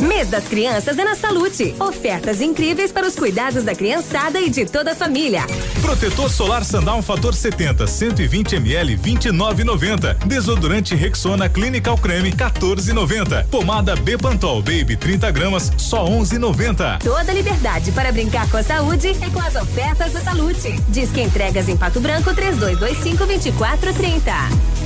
Mês das Crianças é na Salute. Ofertas incríveis para os cuidados da criançada e de toda a família. Protetor solar Sandal fator 70, 120 ml, 29,90. Desodorante Rexona Clinical Creme, 14,90. Pomada Bepantol Baby 30 gramas, só 11,90. Toda liberdade para brincar com a saúde é com as ofertas da Salute. Diz que entregas em Pato Branco 3225 2430.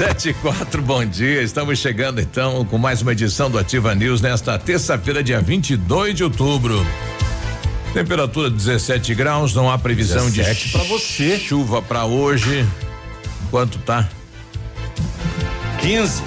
Sete e quatro, bom dia. Estamos chegando então com mais uma edição do Ativa News nesta terça-feira, dia 22 de outubro. Temperatura 17 graus, não há previsão de para você. chuva para hoje. Quanto tá? 15.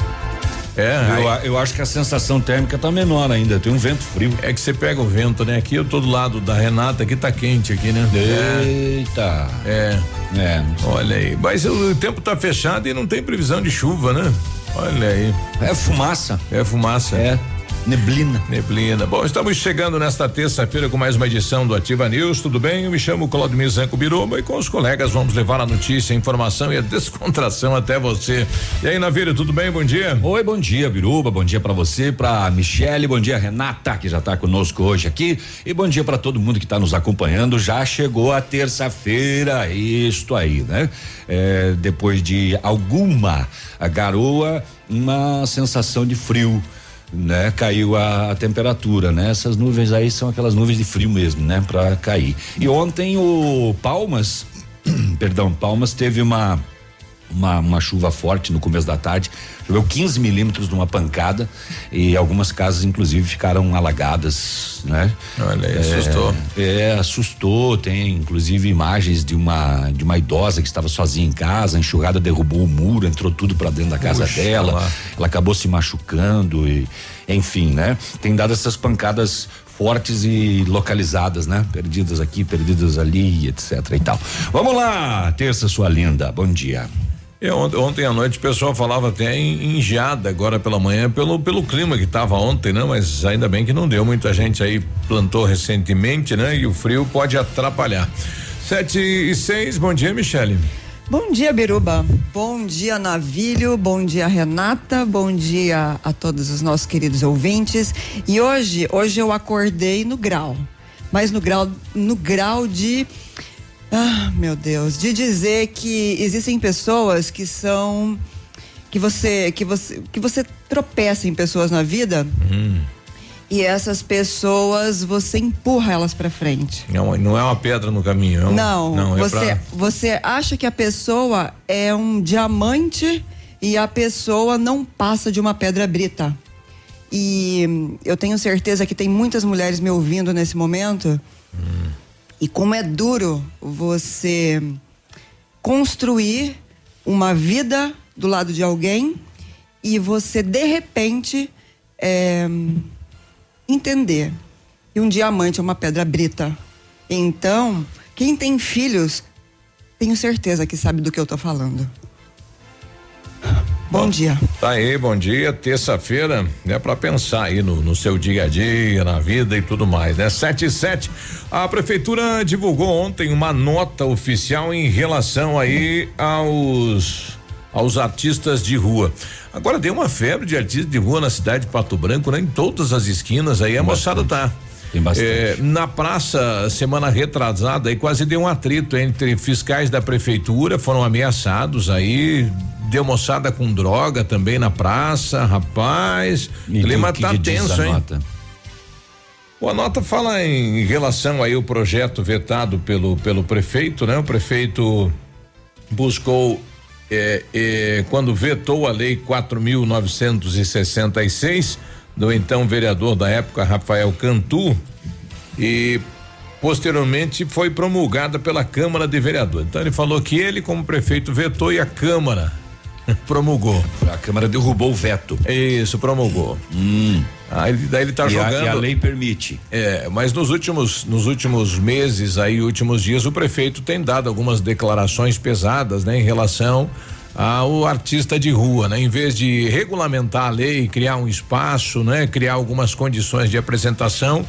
É, Eu, aí- eu acho que a sensação térmica tá menor ainda, tem um vento frio. é que você pega o vento, né? Aqui eu tô do lado da Renata, aqui tá quente aqui, né? Eita. É, É. é. Olha aí. Mas o tempo tá fechado e não tem previsão de chuva, né? Olha aí. É fumaça. É fumaça. É. Neblina. Neblina. Bom, estamos chegando nesta terça-feira com mais uma edição do Ativa News. Tudo bem? Eu me chamo Claudio Zanco Biruba e com os colegas vamos levar a notícia, a informação e a descontração até você. E aí, Navírio, tudo bem? Bom dia. Oi, bom dia, Biruba. Bom dia pra você, pra Michele, bom dia, Renata, que já tá conosco hoje aqui. E bom dia pra todo mundo que tá nos acompanhando. Já chegou a terça-feira, isto aí, né? É, depois de alguma garoa, uma sensação de frio. Né, caiu a, a temperatura, né? Essas nuvens aí são aquelas nuvens de frio mesmo, né? Pra cair. E ontem o Palmas, perdão, Palmas teve uma uma, uma chuva forte no começo da tarde, choveu 15 milímetros numa pancada e algumas casas inclusive ficaram alagadas, né? Olha aí, assustou. É, assustou, tem inclusive imagens de uma de uma idosa que estava sozinha em casa, a enxurrada derrubou o muro, entrou tudo para dentro da casa Puxa dela, lá. ela acabou se machucando e enfim, né? Tem dado essas pancadas fortes e localizadas, né? Perdidas aqui, perdidas ali, etc e tal. Vamos lá, terça sua linda. Bom dia. E ontem, à noite o pessoal falava até em, em geada agora pela manhã pelo pelo clima que tava ontem, né? Mas ainda bem que não deu. Muita gente aí plantou recentemente, né? E o frio pode atrapalhar. Sete e seis, bom dia, Michele. Bom dia, Biruba. Bom dia, Navilho. Bom dia, Renata. Bom dia a todos os nossos queridos ouvintes. E hoje, hoje eu acordei no grau, mas no grau, no grau de, ah, meu Deus, de dizer que existem pessoas que são que você que você que você tropeça em pessoas na vida. E essas pessoas, você empurra elas pra frente. Não, não é uma pedra no caminho. É um, Não, não é você, pra- você acha que a pessoa é um diamante e a pessoa não passa de uma pedra brita. E hum, eu tenho certeza que tem muitas mulheres me ouvindo nesse momento. E como é duro você construir uma vida do lado de alguém e você de repente é, entender que um diamante é uma pedra brita. Então, quem tem filhos, tenho certeza que sabe do que eu tô falando. Bom dia. Tá aí, bom dia. Terça-feira, é para pensar aí no, no seu dia a dia, na vida e tudo mais, né? Sete e sete. A prefeitura divulgou ontem uma nota oficial em relação aí aos aos artistas de rua. Agora deu uma febre de artistas de rua na cidade de Pato Branco, né? Em todas as esquinas aí a moçada tá. Tem bastante. É, na praça, semana retrasada, aí quase deu um atrito entre fiscais da prefeitura, foram ameaçados aí, deu moçada com droga também na praça, rapaz. O E clima o que tá que tenso, hein? nota? Bom, a nota fala em relação aí o projeto vetado pelo pelo prefeito, né? O prefeito buscou é, é, quando vetou a lei 4.966 do então vereador da época Rafael Cantu e posteriormente foi promulgada pela Câmara de Vereadores. Então ele falou que ele como prefeito vetou e a Câmara promulgou. A Câmara derrubou o veto. Isso, promulgou. Hum. Aí daí ele tá e jogando. A, a lei permite. É, mas nos últimos nos últimos meses aí, últimos dias, o prefeito tem dado algumas declarações pesadas, né, em relação ao artista de rua, né? Em vez de regulamentar a lei, criar um espaço, né? Criar algumas condições de apresentação,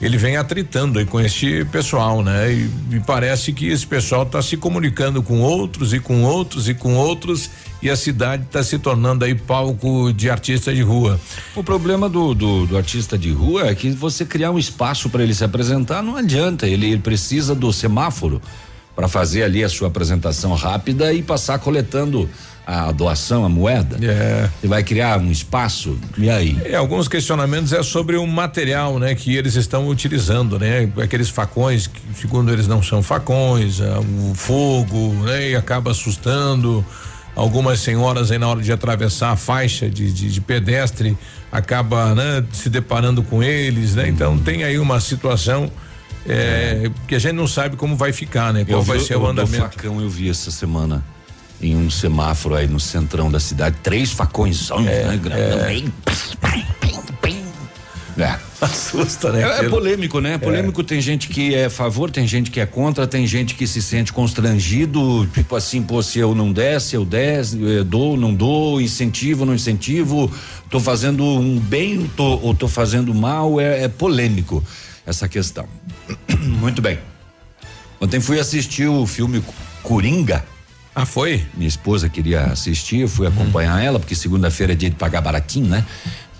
ele vem atritando aí com este pessoal, né? E parece que esse pessoal está se comunicando com outros e com outros e com outros e a cidade está se tornando aí palco de artista de rua. O problema do, do, do artista de rua é que você criar um espaço para ele se apresentar não adianta, ele, ele precisa do semáforo para fazer ali a sua apresentação rápida e passar coletando a doação, a moeda. É. Você vai criar um espaço e aí? É, alguns questionamentos é sobre o material, né, que eles estão utilizando, né, aqueles facões que segundo eles não são facões, é, o fogo, né, e acaba assustando algumas senhoras aí na hora de atravessar a faixa de, de, de pedestre acaba né, se deparando com eles, né? Então tem aí uma situação é, que a gente não sabe como vai ficar, né? Qual Eu vai vi- ser o do andamento. facão eu vi essa semana em um semáforo aí no centrão da cidade, três facões, né, grandão, bem, É. Assusta, né? É, é polêmico, né? Polêmico tem gente que é a favor, tem gente que é contra, tem gente que se sente constrangido, tipo assim, pô, se eu não der, se eu der, eh, dou, não dou, incentivo, não incentivo, tô fazendo um bem tô, ou tô fazendo mal, é, é polêmico essa questão. Muito bem. Ontem fui assistir o filme Coringa. Ah, foi? Minha esposa queria assistir, eu fui acompanhar ela, porque segunda-feira é dia de pagar baratinho, né?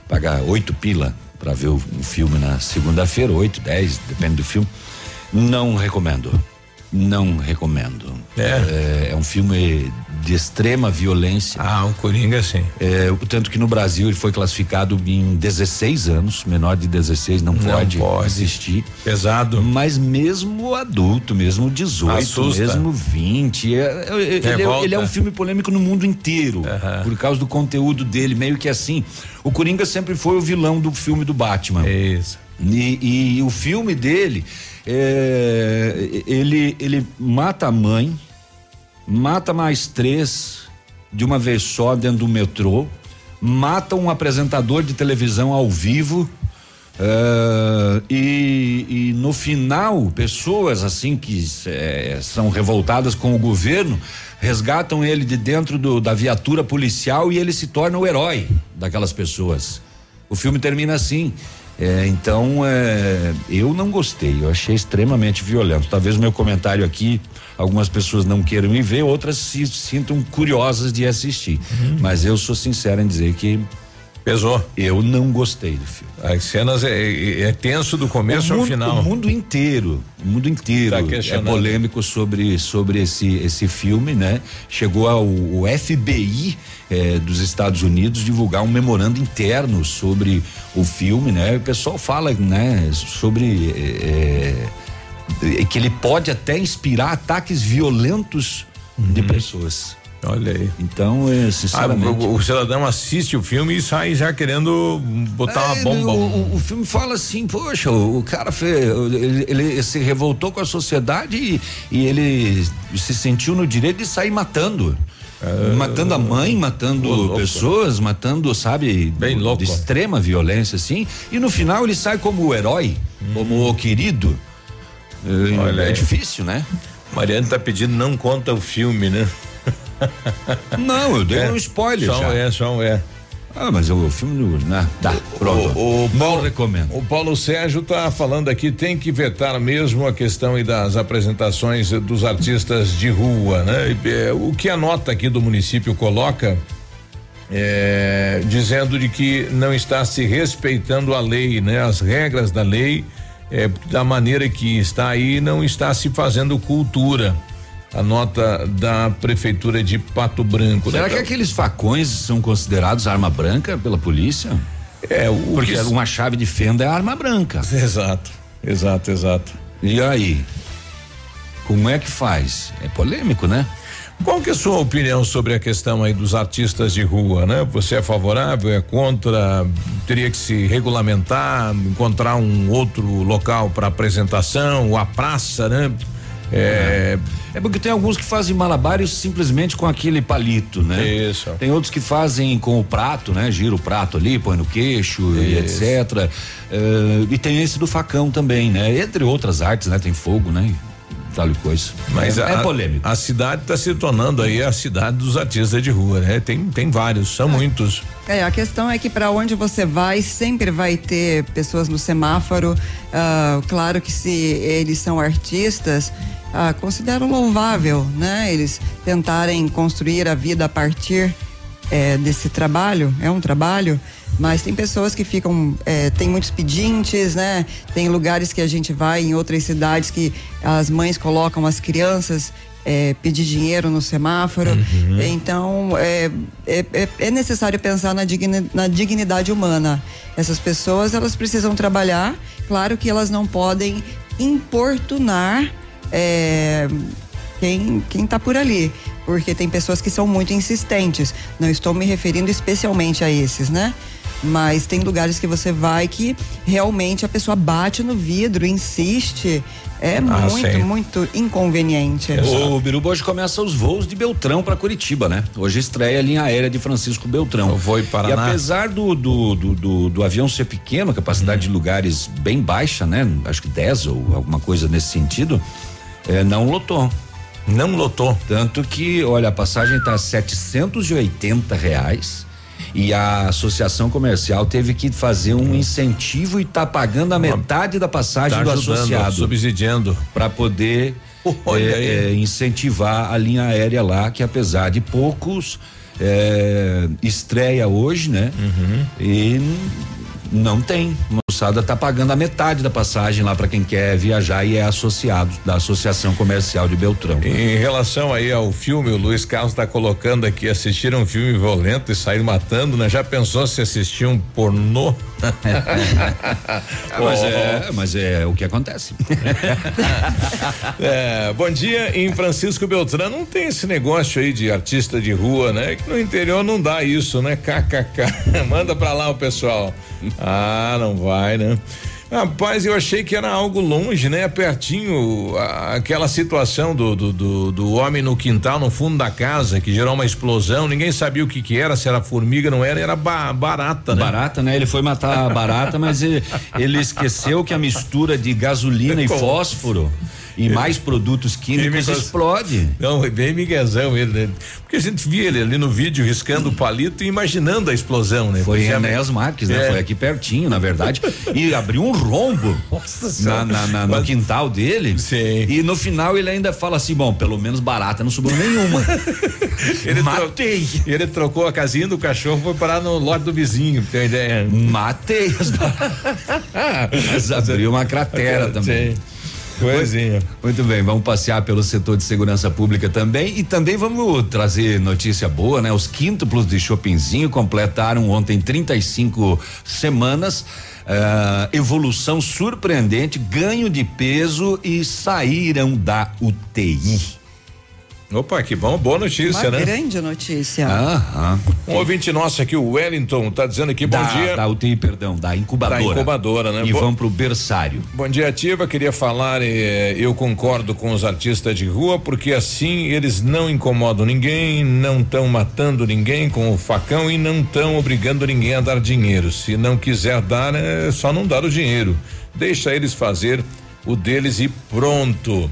Pagar oito pila para ver um filme na segunda-feira, oito, dez, depende do filme. Não recomendo. Não recomendo. É? É, é um filme de extrema violência. Ah, o Coringa sim. É, tanto que no Brasil ele foi classificado em 16 anos, menor de 16 não, pode, pode. assistir. Pesado. Mas mesmo adulto, mesmo 18, Assusta. mesmo 20, é, é- ele, é, ele é um filme polêmico no mundo inteiro, Aham. por causa do conteúdo dele, meio que assim. O Coringa sempre foi o vilão do filme do Batman. Isso. E, e o filme dele, é, ele, ele mata a mãe, mata mais três de uma vez só dentro do metrô, mata um apresentador de televisão ao vivo. é, e, e no final, pessoas assim que é, são revoltadas com o governo resgatam ele de dentro do- da viatura policial e ele se torna o herói daquelas pessoas. O filme termina assim. É, então, é, eu não gostei, eu achei extremamente violento. Talvez o meu comentário aqui, algumas pessoas não queiram me ver, outras se sintam curiosas de assistir. Mas eu sou sincero em dizer que Pesou. eu não gostei do filme. As cenas é, é- é tenso do começo o ao mundo, final. o mundo inteiro, o mundo inteiro Tá é questionando. polêmico sobre sobre esse esse filme, né? Chegou ao o FBI eh, dos Estados Unidos divulgar um memorando interno sobre o filme, né? O pessoal fala, né? Sobre eh, eh, que ele pode até inspirar ataques violentos de pessoas. Olha aí. Então, Ah, sinceramente. o, o cidadão assiste o filme e sai já querendo botar uma É, bomba. O, o- filme fala assim, poxa, o, o cara fez, ele, ele se revoltou com a sociedade e, e ele se sentiu no direito de sair matando. Matando a mãe, matando louco. pessoas, matando, sabe, Bem de louco. extrema violência, assim. E no final ele sai como o herói, como o querido. É, Olha é aí. difícil, né? Mariano tá pedindo não conta o filme, né? Não, eu dei É, um spoiler Só já. é, só um é. Ah, mas o filme né? Tá, pronto. O, o não Paulo, recomendo. O Paulo Sérgio tá falando aqui, tem que vetar mesmo a questão das apresentações dos artistas de rua, né? Eh, o que a nota aqui do município coloca é, dizendo de que não está se respeitando a lei, né? As regras da lei, é, da maneira que está aí, não está se fazendo cultura. A nota da prefeitura de Pato Branco. Será né? que aqueles facões são considerados arma branca pela polícia? é o Porque que- uma chave de fenda é arma branca. Exato, exato, exato. E aí? Como é que faz? É polêmico, né? Qual que é a sua opinião sobre a questão aí dos artistas de rua, né? Você é favorável, é contra? Teria que se regulamentar, encontrar um outro local para apresentação, ou a praça, né? É, É porque tem alguns que fazem malabares simplesmente com aquele palito, né? Isso. Tem outros que fazem com o prato, né? Gira o prato ali, põe no queixo e Isso. etc. Eh, e tem esse do facão também, né? Entre outras artes, né? Tem fogo, né? Tal e coisa. Mas é, a, é polêmico. A cidade está se tornando aí a cidade dos artistas de rua, né? Tem, tem vários, são muitos. É, a questão é que para onde você vai, sempre vai ter pessoas no semáforo. Ah, claro que se eles são artistas, ah, considero louvável, né? Eles tentarem construir a vida a partir eh, desse trabalho. É um trabalho, mas tem pessoas que ficam, eh, tem muitos pedintes, né? Tem lugares que a gente vai em outras cidades que as mães colocam as crianças é, pedir dinheiro no semáforo. Então, é, é, é- é necessário pensar na, digni- na dignidade humana. Essas pessoas, elas precisam trabalhar. Claro que elas não podem importunar é, quem quem está por ali, porque tem pessoas que são muito insistentes. Não estou me referindo especialmente a esses, né? Mas tem lugares que você vai que realmente a pessoa bate no vidro, insiste. É Ah, muito, sei. muito inconveniente. O Biruba hoje começa os voos de Beltrão para Curitiba, né? Hoje estreia a linha aérea de Francisco Beltrão. Eu vou em Paraná. E apesar do, do, do, do- do avião ser pequeno, a capacidade de lugares bem baixa, né? Acho que 10 ou alguma coisa nesse sentido, eh, não lotou. Não lotou. Tanto que, olha, a passagem tá 780 reais e a associação comercial teve que fazer um incentivo e tá pagando a metade da passagem Tá do ajudando, associado subsidiando. para poder aí. eh, incentivar a linha aérea lá, que apesar de poucos eh, estreia hoje, né? Uhum. E não tem. A moçada tá pagando a metade da passagem lá para quem quer viajar e é associado da Associação Comercial de Beltrão. Em relação aí ao filme, o Luiz Carlos está colocando aqui, assistir um filme violento e sair matando, né? Já pensou se assistir um pornô? Ah, mas, é, mas é o que acontece. É, bom dia, em Francisco Beltrão não tem esse negócio aí de artista de rua, né? Que no interior não dá isso, né? KKK. Manda pra lá o pessoal. Ah, não vai, né? Rapaz, eu achei que era algo longe, né? Pertinho, a- aquela situação do, do, do, do homem no quintal, no fundo da casa, que gerou uma explosão, ninguém sabia o que que era, se era formiga, não era, era ba- barata, né? Barata, né? Ele foi matar a barata, mas ele, ele esqueceu que a mistura de gasolina e fósforo e mais produtos químicos explode. Não, é bem miguezão ele, né? Porque a gente via ele ali no vídeo riscando o palito e imaginando a explosão, né? Foi em Enéas Marques, né? É. Foi aqui pertinho, na verdade. E abriu um rombo Nossa na, na- na- no quintal dele. Sim. E no final ele ainda fala assim: bom, pelo menos barata não sobrou nenhuma. Ele Matei. Tro... Ele trocou a casinha do cachorro foi parar no lote do vizinho, uma ideia. Matei as baratas. Mas abriu uma cratera também. Sim. Coisinha. Muito bem, vamos passear pelo setor de segurança pública também e também vamos trazer notícia boa, né? Os quíntuplos de Chopinzinho completaram ontem 35 semanas. ah, evolução surpreendente, ganho de peso e saíram da UTI. Opa, que bom, boa notícia, Uma né? grande notícia. Aham. Um ouvinte nosso aqui, o Wellington, tá dizendo aqui, bom Da, dia. da UTI, perdão, da incubadora. Da incubadora, né? E Bo- vão pro berçário. Bom dia, Ativa. Queria falar, eh, eu concordo com os artistas de rua, porque assim eles não incomodam ninguém, não estão matando ninguém com o facão e não estão obrigando ninguém a dar dinheiro. Se não quiser dar, é só não dar o dinheiro. Deixa eles fazer o deles e pronto.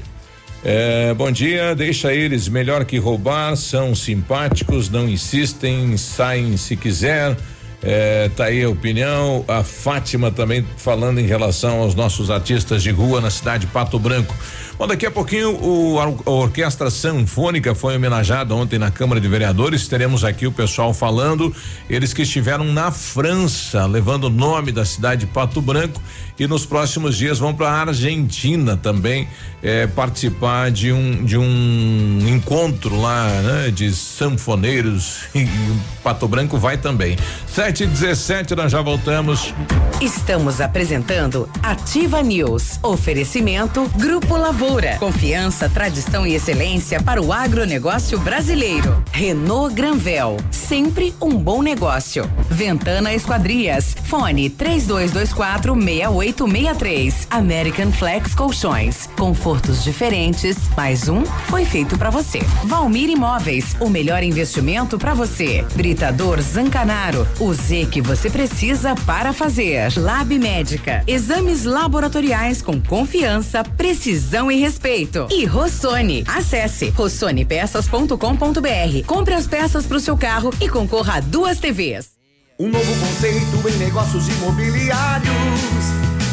É, bom dia, deixa eles melhor que roubar, são simpáticos, não insistem, saem se quiser. É, tá aí a opinião. A Fátima também falando em relação aos nossos artistas de rua na cidade de Pato Branco. Bom, daqui a pouquinho o, a, Orquestra Sanfônica foi homenageada ontem na Câmara de Vereadores. Teremos aqui o pessoal falando, eles que estiveram na França, levando o nome da cidade de Pato Branco e nos próximos dias vão para a Argentina também eh, participar de um de um encontro lá, né, de sanfoneiros e, e Pato Branco vai também. Sete Sete e dezessete, nós já voltamos. Estamos apresentando Ativa News. Oferecimento Grupo Lavoura. Confiança, tradição e excelência para o agronegócio brasileiro. Renault Granvel. Sempre um bom negócio. Ventana Esquadrias. Fone 3224 6863. American Flex Colchões. Confortos diferentes. Mais um foi feito para você. Valmir Imóveis. O melhor investimento para você. Britador Zancanaro. O Z que você precisa para fazer. Lab Médica. Exames laboratoriais com confiança, precisão e respeito. E Rossoni. Acesse rossonepeças.com.br. Compre as peças para o seu carro e concorra a duas TVs. Um novo conceito em negócios imobiliários.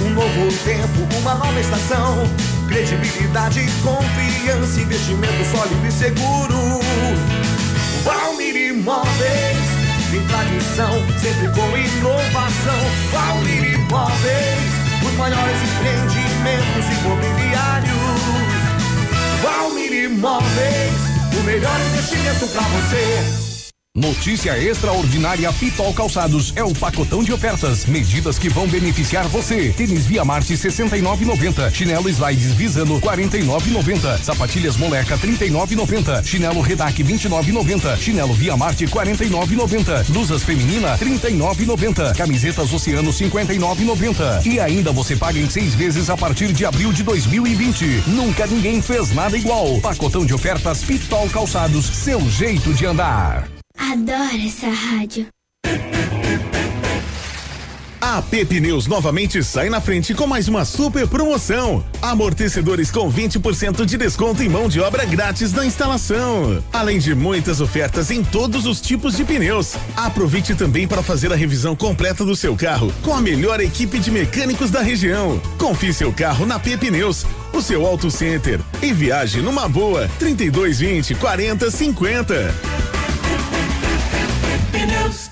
Um novo tempo, uma nova estação. Credibilidade, confiança, investimento sólido e seguro. Valmir Imóveis. Tem tradição, sempre com inovação. Valmir Imóveis. Os maiores empreendimentos imobiliários. Valmir Imóveis. O melhor investimento para você. Notícia extraordinária Pitol Calçados é o pacotão de ofertas, medidas que vão beneficiar você. Tênis Via Marte 69,90, chinelo Slides Visano 49,90, sapatilhas Moleca 39,90, chinelo Redac 29,90, chinelo Via Marte 49,90, blusas feminina 39,90, camisetas Oceano 59,90 e ainda você paga em seis vezes a partir de abril de 2020. Nunca ninguém fez nada igual. Pacotão de ofertas Pitol Calçados, seu jeito de andar. Adoro essa rádio. A Pepe News novamente sai na frente com mais uma super promoção. Amortecedores com 20% de desconto em mão de obra grátis na instalação. Além de muitas ofertas em todos os tipos de pneus. Aproveite também para fazer a revisão completa do seu carro com a melhor equipe de mecânicos da região. Confie seu carro na Pepe Neus, o seu auto center. E viaje numa boa. 3220 40 50.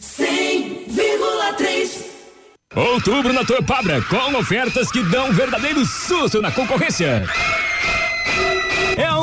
100,3 Outubro na Torpabra, com ofertas que dão um verdadeiro susto na concorrência.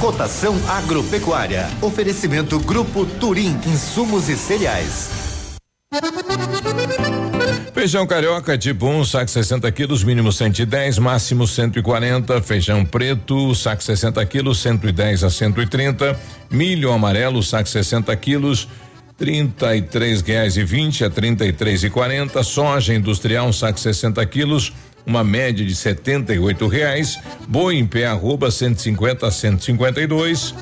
Cotação agropecuária. Oferecimento Grupo Turim, insumos e cereais. Feijão carioca 1, um, saco 60 quilos, mínimo 110, máximo 140. Feijão preto, saco 60 quilos, 110 a 130. Milho amarelo, saco 60 quilos, trinta e três reais e vinte a trinta e três e quarenta. Soja industrial, um saco 60 quilos, uma média de setenta e oito reais. Boi em pé, arroba 150 a 152.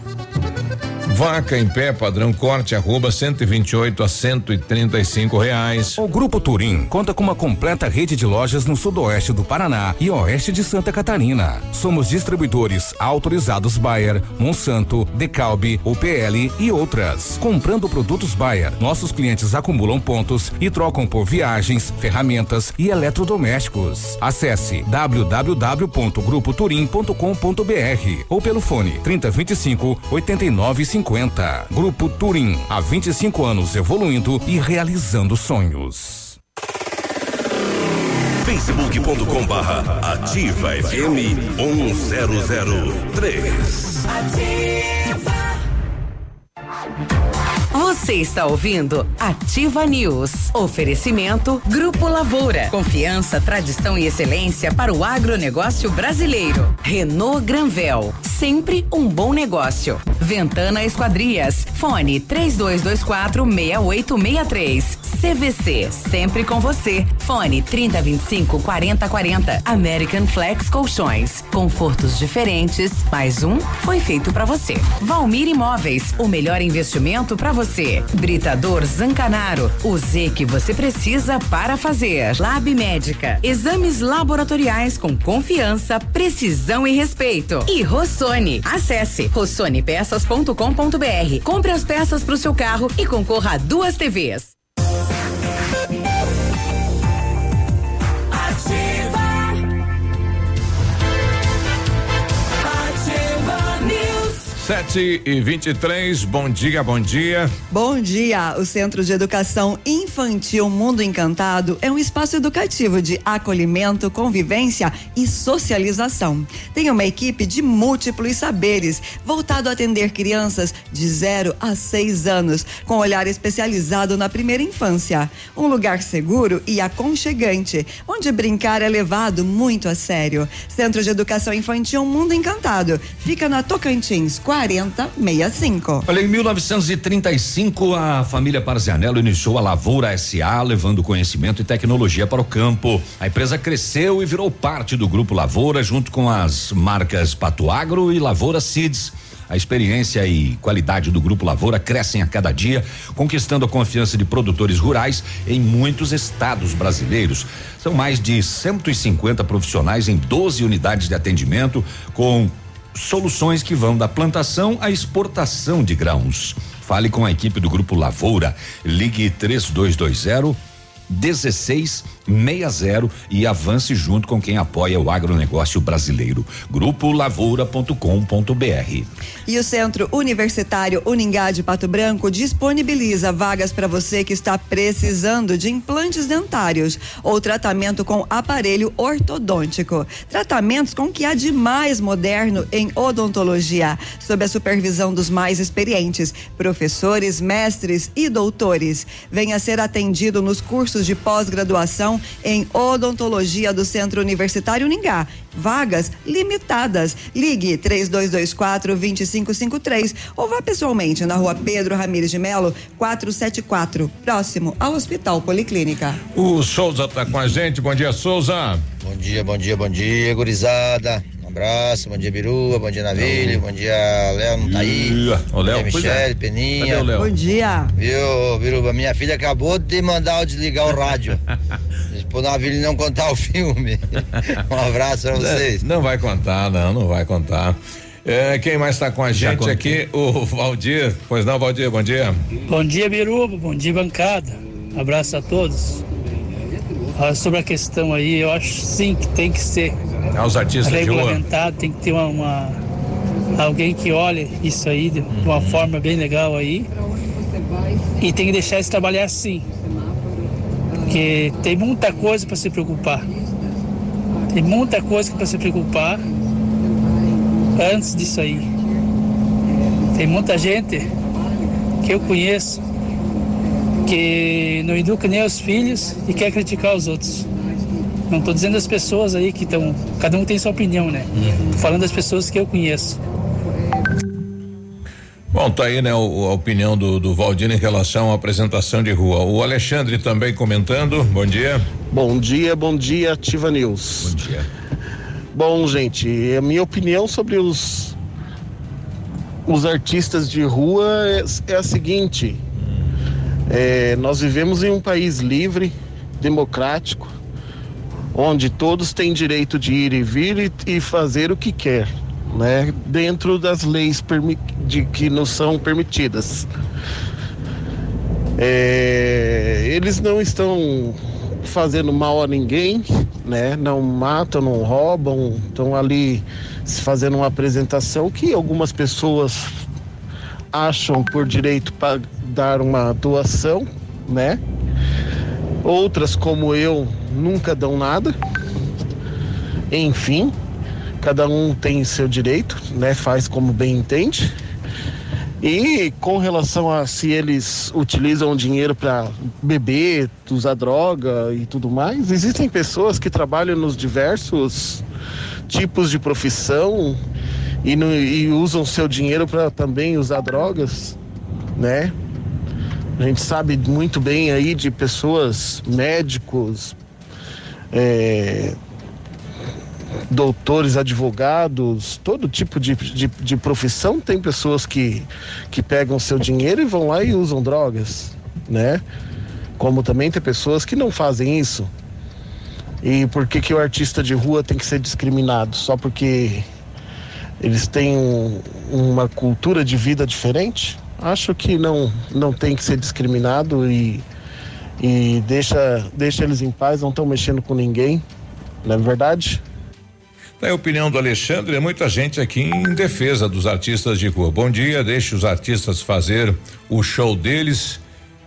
Vaca em pé, padrão corte, arroba 128 a 135 reais. O Grupo Turim conta com uma completa rede de lojas no sudoeste do Paraná e oeste de Santa Catarina. Somos distribuidores autorizados Bayer, Monsanto, Decalbe, UPL e outras. Comprando produtos Bayer, nossos clientes acumulam pontos e trocam por viagens, ferramentas e eletrodomésticos. Acesse www.grupoturim.com.br ou pelo fone 3025 8950. Grupo Turim, há 25 anos evoluindo e realizando sonhos. facebook.com barra ativa FM 1003. Você está ouvindo Ativa News. Oferecimento Grupo Lavoura. Confiança, tradição e excelência para o agronegócio brasileiro. Renault Granvel. Sempre um bom negócio. Ventana Esquadrias. Fone 3224 6863. CVC. Sempre com você. Fone 3025 4040. American Flex Colchões. Confortos diferentes. Mais um foi feito para você. Valmir Imóveis. O melhor investimento para você. Britador Zancanaro. O Z que você precisa para fazer. Lab Médica. Exames laboratoriais com confiança, precisão e respeito. E Rossoni. Acesse rossonepeças.com.br. Compre as peças para o seu carro e concorra a duas TVs. Sete e vinte e três, bom dia, bom dia. Bom dia! O Centro de Educação Infantil Mundo Encantado é um espaço educativo de acolhimento, convivência e socialização. Tem uma equipe de múltiplos saberes, voltado a atender crianças de 0 a 6 anos, com olhar especializado na primeira infância. Um lugar seguro e aconchegante, onde brincar é levado muito a sério. Centro de Educação Infantil Mundo Encantado fica na Tocantins 4065. Olha, em 1935, a família Parzianello iniciou a Lavoura SA, levando conhecimento e tecnologia para o campo. A empresa cresceu e virou parte do Grupo Lavoura, junto com as marcas Pato Agro e Lavoura Seeds. A experiência e qualidade do Grupo Lavoura crescem a cada dia, conquistando a confiança de produtores rurais em muitos estados brasileiros. São mais de 150 profissionais em 12 unidades de atendimento, com soluções que vão da plantação à exportação de grãos. Fale com a equipe do Grupo Lavoura. Ligue 3220 1660 e avance junto com quem apoia o agronegócio brasileiro. Grupo Lavoura.com.br. E o Centro Universitário Uningá de Pato Branco disponibiliza vagas para você que está precisando de implantes dentários ou tratamento com aparelho ortodôntico. Tratamentos com o que há de mais moderno em odontologia, sob a supervisão dos mais experientes, professores, mestres e doutores. Venha ser atendido nos cursos de pós-graduação em odontologia do Centro Universitário Uningá. Vagas limitadas. Ligue 3224 2553 ou vá pessoalmente na rua Pedro Ramires de Melo, 474, próximo ao Hospital Policlínica. O Souza tá com a gente. Bom dia, Souza. Bom dia, bom dia, bom dia, gurizada. Um abraço, bom dia, Biruba, bom dia, Navilho, bom dia, Léo, não tá aí. Ô, Léo, bom dia, é. Michele, Peninha. Cadê o Léo? Bom dia. Viu, Biruba, minha filha acabou de mandar eu desligar o rádio. Pro Navilho não contar o filme. Um abraço pra vocês. Não vai contar, não, não vai contar. É, quem mais está com a gente contei. aqui? O Valdir. Pois não, Valdir, bom dia. Bom dia, Biruba. Bom dia, bancada. Abraço a todos. Ah, sobre a questão aí, eu acho sim que tem que ser Aos artistas de rua. regulamentado, tem que ter uma, uma- alguém que olhe isso aí de uma forma bem legal aí. E tem que deixar eles trabalhar assim. Porque tem muita coisa para se preocupar. Tem muita coisa para se preocupar antes disso aí. Tem muita gente que eu conheço que não educa nem os filhos e quer criticar os outros. Não estou dizendo as pessoas aí que estão. Cada um tem sua opinião, né? Tô falando das pessoas que eu conheço. Bom, tá aí, né, o- a opinião do, do Valdir em relação à apresentação de rua. O Alexandre também comentando. Bom dia. Bom dia, bom dia, Ativa News. Bom dia. Bom, gente, a minha opinião sobre os os artistas de rua é, é a seguinte: é, nós vivemos em um país livre, democrático, onde todos têm direito de ir e vir e, e fazer o que quer, né? Dentro das leis de, que nos são permitidas. É, eles não estão fazendo mal a ninguém, né? Não matam, não roubam, estão ali fazendo uma apresentação que algumas pessoas acham por direito para dar uma doação, né? Outras, como eu, nunca dão nada. Enfim, cada um tem seu direito, né? Faz como bem entende. E com relação a se eles utilizam o dinheiro para beber, usar droga e tudo mais, existem pessoas que trabalham nos diversos tipos de profissão e, no, e usam seu dinheiro para também usar drogas, né? A gente sabe muito bem aí de pessoas, médicos, é, doutores, advogados, todo tipo de, de, de, profissão tem pessoas que, que pegam seu dinheiro e vão lá e usam drogas, né? Como também tem pessoas que não fazem isso. E por que, que o artista de rua tem que ser discriminado? Só porque eles têm um, uma cultura de vida diferente? Acho que não, não tem que ser discriminado e, e deixa, deixa eles em paz, não estão mexendo com ninguém, não é verdade? É a opinião do Alexandre, é muita gente aqui em defesa dos artistas de rua. Bom dia, deixe os artistas fazer o show deles.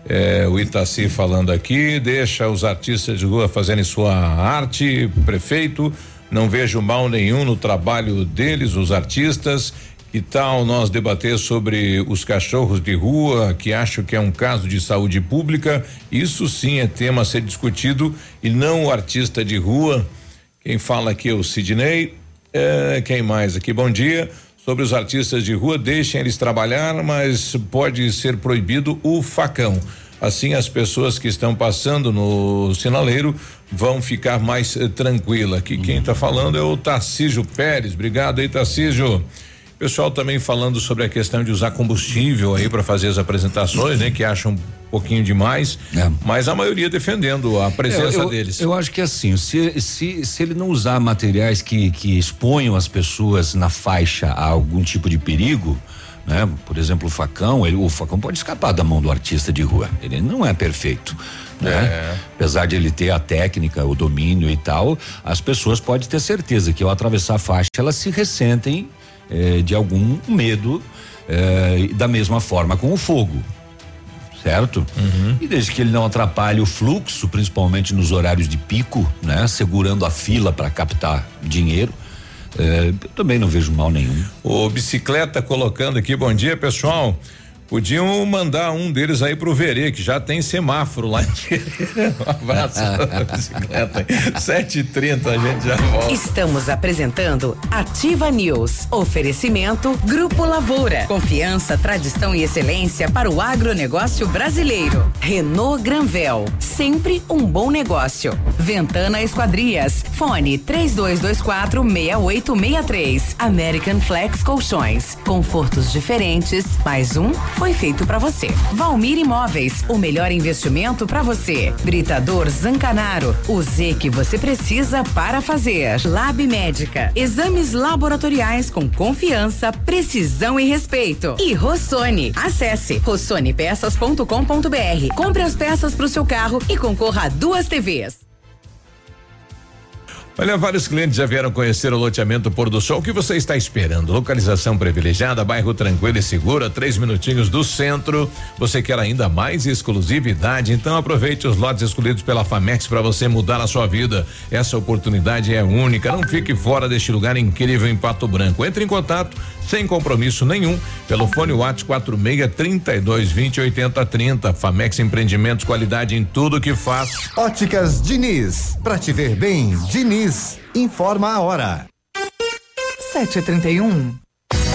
É, o Itaci falando aqui, deixa os artistas de rua fazerem sua arte, prefeito. Não vejo mal nenhum no trabalho deles, os artistas. Que tal nós debater sobre os cachorros de rua, que acho que é um caso de saúde pública? Isso sim é tema a ser discutido e não o artista de rua. Quem fala aqui é o Sidney. É, quem mais aqui? Bom dia. Sobre os artistas de rua, deixem eles trabalhar, mas pode ser proibido o facão. Assim, as pessoas que estão passando no sinaleiro vão ficar mais eh, tranquila. Aqui quem está falando é o Tarcísio Pérez. Obrigado aí, Tarcísio. Pessoal também falando sobre a questão de usar combustível aí para fazer as apresentações, né? Que acham um pouquinho demais, é. mas a maioria defendendo a presença eu, eu, deles. Eu acho que é assim, se, se, se ele não usar materiais que, que exponham as pessoas na faixa a algum tipo de perigo, né? Por exemplo, o facão, ele, o facão pode escapar da mão do artista de rua. Ele não é perfeito. Né? É. Apesar de ele ter a técnica, o domínio e tal, as pessoas podem ter certeza que ao atravessar a faixa elas se ressentem eh, de algum medo, eh, da mesma forma com o fogo. Certo? Uhum. E desde que ele não atrapalhe o fluxo, principalmente nos horários de pico, né? Segurando a fila para captar dinheiro. Eh, eu também não vejo mal nenhum. O bicicleta colocando aqui, bom dia pessoal. Podiam mandar um deles aí pro Verê, que já tem semáforo lá em Um abraço bicicleta. 7h30, a gente já volta. Estamos apresentando Ativa News. Oferecimento Grupo Lavoura. Confiança, tradição e excelência para o agronegócio brasileiro. Renault Granvel. Sempre um bom negócio. Ventana Esquadrias. Fone 3224 6863. American Flex Colchões. Confortos diferentes. Mais um foi feito para você. Valmir Imóveis, o melhor investimento para você. Britador Zancanaro, o Z que você precisa para fazer. Lab Médica, exames laboratoriais com confiança, precisão e respeito. E Rossoni, acesse rossonepeças.com.br. Compre as peças para o seu carro e concorra a duas TVs. Olha, vários clientes já vieram conhecer o loteamento Pôr do Sol. O que você está esperando? Localização privilegiada, bairro tranquilo e seguro, a três minutinhos do centro. Você quer ainda mais exclusividade? Então aproveite os lotes escolhidos pela Famex para você mudar a sua vida. Essa oportunidade é única. Não fique fora deste lugar incrível em Pato Branco. Entre em contato sem compromisso nenhum pelo fone WhatsApp 46 32 20 80 30. Famex Empreendimentos, qualidade em tudo que faz. Óticas Diniz, pra te ver bem, Diniz, informa a hora. 7h31.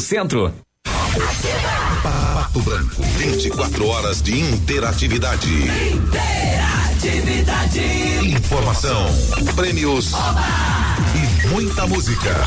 Centro. Pato Branco, 24 horas de interatividade. Interatividade. Informação, prêmios Oba! e muita música.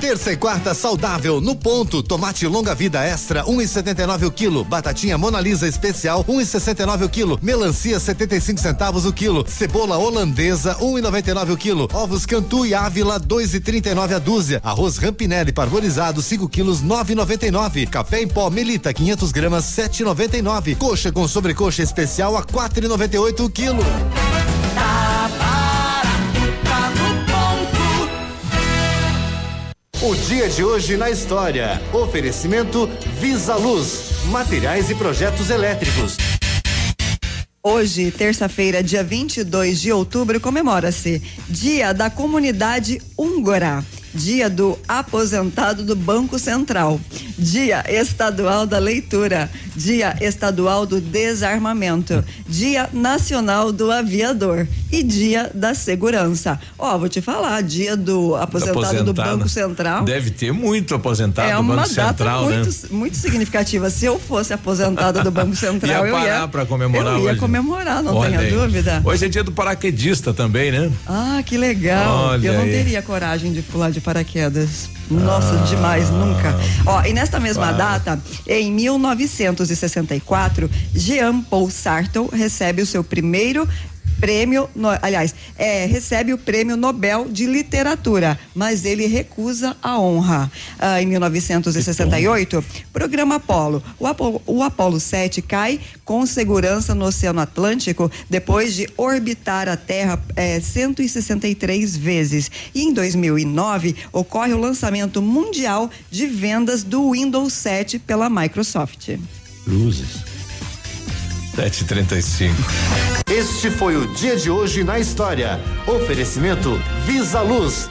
Terça e quarta saudável no ponto. Tomate longa vida extra 1,79 o quilo. Batatinha Mona Lisa especial 1,69 o quilo. Melancia 75 centavos o quilo. Cebola holandesa 1,99 o quilo. Ovos Cantu e Ávila 2,39 a dúzia. Arroz Rampinelli parbolizado 5 quilos 9,99. Café em pó Melita 500 gramas 7,99. Coxa com sobrecoxa especial a 4,98 o quilo. O dia de hoje na história. Oferecimento Visa Luz, materiais e projetos elétricos. Hoje, terça-feira, dia 22 de outubro, comemora-se Dia da Comunidade Húngara, Dia do Aposentado do Banco Central, Dia Estadual da Leitura, Dia Estadual do Desarmamento, Dia Nacional do Aviador e Dia da Segurança. Ó, vou te falar, Dia do Aposentado, do Banco Central. Deve ter muito aposentado É do uma Banco data Central, né? muito, muito significativa. Se eu fosse aposentada do Banco Central, Ia eu ia comemorar Eu ia hoje. comemorar, não Olha tenha aí. dúvida. Hoje é dia do paraquedista também, né? Ah, que legal. Olha eu não aí. teria coragem de pular de paraquedas. Nossa, demais, nunca. Ó, e nesta mesma data, em 1964, Jean Paul Sartre recebe o seu primeiro prêmio, aliás, é, recebe o prêmio Nobel de Literatura, mas ele recusa a honra. Ah, em 1968, programa Apolo. O, Apolo. o Apolo 7 cai com segurança no Oceano Atlântico depois de orbitar a Terra eh, 163 vezes. E em 2009 ocorre o lançamento mundial de vendas do Windows 7 pela Microsoft. Luzes. 7h35. Este foi o dia de hoje na história. Oferecimento Visa Luz.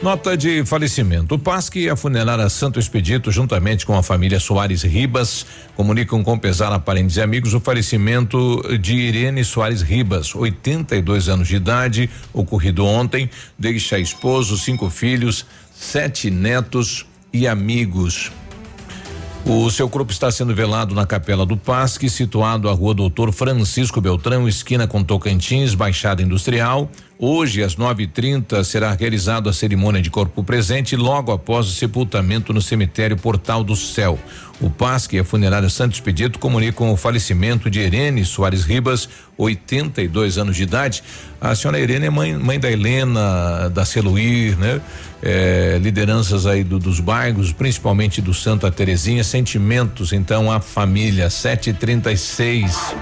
Nota de falecimento. O PASC e a funerária Santo Expedito, juntamente com a família Soares Ribas, comunicam com pesar a parentes e amigos o falecimento de Irene Soares Ribas, 82 anos de idade, ocorrido ontem. Deixa esposo, cinco filhos, sete netos e amigos. O seu corpo está sendo velado na Capela do Pasque, situado à rua Doutor Francisco Beltrão, esquina com Tocantins, Baixada Industrial. Hoje, às 9h30, será realizada a cerimônia de corpo presente logo após o sepultamento no cemitério Portal do Céu. O Pasque e a funerária Santo Expedito comunicam o falecimento de Irene Soares Ribas, 82 anos de idade. A senhora Irene é mãe, mãe da Helena, da Celuir, né? É, lideranças aí do- dos bairros, principalmente do Santa Terezinha, sentimentos então à família 736.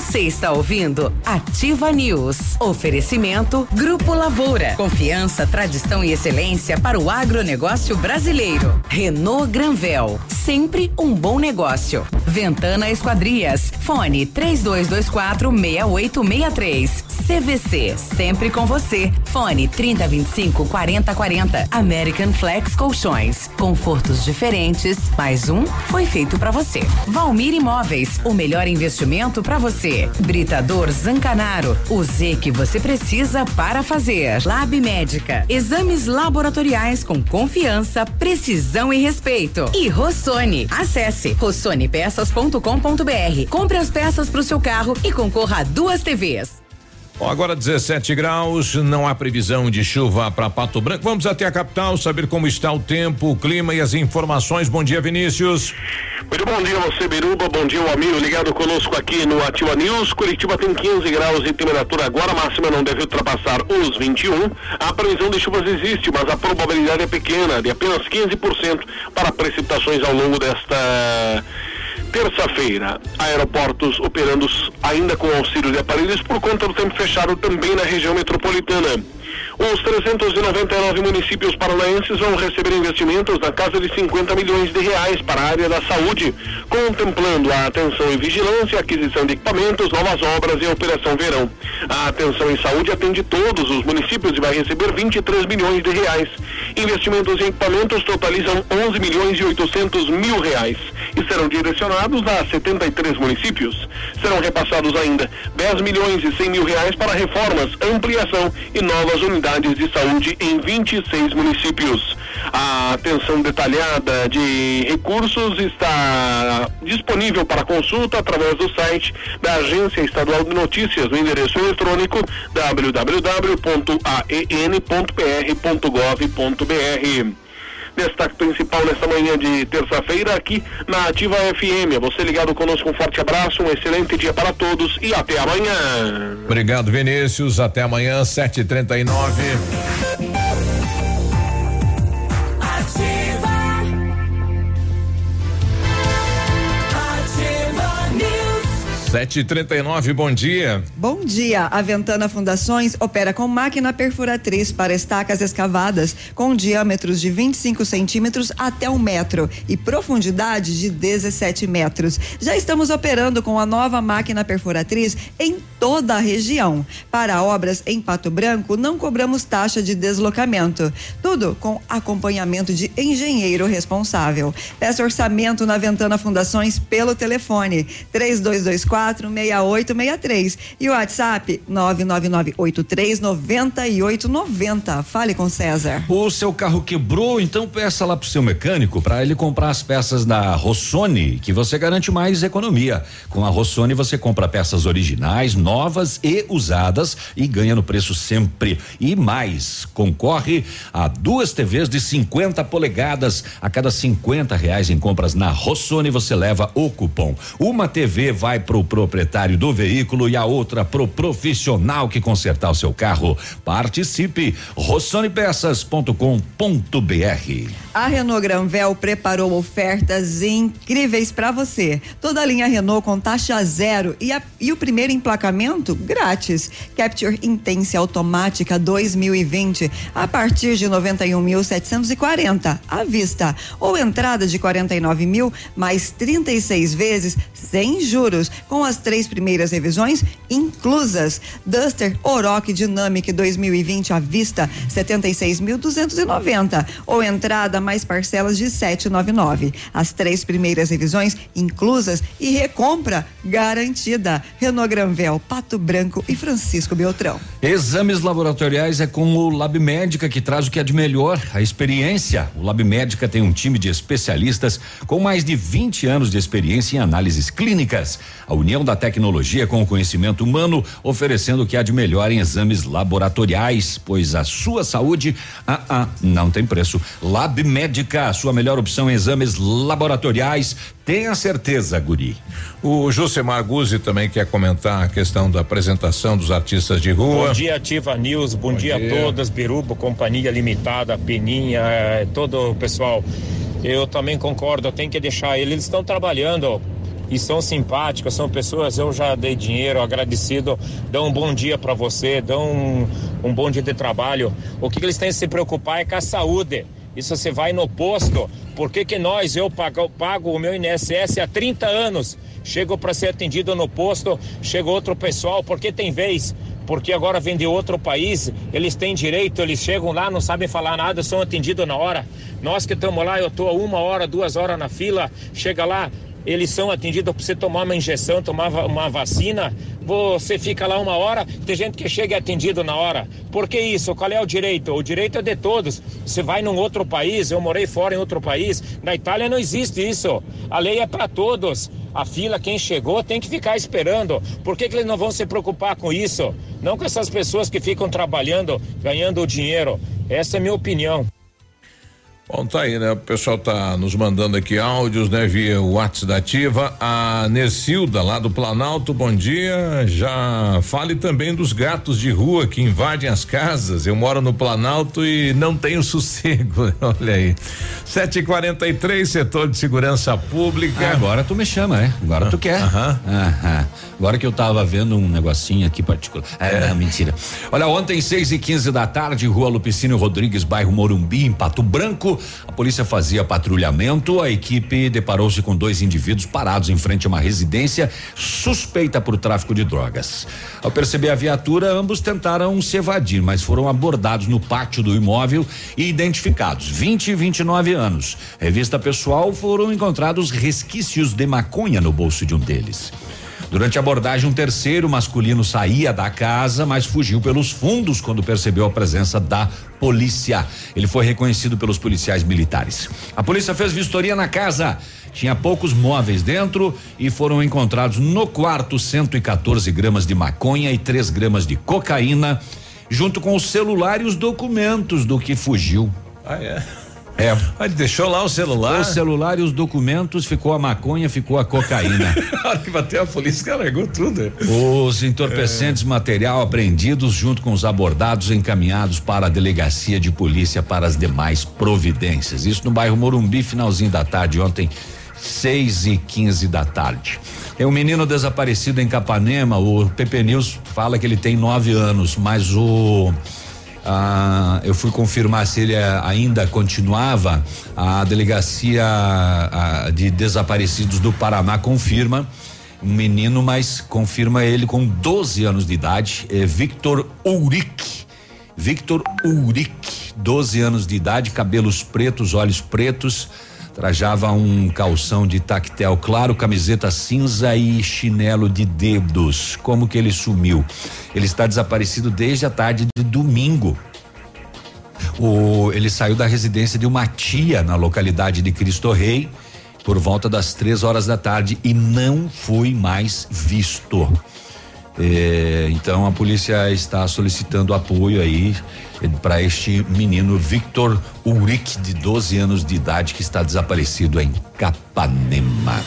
Você está ouvindo Ativa News. Oferecimento Grupo Lavoura. Confiança, tradição e excelência para o agronegócio brasileiro. Renault Granvel. Sempre um bom negócio. Ventana Esquadrias. Fone 3224 6863. CVC. Sempre com você. Fone 3025 4040. American Flex Colchões. Confortos diferentes. Mais um foi feito para você. Valmir Imóveis. O melhor investimento para você. Britador Zancanaro, o Z que você precisa para fazer. Lab Médica, exames laboratoriais com confiança, precisão e respeito. E Rossoni, acesse rossonepeças.com.br. Compre as peças para o seu carro e concorra a duas TVs. Agora 17 graus, não há previsão de chuva para Pato Branco. Vamos até a capital saber como está o tempo, o clima e as informações. Bom dia, Vinícius. Muito bom dia você, Biruba. Bom dia, o amigo ligado conosco aqui no Ativa News. Curitiba tem 15 graus de temperatura agora, a máxima não deve ultrapassar os 21. A previsão de chuvas existe, mas a probabilidade é pequena, de apenas 15% para precipitações ao longo desta terça-feira, aeroportos operando ainda com auxílio de aparelhos por conta do tempo fechado também na região metropolitana. Os 399 municípios paranaenses vão receber investimentos na casa de 50 milhões de reais para a área da saúde, contemplando a atenção e vigilância, aquisição de equipamentos, novas obras e a operação verão. A atenção em saúde atende todos os municípios e vai receber 23 milhões de reais. Investimentos em equipamentos totalizam 11 milhões e 800 mil reais e serão direcionados a 73 municípios. Serão repassados ainda 10 milhões e 100 mil reais para reformas, ampliação e novas unidades de saúde em 26 municípios. A atenção detalhada de recursos está disponível para consulta através do site da Agência Estadual de Notícias no endereço eletrônico www.an.pr.gov.br. Destaque principal nesta manhã de terça-feira aqui na Ativa FM. Você ligado conosco, um forte abraço, um excelente dia para todos e até amanhã. Obrigado, Vinícius. Até amanhã, 7h39. News. 7h39, bom dia. Bom dia. A Ventana Fundações opera com máquina perfuratriz para estacas escavadas com diâmetros de 25 centímetros até um metro e profundidade de 17 metros. Já estamos operando com a nova máquina perfuratriz em toda a região. Para obras em Pato Branco, não cobramos taxa de deslocamento. Tudo com acompanhamento de engenheiro responsável. Peça orçamento na Ventana Fundações pelo telefone 3224 6863 e o WhatsApp 999839890. Fale com César. O seu carro quebrou, então peça lá pro seu mecânico para ele comprar as peças da Rossoni, que você garante mais economia. Com a Rossoni você compra peças originais, novas e usadas e ganha no preço sempre. E mais, concorre a duas TVs de 50 polegadas. A cada 50 reais em compras na Rossoni você leva o cupom. Uma TV vai pro proprietário do veículo e a outra pro profissional que consertar o seu carro. Participe rossonipeças.com.br. A Renault Granvel preparou ofertas incríveis para você. Toda a linha Renault com taxa zero e, a- e o primeiro emplacamento grátis. Capture Intense automática 2020 a partir de 91.740 à vista ou entrada de 49 mil mais 36 vezes sem juros com as três primeiras revisões inclusas. Duster Oroch Dynamic 2020 à vista 76.290 ou entrada mais parcelas de 799. As três primeiras revisões inclusas e recompra garantida. Renault Granvel, Pato Branco e Francisco Beltrão. Exames laboratoriais é com o Lab Médica que traz o que é de melhor, a experiência. O Lab Médica tem um time de especialistas com mais de 20 anos de experiência em análises clínicas. A união da tecnologia com o conhecimento humano, oferecendo o que há de melhor em exames laboratoriais, pois a sua saúde, ah, ah, não tem preço. Lab Médica, a sua melhor opção em exames laboratoriais. Tenha certeza, Guri. O Josemar Guzzi também quer comentar a questão da apresentação dos artistas de rua. Bom dia, Ativa News. Bom, Bom dia, dia. a todas. Biruba, Companhia Limitada, Peninha, eh, todo o pessoal. Eu também concordo, tem que deixar eles. Eles estão trabalhando e são simpáticos, são pessoas. Eu já dei dinheiro, agradecido. Dão um bom dia para você, dão um, um bom dia de trabalho. O que, que eles têm que se preocupar é com a saúde. Isso você vai no posto. Por que, que nós, eu pago, pago o meu INSS há 30 anos? Chego para ser atendido no posto, chega outro pessoal, porque tem vez porque agora vem de outro país, eles têm direito, eles chegam lá, não sabem falar nada, são atendidos na hora. Nós que estamos lá, eu estou uma hora, duas horas na fila, chega lá, eles são atendidos para você tomar uma injeção, tomar uma vacina, você fica lá uma hora, tem gente que chega atendido na hora. Por que isso? Qual é o direito? O direito é de todos. Você vai num outro país, eu morei fora em outro país, na Itália não existe isso. A lei é para todos. A fila, quem chegou, tem que ficar esperando. Por que, que eles não vão se preocupar com isso? Não com essas pessoas que ficam trabalhando, ganhando o dinheiro. Essa é a minha opinião. Bom, tá aí, né? O pessoal tá nos mandando aqui áudios, né? Via WhatsApp da Ativa. A Nercilda, lá do Planalto, bom dia. Já fale também dos gatos de rua que invadem as casas. Eu moro no Planalto e não tenho sossego. Olha aí. 743 setor de segurança pública. Ah, agora tu me chama, né? Agora tu quer. Aham. Agora que eu tava vendo um negocinho aqui particular. É, não, mentira. Olha, ontem, 6 e 15 da tarde, Rua Lupicínio Rodrigues, bairro Morumbi, em Pato Branco, a polícia fazia patrulhamento. A equipe deparou-se com dois indivíduos parados em frente a uma residência suspeita por tráfico de drogas. Ao perceber a viatura, ambos tentaram se evadir, mas foram abordados no pátio do imóvel e identificados. 20 e 29 anos. Revista pessoal foram encontrados resquícios de maconha no bolso de um deles. Durante a abordagem, um terceiro masculino saía da casa, mas fugiu pelos fundos quando percebeu a presença da polícia. Ele foi reconhecido pelos policiais militares. A polícia fez vistoria na casa. Tinha poucos móveis dentro e foram encontrados no quarto 114 gramas de maconha e 3 gramas de cocaína, junto com o celular e os documentos do que fugiu. Ah, é? É. Ele deixou lá o celular? O celular e os documentos, ficou a maconha, ficou a cocaína. Na hora que bateu a polícia, largou tudo. Os entorpecentes material apreendidos junto com os abordados encaminhados para a delegacia de polícia para as demais providências. Isso no bairro Morumbi, finalzinho da tarde ontem, 6 e 15 da tarde. É um menino desaparecido em Capanema. O PP News fala que ele tem nove anos, mas o ah, eu fui confirmar se ele eh, ainda continuava. A delegacia ah, de desaparecidos do Paraná confirma um menino, mas confirma ele com 12 anos de idade, é Victor Uric. Victor Uric, 12 anos de idade, cabelos pretos, olhos pretos, trajava um calção de tactel claro, camiseta cinza e chinelo de dedos. Como que ele sumiu? Ele está desaparecido desde a tarde de domingo. O, ele saiu da residência de uma tia na localidade de Cristo Rei por volta das três horas da tarde e não foi mais visto. É, então a polícia está solicitando apoio aí para este menino Victor Uric, de 12 anos de idade, que está desaparecido em Capanema.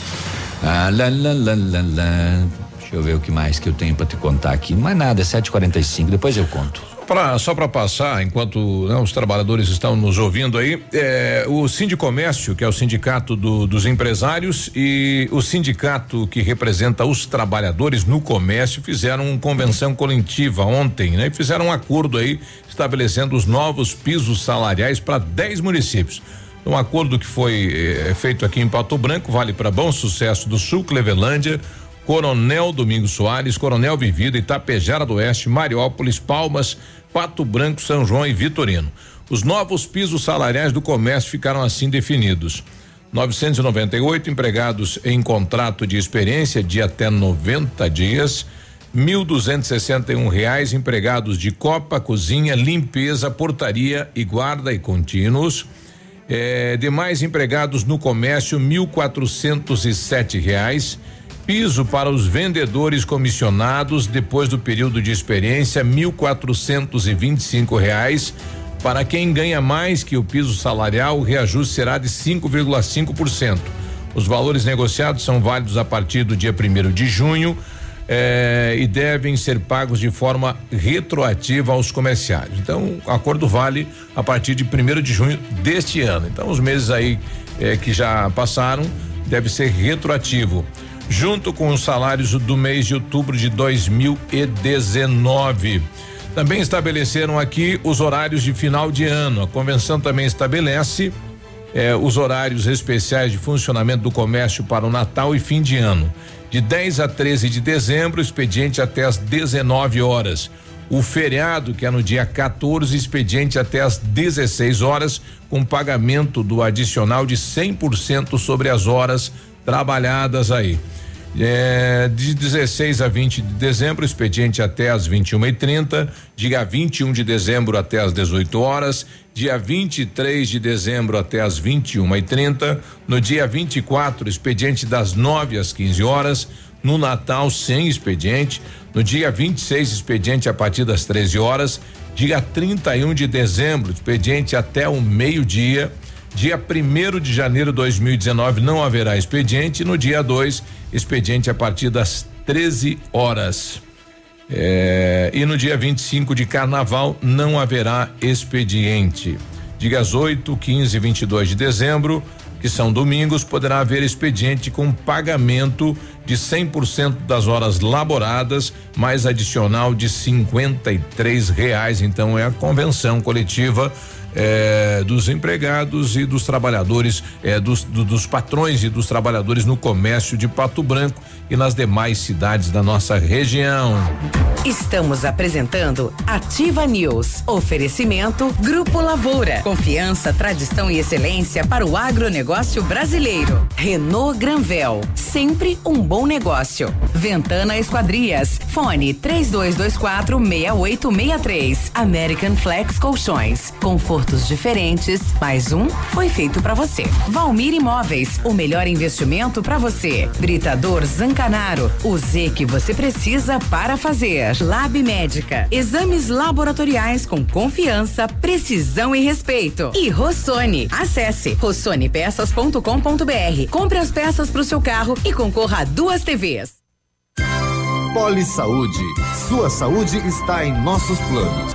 Ah, lá, lá, lá. Deixa eu ver o que mais que eu tenho para te contar aqui. Não é nada, é 7h45, depois eu conto. Pra, só para passar, enquanto né, os trabalhadores estão nos ouvindo aí, é, o Sindicomércio, que é o sindicato do, dos empresários, e o sindicato que representa os trabalhadores no comércio fizeram uma convenção coletiva ontem, né? E fizeram um acordo aí estabelecendo os novos pisos salariais para 10 municípios. Um acordo que foi eh, feito aqui em Pato Branco, vale para Bom Sucesso do Sul, Clevelândia, Coronel Domingos Soares, Coronel Vivida, Itapejara do Oeste, Mariópolis, Palmas, Pato Branco, São João e Vitorino. Os novos pisos salariais do comércio ficaram assim definidos. 998 empregados em contrato de experiência de até 90 dias, mil duzentos um reais empregados de copa, cozinha, limpeza, portaria e guarda e contínuos. Eh, demais empregados no comércio, mil quatrocentos e sete reais. Piso para os vendedores comissionados depois do período de experiência, e cinco reais. Para quem ganha mais que o piso salarial, o reajuste será de 5,5%. Os valores negociados são válidos a partir do dia primeiro de junho eh, e devem ser pagos de forma retroativa aos comerciários. Então, o acordo vale a partir de primeiro de junho deste ano. Então, os meses aí eh, que já passaram deve ser retroativo junto com os salários do mês de outubro de 2019. Também estabeleceram aqui os horários de final de ano. A convenção também estabelece eh, os horários especiais de funcionamento do comércio para o Natal e fim de ano. De 10 a 13 de dezembro, expediente até às 19 horas. O feriado, que é no dia 14, expediente até às 16 horas, com pagamento do adicional de 100% sobre as horas trabalhadas aí. É, de 16 a 20 de dezembro, expediente até às 21h30. Dia 21 de dezembro até às 18 horas. Dia 23 de dezembro até às 21h30. No dia 24, expediente das 9 às 15 horas. No Natal, sem expediente. No dia 26, expediente a partir das 13 horas. Dia 31 de dezembro, expediente até o meio-dia. Dia 1 de janeiro de 2019 não haverá expediente. No dia 2, expediente a partir das 13 horas. É, e no dia 25 de carnaval não haverá expediente. Dias 8, 15 e 22 de dezembro, que são domingos, poderá haver expediente com pagamento de 100% das horas laboradas, mais adicional de 53 reais. Então é a convenção coletiva é, dos empregados e dos trabalhadores, é, dos, do, dos patrões e dos trabalhadores no comércio de Pato Branco e nas demais cidades da nossa região. Estamos apresentando Ativa News. Oferecimento Grupo Lavoura. Confiança, tradição e excelência para o agronegócio brasileiro. Renault Granvel. Sempre um bom negócio. Ventana Esquadrias. Fone 3224 6863. American Flex Colchões. Confortos diferentes. Mais um foi feito para você. Valmir Imóveis. O melhor investimento para você. Britador Zancanaro. O Z que você precisa para fazer. Lab Médica. Exames laboratoriais com confiança, precisão e respeito. E Rossoni. Acesse rossonepeças.com.br. Compre as peças para o seu carro e concorra a duas TVs. Poli Saúde. Sua saúde está em nossos planos.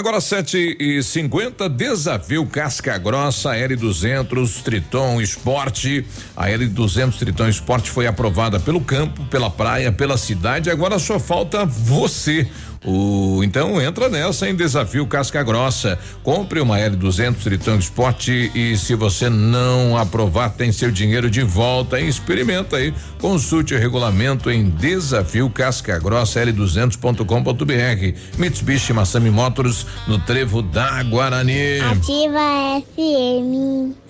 Agora 7 e 50 desafio Casca Grossa L200 Triton Esporte. A L200 Triton Esporte foi aprovada pelo campo, pela praia, pela cidade. Agora só falta você. O, então entra nessa em desafio Casca Grossa. Compre uma L200 Triton Sport e se você não aprovar, tem seu dinheiro de volta. Experimenta aí. Consulte o regulamento em desafio Casca Grossa L200.com.br. Mitsubishi Massami Motors no Trevo da Guarani. Ativa FM.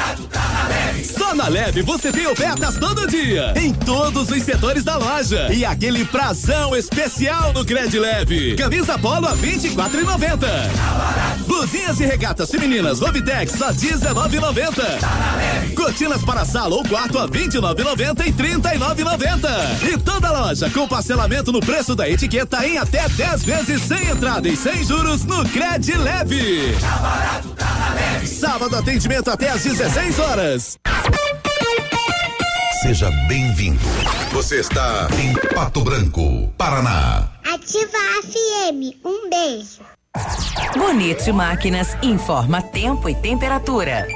Dourado tá na leve. Na Leve você tem ofertas todo dia, em todos os setores da loja. E aquele prazão especial no Cred Leve. Camisa Polo a 24,90. Blusinhas e regatas femininas Lovitex só 19,90. Cortinas para sala ou quarto a 29,90 e 39,90. E toda loja com parcelamento no preço da etiqueta em até 10 vezes sem entrada e sem juros no Cred Leve. Sábado atendimento até às 16 horas. Seja bem-vindo. Você está em Pato Branco, Paraná. Ativa FM. Um beijo. Bonito Máquinas informa tempo e temperatura.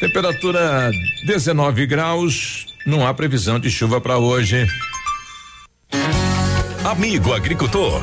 Temperatura 19 graus. Não há previsão de chuva para hoje. Amigo agricultor,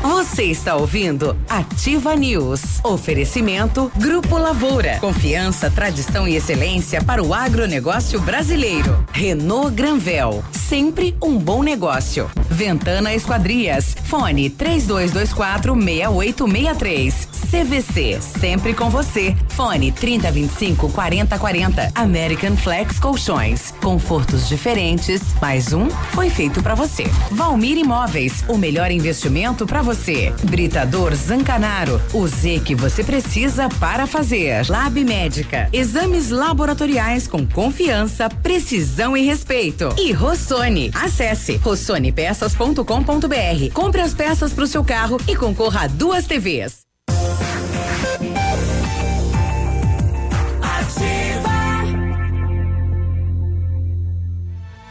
Você está ouvindo Ativa News. Oferecimento Grupo Lavoura. Confiança, tradição e excelência para o agronegócio brasileiro. Renault Granvel. Sempre um bom negócio. Ventana Esquadrias. Fone 3224 6863. CVC. Sempre com você. Fone 3025 4040. American Flex Colchões. Confortos diferentes. Mais um foi feito para você. Valmir Imóveis. O melhor investimento para você. Britador Zancanaro. O Z que você precisa para fazer. Lab Médica. Exames laboratoriais com confiança, precisão e respeito. E Rossoni. Acesse rossonepeças.com.br. Compre as peças para o seu carro e concorra a duas TVs.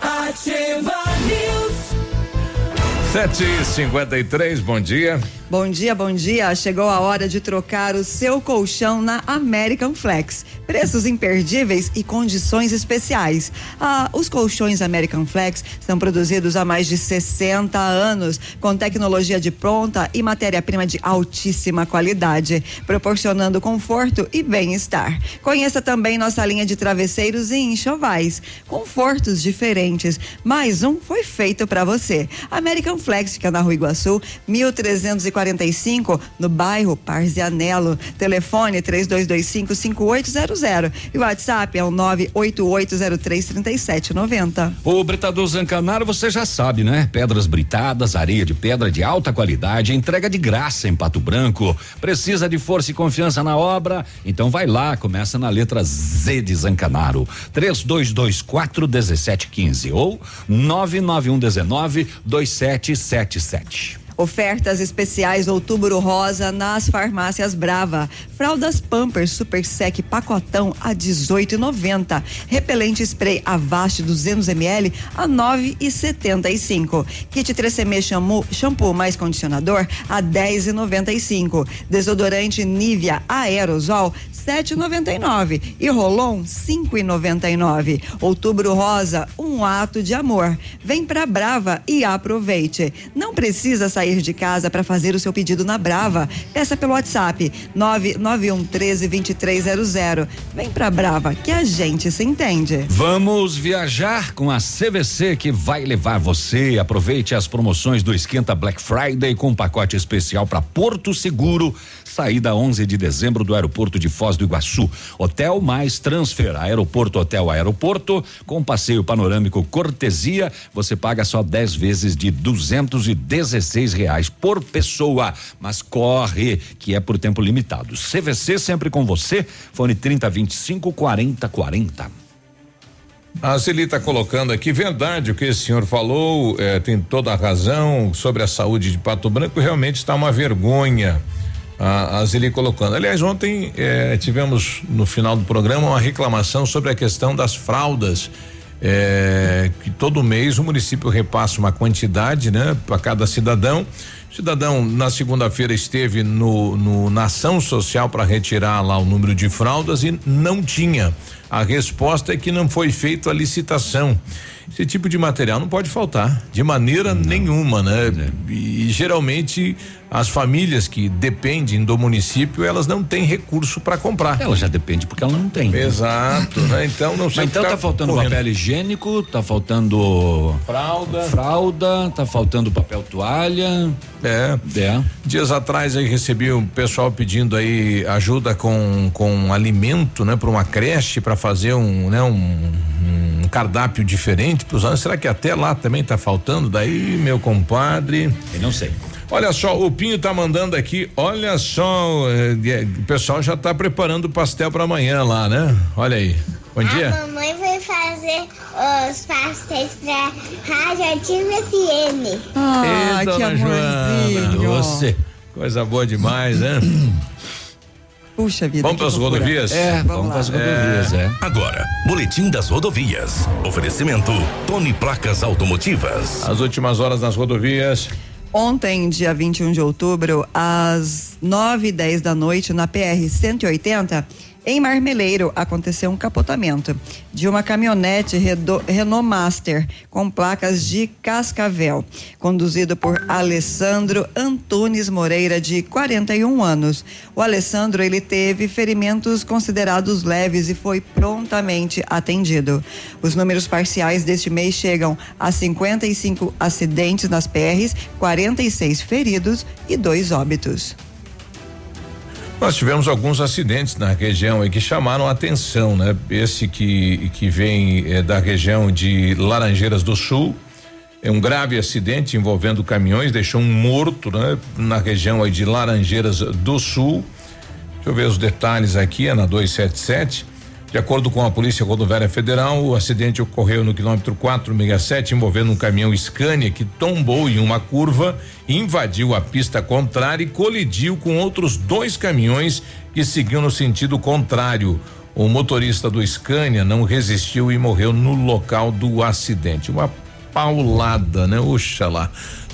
Ativa News. Sete e cinquenta e três, bom dia. Bom dia, bom dia. Chegou a hora de trocar o seu colchão na American Flex. Preços imperdíveis e condições especiais. Ah, os colchões American Flex são produzidos há mais de 60 anos, com tecnologia de ponta e matéria-prima de altíssima qualidade, proporcionando conforto e bem-estar. Conheça também nossa linha de travesseiros e enxovais, confortos diferentes. Mais um foi feito para você. American Flex fica na Rua Iguaçu, 1345 no bairro Parzianello. Telefone 3225 5800 e o WhatsApp é o 988033790. O Britador Zancanaro você já sabe, né? Pedras britadas, areia de pedra de alta qualidade, entrega de graça em Pato Branco. Precisa de força e confiança na obra? Então vai lá, começa na letra Z de Zancanaro. 3224 1715 ou 99119 2777. Ofertas especiais Outubro Rosa nas farmácias Brava. Fraldas Pampers Super Sec pacotão a 18,90. Repelente spray Avast 200 ml a 9,75. Kit 3M shampoo, shampoo mais condicionador a 10,95. Desodorante Nivea Aerosol 7,99 e Rolon 5,99. Outubro Rosa, um ato de amor. Vem pra Brava e aproveite. Não precisa sair de casa para fazer o seu pedido na Brava. Peça pelo WhatsApp 991 13 2300. Vem pra Brava que a gente se entende. Vamos viajar com a CVC que vai levar você. Aproveite as promoções do Esquenta Black Friday com um pacote especial para Porto Seguro. Saída 11 de dezembro do aeroporto de Foz do Iguaçu. Hotel mais transfer. Aeroporto, hotel, aeroporto. Com passeio panorâmico cortesia. Você paga só 10 vezes de 216 reais por pessoa. Mas corre, que é por tempo limitado. CVC sempre com você. Fone 3025 4040. A Celi está colocando aqui, verdade, o que esse senhor falou, eh, tem toda a razão sobre a saúde de Pato Branco, realmente está uma vergonha. A, a Zeli colocando. Aliás, ontem eh, tivemos no final do programa uma reclamação sobre a questão das fraldas. eh, que todo mês o município repassa uma quantidade, né, para cada cidadão. O cidadão na segunda-feira esteve no, no na ação social para retirar lá o número de fraldas e não tinha. A resposta é que não foi feita a licitação. Esse tipo de material não pode faltar, de maneira nenhuma, né? E geralmente as famílias que dependem do município, elas não têm recurso para comprar. Ela já depende porque ela não tem. né? Exato, né? Então não sei. Mas então o que tá faltando correndo. papel higiênico, tá faltando fralda, fralda, tá faltando papel toalha. É. É. Dias atrás aí recebi um pessoal pedindo aí ajuda com com alimento, né, para uma creche para fazer um, né, um, um cardápio diferente para os Será que até lá também tá faltando? Daí, meu compadre. Eu não sei. Olha só, o Pinho tá mandando aqui, olha só, eh, o pessoal já tá preparando o pastel para amanhã lá, né? Olha aí. Bom dia. A mamãe vai fazer os pastéis pra Rádio Ativa FM. Ei, dona Joana, Você. Coisa boa demais, né? Puxa vida. Vamos que para as loucura. rodovias? É, vamos para as rodovias, é. Agora, Boletim das Rodovias. Oferecimento Tony Placas Automotivas. As últimas horas nas rodovias. Ontem, dia 21 de outubro, às 9 e 10 da noite, na PR 180, em Marmeleiro, aconteceu um capotamento de uma caminhonete Renault Master com placas de Cascavel, conduzido por Alessandro Antunes Moreira, de 41 anos. O Alessandro ele teve ferimentos considerados leves e foi prontamente atendido. Os números parciais deste mês chegam a 55 acidentes nas PRs, 46 feridos e dois óbitos. Nós tivemos alguns acidentes na região aí que chamaram a atenção, né? Esse que, que vem eh, da região de Laranjeiras do Sul. É um grave acidente envolvendo caminhões, deixou um morto, né? Na região aí de Laranjeiras do Sul. Deixa eu ver os detalhes aqui, é na 277. De acordo com a Polícia Rodoviária Federal, o acidente ocorreu no quilômetro 467, envolvendo um caminhão Scania que tombou em uma curva, invadiu a pista contrária e colidiu com outros dois caminhões que seguiam no sentido contrário. O motorista do Scania não resistiu e morreu no local do acidente. Uma paulada, né? Oxalá.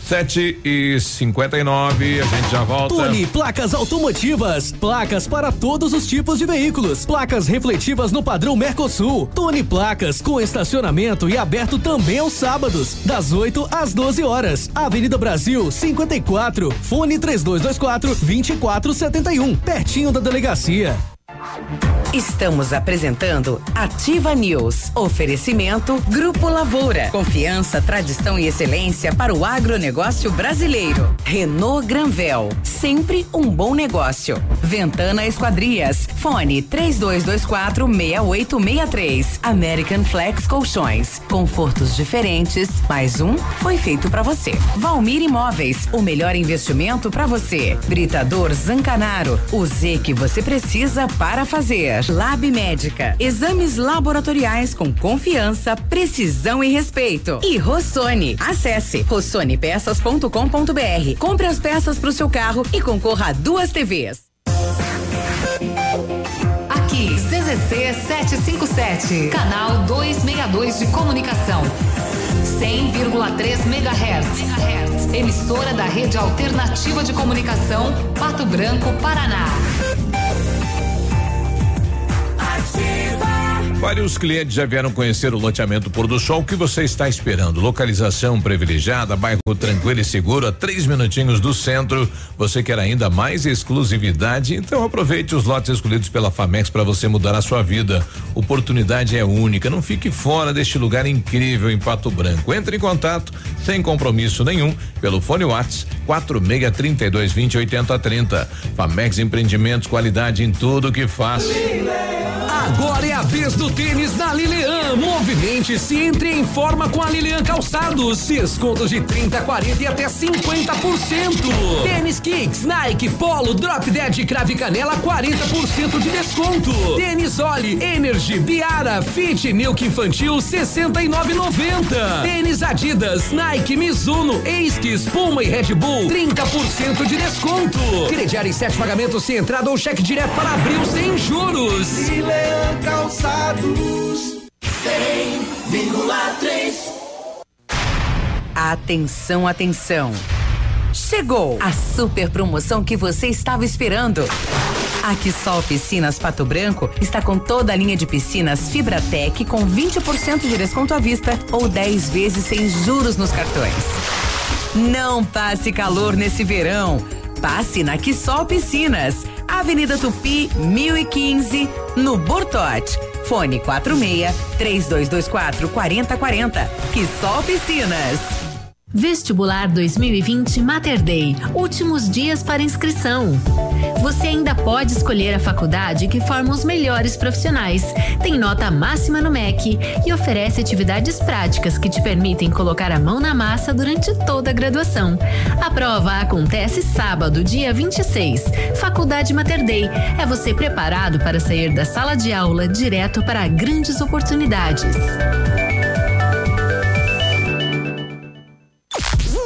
Sete e cinquenta e nove, a gente já volta. Tony Placas Automotivas. Placas para todos os tipos de veículos. Placas refletivas no padrão Mercosul. Tony Placas com estacionamento e aberto também aos sábados, das 8 às 12 horas. Avenida Brasil 54. Fone 3224 2471. Pertinho da delegacia. Estamos apresentando Ativa News. Oferecimento Grupo Lavoura. Confiança, tradição e excelência para o agronegócio brasileiro. Renault Granvel. Sempre um bom negócio. Ventana Esquadrias. Fone 3224 6863. American Flex Colchões. Confortos diferentes. Mais um foi feito para você. Valmir Imóveis. O melhor investimento para você. Britador Zancanaro. O Z que você precisa para fazer. Lab Médica. Exames laboratoriais com confiança, precisão e respeito. E Rossoni. Acesse rossonepeças.com.br. Compre as peças para o seu carro e concorra a duas TVs. Aqui, CZC 757, canal 262 de comunicação. 100,3 MHz. Emissora da Rede Alternativa de Comunicação, Pato Branco, Paraná. Yeah. Vários clientes já vieram conhecer o loteamento Pôr do Sol. Que você está esperando? Localização privilegiada, bairro tranquilo e seguro, a três minutinhos do centro. Você quer ainda mais exclusividade? Então aproveite os lotes escolhidos pela Famex para você mudar a sua vida. Oportunidade é única. Não fique fora deste lugar incrível em Pato Branco. Entre em contato sem compromisso nenhum pelo fone Whats 4632 20 80 30. Famex Empreendimentos, qualidade em tudo que faz. Agora é a vez do tênis na Lilian. Movimente-se entre em forma com a Lilian Calçados. Descontos de 30, 40 e até 50%. Tênis Kicks, Nike, Polo, Drop Dead, Crave Canela, 40% de desconto. Tênis Oli, Energy, Biara, Fit, Milk Infantil, 69,90. Tênis Adidas, Nike, Mizuno, Esquis, Puma e Red Bull, 30% de desconto. Crediário em sete pagamentos sem entrada ou cheque direto para abril sem juros. Lilian Calçados 100,3 Atenção, atenção. Chegou a super promoção que você estava esperando. A Quissol Piscinas Pato Branco está com toda a linha de piscinas Fibratec com 20% de desconto à vista ou 10 vezes sem juros nos cartões. Não passe calor nesse verão. Passe na Quissol Piscinas, Avenida Tupi, 1015, no Bortote. Fone 46 3224 4040. Quissol Piscinas. Vestibular 2020 Mater Day. Últimos dias para inscrição. Você ainda pode escolher a faculdade que forma os melhores profissionais, tem nota máxima no MEC e oferece atividades práticas que te permitem colocar a mão na massa durante toda a graduação. A prova acontece sábado, dia 26. Faculdade Mater Day. É você preparado para sair da sala de aula direto para grandes oportunidades.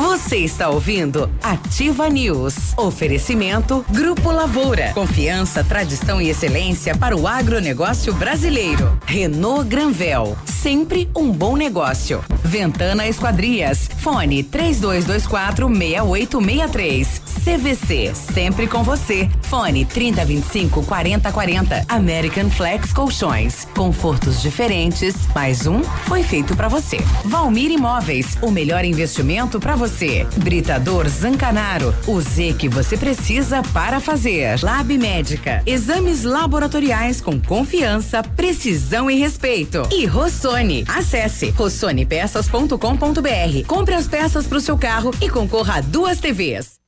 Você está ouvindo Ativa News. Oferecimento Grupo Lavoura. Confiança, tradição e excelência para o agronegócio brasileiro. Renault Granvel. Sempre um bom negócio. Ventana Esquadrias. Fone 3224 6863. CVC. Sempre com você. Fone 3025 4040. American Flex Colchões. Confortos diferentes. Mais um foi feito para você. Valmir Imóveis. O melhor investimento para você. Britador Zancanaro. O Z que você precisa para fazer. Lab Médica. Exames laboratoriais com confiança, precisão e respeito. E Rossoni. Acesse rossonepeças.com.br. Compre as peças para o seu carro e concorra a duas TVs.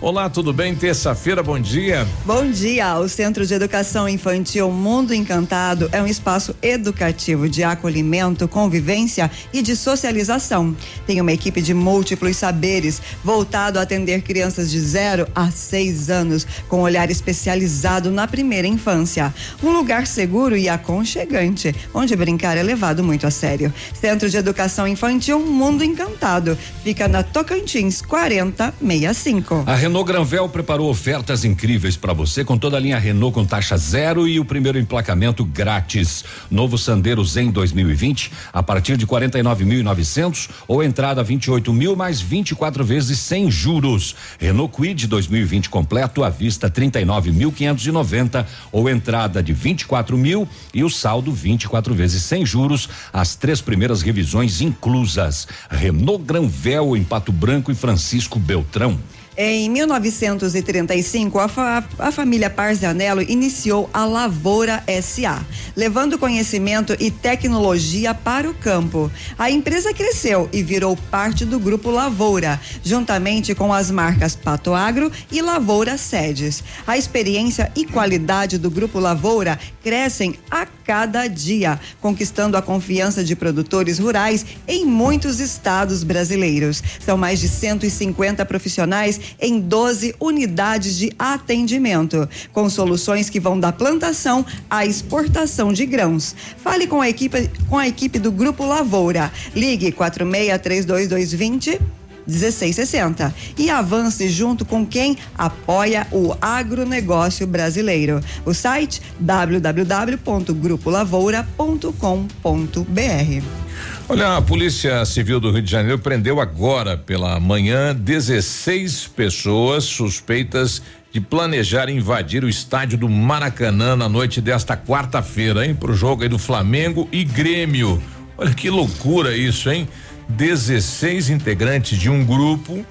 Olá, tudo bem? Terça-feira, bom dia. Bom dia. O Centro de Educação Infantil Mundo Encantado é um espaço educativo de acolhimento, convivência e de socialização. Tem uma equipe de múltiplos saberes voltado a atender crianças de 0 a 6 anos, com olhar especializado na primeira infância. Um lugar seguro e aconchegante, onde brincar é levado muito a sério. Centro de Educação Infantil Mundo Encantado. Fica na Tocantins 4065. A Renault Granvel preparou ofertas incríveis para você com toda a linha Renault com taxa zero e o primeiro emplacamento grátis. Novo Sandero Zen 2020 a partir de 49.900 ou entrada 28 mil mais 24 vezes sem juros. Renault Quid 2020 completo à vista 39.590 ou entrada de 24 mil e o saldo 24 vezes sem juros. As três primeiras revisões inclusas. Renault Granvel em Pato Branco e Francisco Beltrão. Em 1935, a, fa a, família Parzanello iniciou a Lavoura SA, levando conhecimento e tecnologia para o campo. A empresa cresceu e virou parte do Grupo Lavoura, juntamente com as marcas Pato Agro e Lavoura Sedes. A experiência e qualidade do Grupo Lavoura crescem a cada dia, conquistando a confiança de produtores rurais em muitos estados brasileiros. São mais de 150 profissionais em 12 unidades de atendimento, com soluções que vão da plantação à exportação de grãos. Fale com a equipe, com a equipe do Grupo Lavoura. Ligue 463220 1660 e avance junto com quem apoia o agronegócio brasileiro. O site www.grupolavoura.com.br. Olha, a Polícia Civil do Rio de Janeiro prendeu agora pela manhã 16 pessoas suspeitas de planejar invadir o estádio do Maracanã na noite desta quarta-feira, hein? Pro jogo aí do Flamengo e Grêmio. Olha que loucura isso, hein? 16 integrantes de um grupo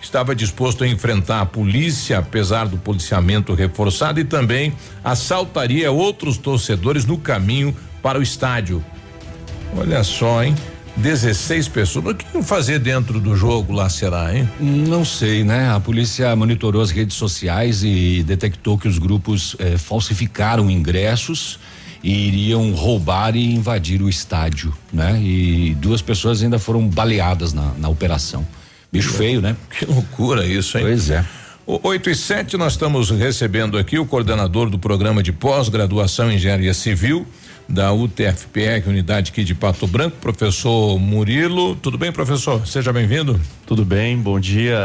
estava disposto a enfrentar a polícia, apesar do policiamento reforçado, e também assaltaria outros torcedores no caminho para o estádio. Olha só, hein? 16 pessoas. O que iam fazer dentro do jogo lá será, hein? Não sei, né? A polícia monitorou as redes sociais e detectou que os grupos eh, falsificaram ingressos e iriam roubar e invadir o estádio, né? E duas pessoas ainda foram baleadas na, na operação. Bicho feio, né? Que loucura isso, hein? Pois é. O 8 e 7, nós estamos recebendo aqui o coordenador do programa de pós-graduação em engenharia civil da UTFPR, unidade aqui de Pato Branco, professor Murilo. Tudo bem, professor? Seja bem-vindo. Tudo bem, bom dia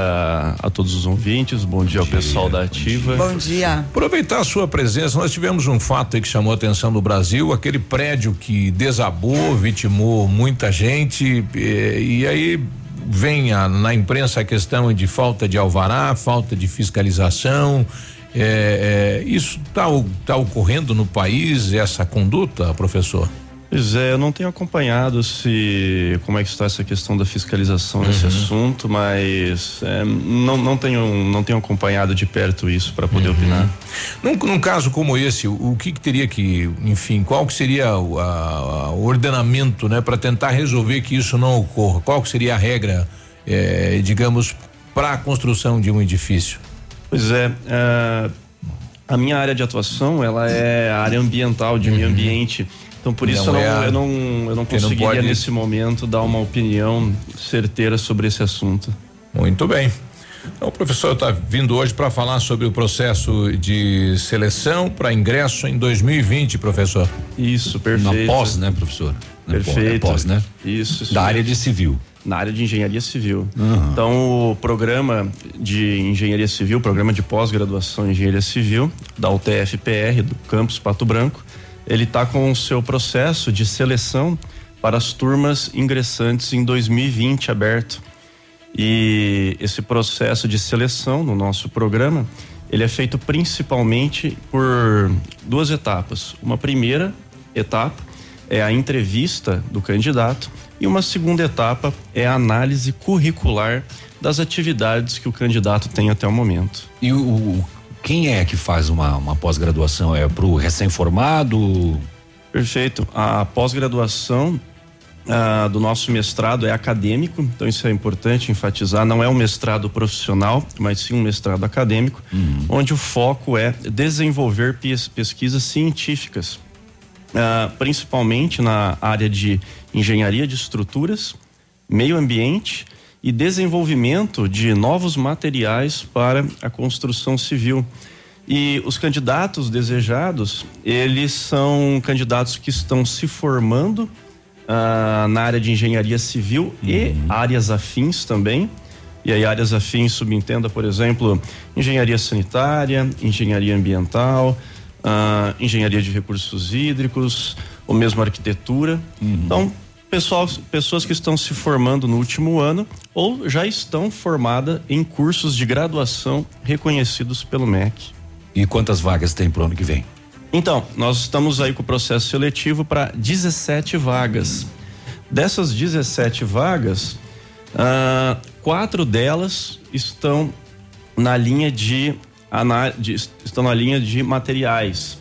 a todos os ouvintes, bom, dia, ao pessoal da Ativa. Bom dia. Aproveitar a sua presença, nós tivemos um fato aí que chamou a atenção do Brasil, aquele prédio que desabou, vitimou muita gente, eh, e aí vem a, na imprensa a questão de falta de alvará, falta de fiscalização. É, é, isso está tá ocorrendo no país, essa conduta, professor? Pois é, eu não tenho acompanhado se como é que está essa questão da fiscalização nesse Uhum. assunto, mas é, não, não tenho não tenho acompanhado de perto isso para poder opinar. Num, num caso como esse, o, o que, que teria que, enfim, qual que seria o, ordenamento, né, para tentar resolver que isso não ocorra? Qual que seria a regra, eh, digamos, para a construção de um edifício? Pois é, é, a minha área de atuação ela é a área ambiental de meio ambiente. Então por isso Uhum. Não eu, é não, a- eu não eu não conseguiria pode- nesse momento dar uma opinião certeira sobre esse assunto. Muito bem. Então, o professor está vindo hoje para falar sobre o processo de seleção para ingresso em 2020, professor. Isso, perfeito. Na pós, né, professor? Pós- Perfeito. né? Isso, isso Da área de civil. Na área de engenharia civil. Aham. Então, o programa de engenharia civil, programa de pós-graduação em engenharia civil da UTFPR, do campus Pato Branco, ele está com o seu processo de seleção para as turmas ingressantes em 2020 aberto. E esse processo de seleção no nosso programa, ele é feito principalmente por duas etapas. Uma primeira etapa é a entrevista do candidato e uma segunda etapa é a análise curricular das atividades que o candidato tem até o momento. E o, o- quem é que faz uma, uma pós-graduação? É pro recém-formado? Perfeito. A pós-graduação ah, do nosso mestrado é acadêmico, então isso é importante enfatizar. Não é um mestrado profissional, mas sim um mestrado acadêmico, onde o foco é desenvolver pes- pesquisas científicas, ah, principalmente na área de engenharia de estruturas, meio ambiente e desenvolvimento de novos materiais para a construção civil. E os candidatos desejados, eles são candidatos que estão se formando ah, na área de engenharia civil e áreas afins também. E aí, áreas afins subentenda, por exemplo, engenharia sanitária, engenharia ambiental, ah, engenharia de recursos hídricos, ou mesmo arquitetura. Então, pessoal, pessoas que estão se formando no último ano ou já estão formadas em cursos de graduação reconhecidos pelo MEC. E quantas vagas tem pro ano que vem? Então, nós estamos aí com o processo seletivo para 17 vagas. Dessas 17 vagas, ah, quatro delas estão na linha de, de- estão na linha de materiais.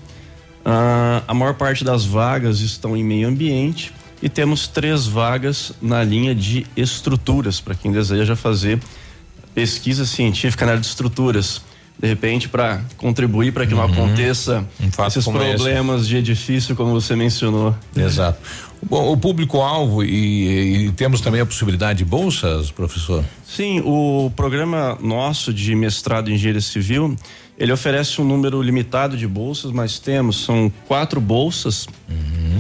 Ah, a maior parte das vagas estão em meio ambiente e temos três vagas na linha de estruturas para quem deseja fazer pesquisa científica na área de estruturas. De repente, para contribuir para que não aconteça esses como esse. problemas de edifício, como você mencionou. Exato. Bom, o público-alvo e, e temos também a possibilidade de bolsas, professor? Sim, o programa nosso de mestrado em engenharia civil, ele oferece um número limitado de bolsas, mas temos, são quatro bolsas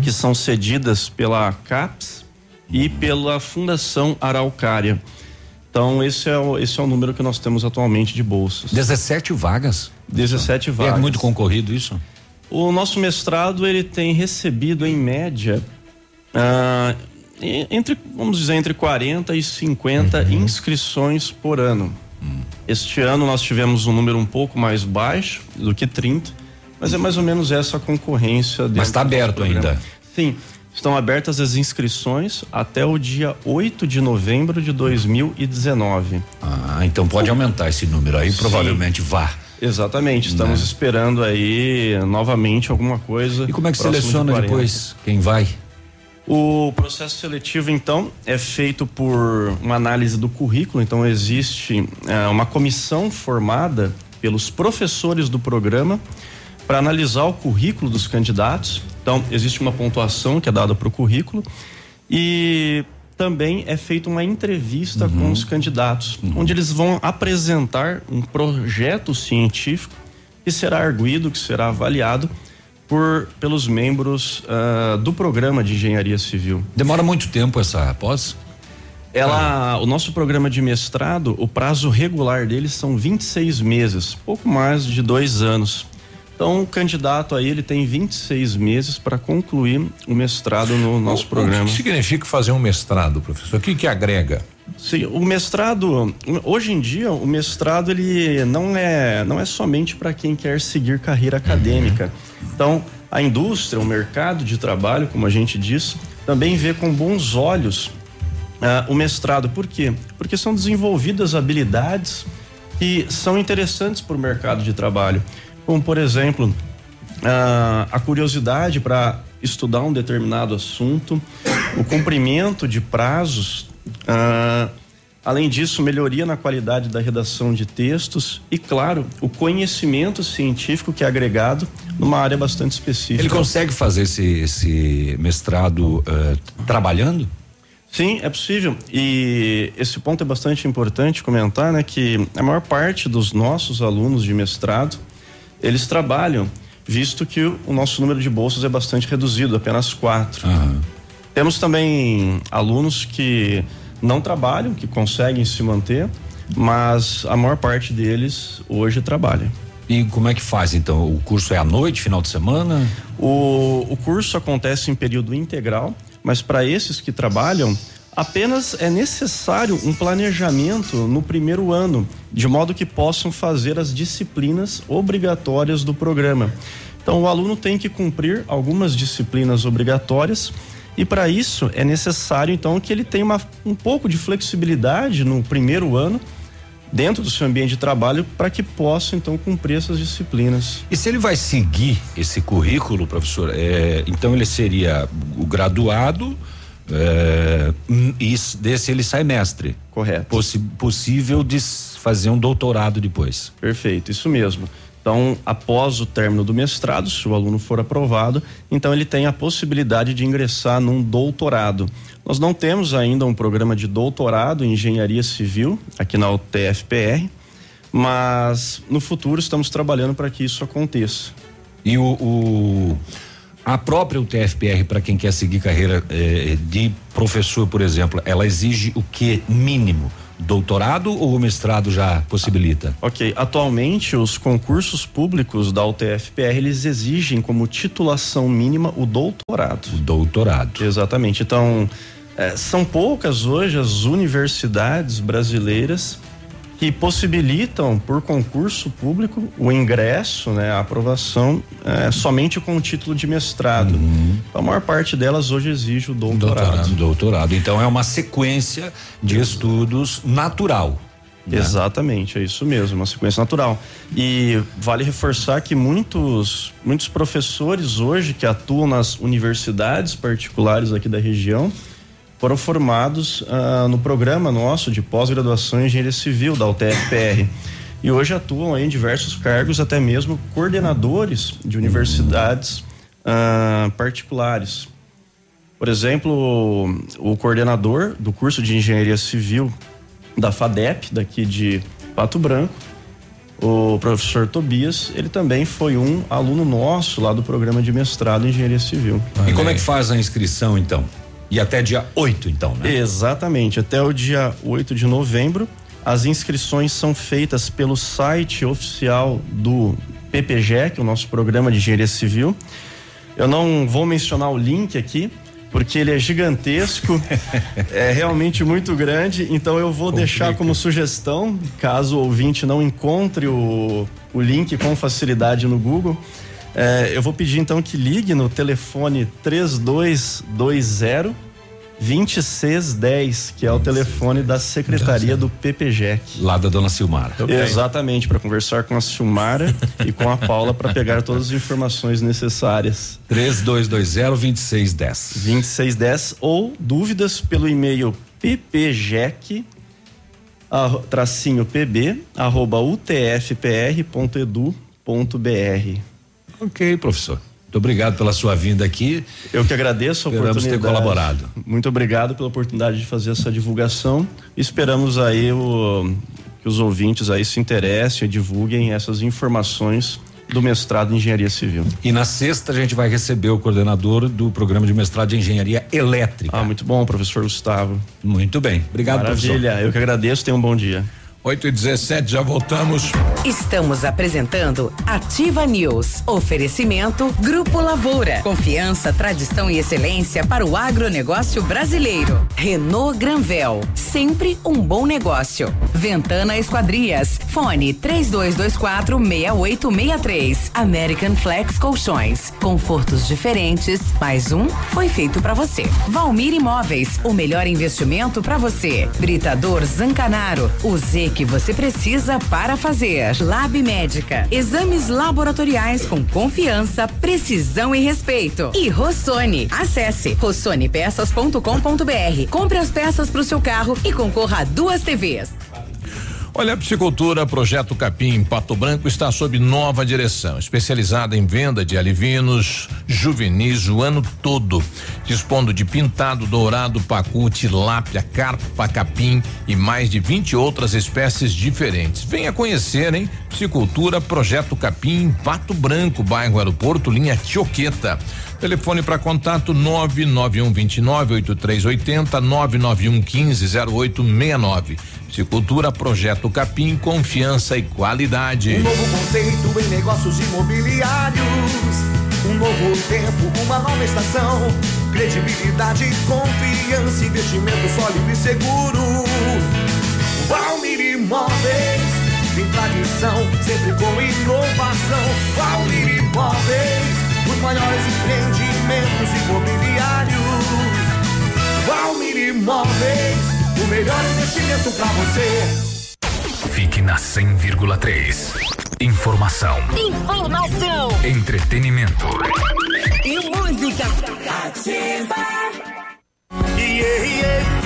que são cedidas pela CAPES e pela Fundação Araucária. Então, esse é, o, esse é o número que nós temos atualmente de bolsas. 17 vagas? 17 vagas. É muito concorrido isso? O nosso mestrado ele tem recebido em média ah, entre vamos dizer entre 40 e 50 inscrições por ano. Este ano nós tivemos um número um pouco mais baixo do que 30, mas é mais ou menos essa a concorrência. Mas está aberto ainda. Sim, estão abertas as inscrições até o dia 8 de novembro de 2019. Ah, então pode aumentar esse número aí, Sim. provavelmente vá. Exatamente, estamos Né? esperando aí novamente alguma coisa. E como é que de seleciona 40. depois quem vai? O processo seletivo, então, é feito por uma análise do currículo. Então, existe eh, uma comissão formada pelos professores do programa para analisar o currículo dos candidatos. Então, existe uma pontuação que é dada para o currículo. E também é feita uma entrevista com os candidatos, onde eles vão apresentar um projeto científico que será arguído, que será avaliado por pelos membros ah, do programa de engenharia civil. Demora muito tempo essa pós? Ela, o nosso programa de mestrado, o prazo regular dele são 26 meses, pouco mais de dois anos. Então, o candidato aí ele tem 26 meses para concluir o mestrado no nosso O programa. que significa fazer um mestrado, professor? O que que agrega? Sim, o mestrado, hoje em dia, o mestrado ele não é, não é somente para quem quer seguir carreira acadêmica. Então, a indústria, o mercado de trabalho, como a gente diz, também vê com bons olhos ah, o mestrado. Por quê? Porque são desenvolvidas habilidades que são interessantes para o mercado de trabalho. Como, por exemplo, ah, a curiosidade para estudar um determinado assunto, o cumprimento de prazos, ah, além disso, melhoria na qualidade da redação de textos e, claro, o conhecimento científico que é agregado numa área bastante específica. Ele consegue fazer esse, esse mestrado eh, trabalhando? Sim, é possível. E esse ponto é bastante importante comentar, né? Que a maior parte dos nossos alunos de mestrado, eles trabalham, visto que o, o nosso número de bolsas é bastante reduzido, apenas quatro. Temos também alunos que não trabalham, que conseguem se manter, mas a maior parte deles hoje trabalha. E como é que faz então? O curso é à noite, final de semana? O, o curso acontece em período integral, mas para esses que trabalham, apenas é necessário um planejamento no primeiro ano, de modo que possam fazer as disciplinas obrigatórias do programa. Então, o aluno tem que cumprir algumas disciplinas obrigatórias. E para isso é necessário então que ele tenha uma, um pouco de flexibilidade no primeiro ano dentro do seu ambiente de trabalho para que possa então cumprir essas disciplinas. E se ele vai seguir esse currículo, professor, é, então ele seria o graduado é, e desse ele sai mestre. Correto. possível de fazer um doutorado depois. Perfeito, isso mesmo. Então, após o término do mestrado, se o aluno for aprovado, então ele tem a possibilidade de ingressar num doutorado. Nós não temos ainda um programa de doutorado em engenharia civil aqui na UTFPR, mas no futuro estamos trabalhando para que isso aconteça. E o, o- a própria UTFPR para quem quer seguir carreira eh, de professor, por exemplo, ela exige o que mínimo? Doutorado ou o mestrado já possibilita? Ok, atualmente os concursos públicos da UTFPR eles exigem como titulação mínima o doutorado. O doutorado. Exatamente. Então, eh, são poucas hoje as universidades brasileiras que possibilitam por concurso público o ingresso, né, a aprovação eh, somente com o título de mestrado. Então, a maior parte delas hoje exige o doutorado. Doutorado, doutorado. Então é uma sequência de estudos natural. né? Exatamente, é isso mesmo, uma sequência natural. E vale reforçar que muitos, muitos professores hoje que atuam nas universidades particulares aqui da região foram formados ah, no programa nosso de pós-graduação em engenharia civil da UTFPR. E hoje atuam aí em diversos cargos, até mesmo coordenadores de universidades ah, particulares. Por exemplo, o, o coordenador do curso de engenharia civil da FADEP, daqui de Pato Branco, o professor Tobias, ele também foi um aluno nosso lá do programa de mestrado em engenharia civil. E como é que faz a inscrição então? E até dia 8, então, né? Exatamente, até o dia 8 de novembro. As inscrições são feitas pelo site oficial do PPG, que é o nosso programa de engenharia civil. Eu não vou mencionar o link aqui, porque ele é gigantesco, é realmente muito grande, então eu vou deixar como sugestão, caso o ouvinte não encontre o, o link com facilidade no Google, é, eu vou pedir então que ligue no telefone 3220 2610, que é o telefone da secretaria do PPGEC. Lá da dona Silmara. Exatamente, para conversar com a Silmara e com a Paula para pegar todas as informações necessárias. 3220-2610. 2610 ou dúvidas pelo e-mail ppgec tracinho pb arroba utfpr.edu.br. Ok, professor. Muito obrigado pela sua vinda aqui. Eu que agradeço a Esperamos ter oportunidade. colaborado. Muito obrigado pela oportunidade de fazer essa divulgação. Esperamos aí o, que os ouvintes aí se interessem e divulguem essas informações do mestrado em engenharia civil. E na sexta a gente vai receber o coordenador do programa de mestrado de engenharia elétrica. Ah, muito bom, professor Gustavo. Muito bem. Obrigado, Maravilha. professor. Eu que agradeço. Tenha um bom dia. 8 e 17 já voltamos. Estamos apresentando Ativa News. Oferecimento Grupo Lavoura. Confiança, tradição e excelência para o agronegócio brasileiro. Renault Granvel. Sempre um bom negócio. Ventana Esquadrias. Fone 3224 6863. American Flex Colchões. Confortos diferentes. Mais um foi feito para você. Valmir Imóveis. O melhor investimento para você. Britador Zancanaro. O Z que você precisa para fazer. Lab Médica. Exames laboratoriais com confiança, precisão e respeito. E Rossoni. Acesse rossonepeças.com.br. Compre as peças para o seu carro e concorra a duas TVs. Olha, a Psicultura Projeto Capim Pato Branco está sob nova direção, especializada em venda de alivinos juvenis o ano todo, dispondo de pintado, dourado, pacu, tilápia, carpa, capim e mais de 20 outras espécies diferentes. Venha conhecer, hein? Psicultura Projeto Capim Pato Branco, bairro Aeroporto, linha Tioqueta. Telefone para contato 991 29 8380 991 15 0869. Psicultura Projeto Capim, confiança e qualidade. Um novo conceito em negócios imobiliários. Um novo tempo, uma nova estação. Credibilidade, confiança, investimento sólido e seguro. Valmir Imóveis, tem tradição, sempre com inovação. Valmir Imóveis, os maiores empreendimentos imobiliários. Valmir Imóveis, o melhor investimento para você. Fique na 100,3. Informação, Informação entretenimento. e música. Ativa. Yeah, yeah.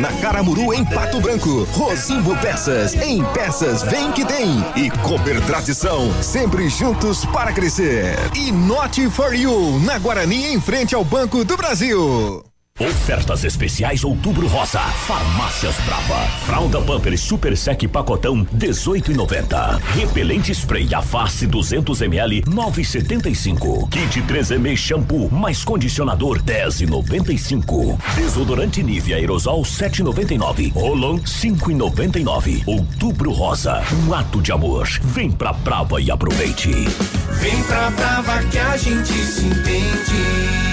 na Caramuru em Pato Branco. Rosimbo Peças, em peças vem que tem. E Cooper Tradição, sempre juntos para crescer. E Not for You, na Guarani em frente ao Banco do Brasil. Ofertas especiais Outubro Rosa. Farmácias Brava. Fralda Pamper Super Sec Pacotão 18,90. Repelente Spray a face 200 ml 9,75. Kit 3M Shampoo mais condicionador 10,95. Desodorante Nivea Aerosol 7,99. Rolon 5,99. Outubro Rosa. Um ato de amor. Vem pra Brava e aproveite. Vem pra Brava que a gente se entende.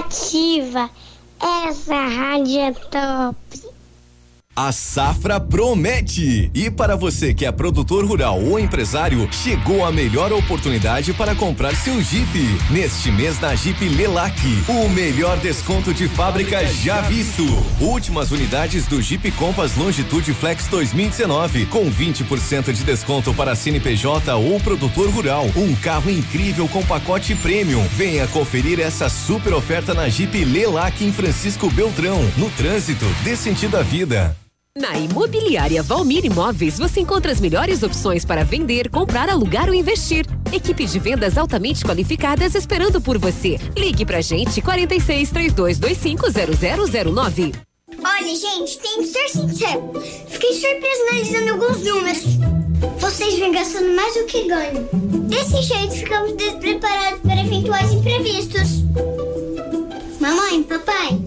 Ativa. Essa rádio é top. A safra promete! E para você que é produtor rural ou empresário, chegou a melhor oportunidade para comprar seu Jeep. Neste mês na Jeep Lelac, o melhor desconto de fábrica já visto. Últimas unidades do Jeep Compass Longitude Flex 2019, com 20% de desconto para CNPJ ou produtor rural. Um carro incrível com pacote premium. Venha conferir essa super oferta na Jeep Lelac em Francisco Beltrão, no trânsito, dê sentido à vida. Na Imobiliária Valmir Imóveis, você encontra as melhores opções para vender, comprar, alugar ou investir. Equipe de vendas altamente qualificadas esperando por você. Ligue pra gente 46 3225 0009. Olha, gente, tem que ser sincero. Fiquei surpresa analisando alguns números. Vocês vêm gastando mais do que ganham. Desse jeito, ficamos despreparados para eventuais imprevistos. Mamãe, papai,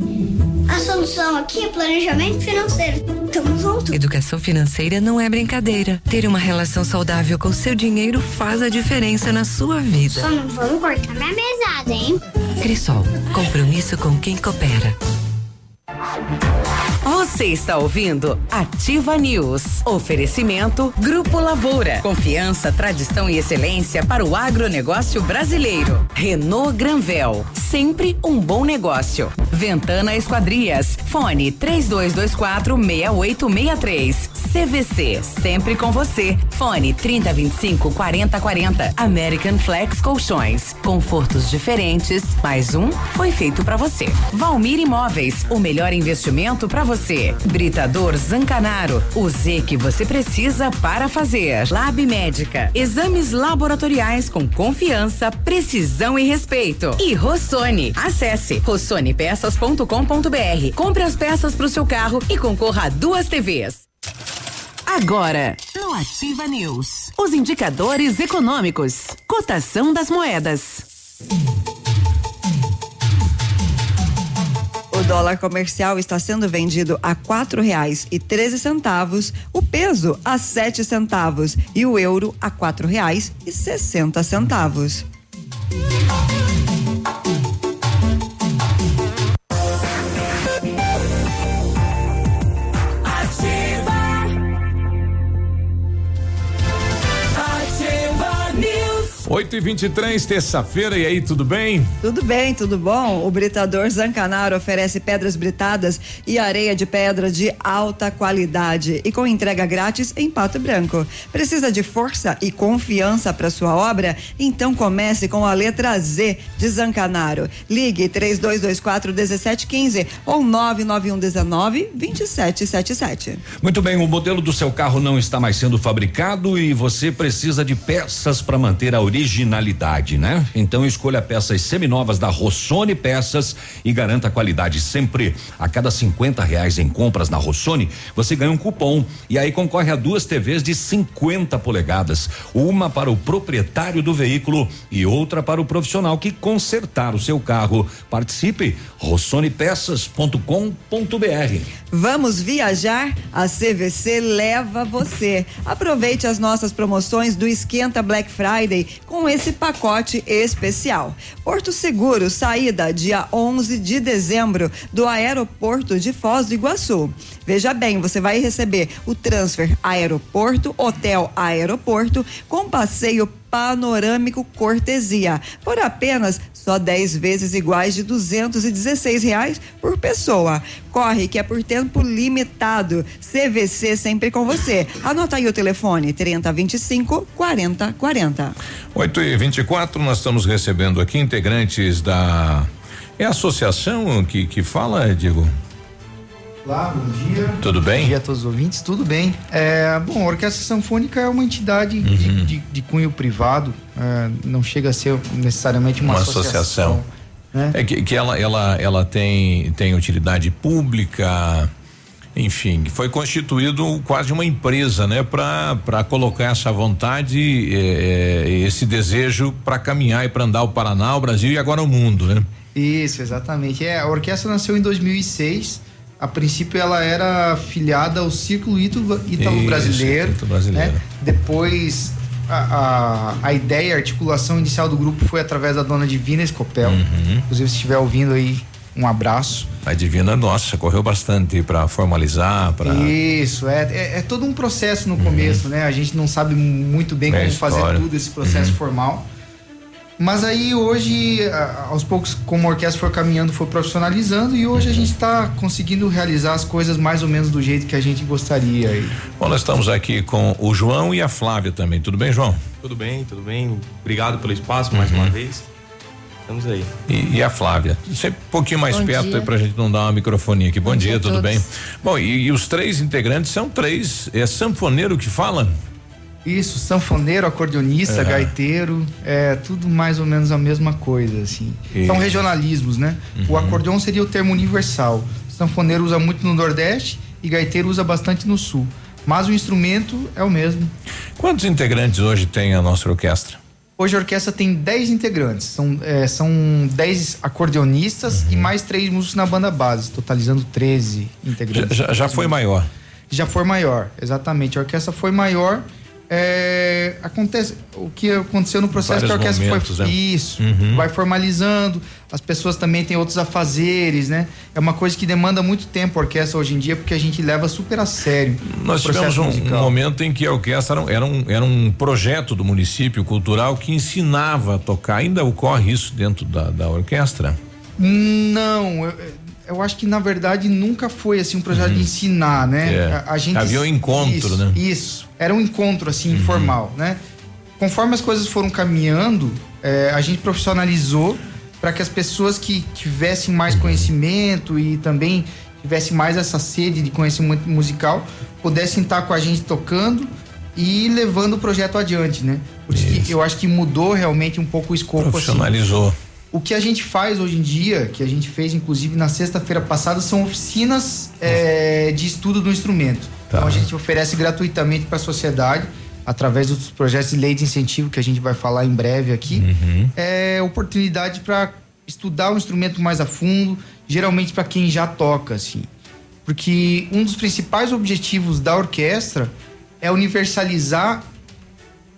a solução aqui é planejamento financeiro. Tamo junto. Educação financeira não é brincadeira. Ter uma relação saudável com seu dinheiro faz a diferença na sua vida. Só não vamos cortar minha mesada, hein? Crisol, compromisso com quem coopera. Você está ouvindo Ativa News. Oferecimento Grupo Lavoura. Confiança, tradição e excelência para o agronegócio brasileiro. Renault Granvel. Sempre um bom negócio. Ventana Esquadrias. Fone 3224 6863. CVC. Sempre com você. Fone 3025 4040. American Flex Colchões. Confortos diferentes. Mais um foi feito para você. Valmir Imóveis. O melhor investimento para você. Britador Zancanaro. O Z que você precisa para fazer. Lab Médica. Exames laboratoriais com confiança, precisão e respeito. E Rossoni. Acesse rossonepeças.com.br. Compre as peças para o seu carro e concorra a duas TVs. Agora, no Ativa News, os indicadores econômicos, cotação das moedas. O dólar comercial está sendo vendido a quatro reais e treze centavos, o peso a sete centavos e o euro a quatro reais e sessenta centavos. 8 e 23 terça-feira, e aí, tudo bem? Tudo bem, tudo bom? O Britador Zancanaro oferece pedras britadas e areia de pedra de alta qualidade e com entrega grátis em Pato Branco. Precisa de força e confiança para sua obra? Então comece com a letra Z de Zancanaro. Ligue 3224 1715 ou 99119 2777. Muito bem, o modelo do seu carro não está mais sendo fabricado e você precisa de peças para manter a originalidade, né? Então escolha peças seminovas da Rossoni Peças e garanta qualidade sempre. A cada 50 reais em compras na Rossoni, você ganha um cupom e aí concorre a duas TVs de 50 polegadas, uma para o proprietário do veículo e outra para o profissional que consertar o seu carro. Participe rossonepeças.com.br. Vamos viajar? A CVC leva você. Aproveite as nossas promoções do Esquenta Black Friday com esse pacote especial. Porto Seguro, saída dia 11 de dezembro do aeroporto de Foz do Iguaçu. Veja bem, você vai receber o transfer aeroporto, hotel aeroporto com passeio panorâmico cortesia por apenas só 10 vezes iguais de 216 reais por pessoa. Corre que é por tempo limitado. CVC sempre com você. Anota aí o telefone 3025 4040. 8 e 24 nós estamos recebendo aqui integrantes da. É a associação que, que fala, Diego? Olá, bom dia. Tudo bem? Bom dia a todos os ouvintes, tudo bem. É, bom, a Orquestra Sanfônica é uma entidade Uhum. de, de- de cunho privado, é, não chega a ser necessariamente uma, Uma associação. né? É que, que ela, ela, ela tem, tem utilidade pública, enfim, foi constituído quase uma empresa, né, para colocar essa vontade, eh, esse desejo para caminhar e para andar o Paraná, o Brasil e agora o mundo, né? Isso, exatamente. É, a orquestra nasceu em 2006. A princípio ela era filiada ao Círculo Ítalo, Ítalo Isso, Brasileiro. Ítalo Brasileiro. né? Depois a, a, a ideia, a articulação inicial do grupo foi através da dona Divina Escopel. Uhum. Inclusive, se estiver ouvindo aí, um abraço. A Divina, nossa, correu bastante para formalizar, para Isso, é, é, é todo um processo no começo, né? A gente não sabe muito bem É como a fazer história. tudo esse processo Uhum. formal. Mas aí hoje, a- aos poucos, como a orquestra foi caminhando, foi profissionalizando e hoje a gente está conseguindo realizar as coisas mais ou menos do jeito que a gente gostaria. E Bom, nós estamos aqui com o João e a Flávia também. Tudo bem, João? Tudo bem, tudo bem. Obrigado pelo espaço mais Uhum. uma vez. Estamos aí. E, e a Flávia? Sempre um pouquinho mais Bom perto dia. aí pra gente não dar uma microfonia aqui. Bom, Bom dia, dia a tudo todos. bem? Bom, e, e os três integrantes são três. É sanfoneiro que fala? Isso, sanfoneiro, acordeonista, É. gaiteiro, é tudo mais ou menos a mesma coisa, assim. E- São regionalismos, né? O Uhum. acordeon seria o termo universal. Sanfoneiro usa muito no Nordeste e gaiteiro usa bastante no Sul. Mas o instrumento é o mesmo. Quantos integrantes hoje tem a nossa orquestra? Hoje a orquestra tem 10 integrantes. São, é, são 10 acordeonistas e mais três músicos na banda base, totalizando 13 integrantes. Já, já- já foi maior. Já foi maior, exatamente. A orquestra foi maior é, acontece o que aconteceu no processo Vários que a orquestra momentos, foi né? isso, Uhum. vai formalizando, as pessoas também têm outros afazeres, né? É uma coisa que demanda muito tempo a orquestra hoje em dia, porque a gente leva super a sério. Nós tivemos um, um momento em que a orquestra era um, era, um, era um projeto do município cultural que ensinava a tocar. Ainda ocorre isso dentro da, da orquestra? Não, eu, eu acho que na verdade nunca foi assim um projeto de ensinar, né? Uhum. É. A, a gente Havia um encontro, isso, né? Uhum. Isso, era um encontro assim informal, né? Conforme as coisas foram caminhando, eh, a gente profissionalizou para que as pessoas que tivessem Uhum. mais conhecimento e também tivessem mais essa sede de conhecimento musical pudessem estar com a gente tocando e levando o projeto adiante, né? Por isso eu acho que mudou realmente um pouco o escopo. assim. O que a gente faz hoje em dia, que a gente fez inclusive na sexta-feira passada, são oficinas eh, de estudo do instrumento. Então a gente oferece gratuitamente para a sociedade, através dos projetos de lei de incentivo que a gente vai falar em breve aqui, é oportunidade para estudar o instrumento mais a fundo, geralmente para quem já toca, assim. Porque um dos principais objetivos da orquestra é universalizar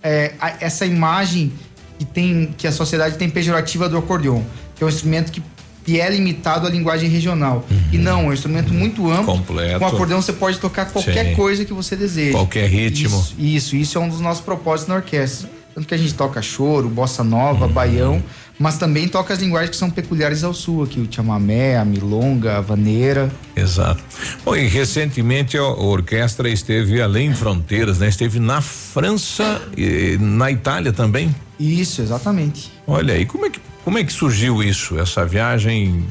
é, a- essa imagem que tem que a sociedade tem pejorativa do acordeon, que é um instrumento que, que é limitado à linguagem regional. E não, é um instrumento muito amplo. Uhum. Completo. Com acordeão você pode tocar qualquer Sim. coisa que você deseja. Qualquer ritmo. Isso, isso, isso é um dos nossos propósitos na orquestra. Tanto que a gente toca choro, bossa nova, Uhum. baião, mas também toca as linguagens que são peculiares ao sul, aqui o chamamé, a milonga, a vaneira. Exato. Bom, e recentemente a orquestra esteve além fronteiras, né? Esteve na França e na Itália também. Isso, exatamente. Olha aí, como é que, como é que surgiu isso, essa viagem,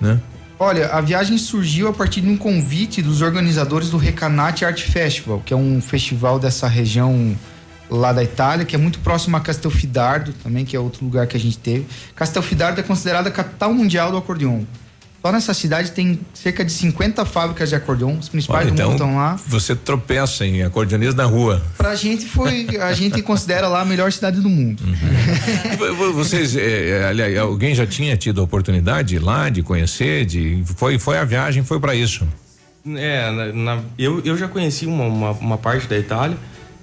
né? Olha, a viagem surgiu a partir de um convite dos organizadores do Recanati Art Festival, que é um festival dessa região lá da Itália, que é muito próximo a Castelfidardo também, que é outro lugar que a gente teve. Castelfidardo é considerada a capital mundial do acordeon. Só nessa cidade tem cerca de 50 fábricas de acordeon, os principais Olha, do mundo então estão lá. você tropeça em acordeonista na rua. Pra gente foi, a gente considera lá a melhor cidade do mundo. Vo- Vocês, eh, eh, aliás, alguém já tinha tido a oportunidade de ir lá, de conhecer, de foi, foi a viagem, foi para isso. É, na- na- eu, eu já conheci uma, uma, uma parte da Itália,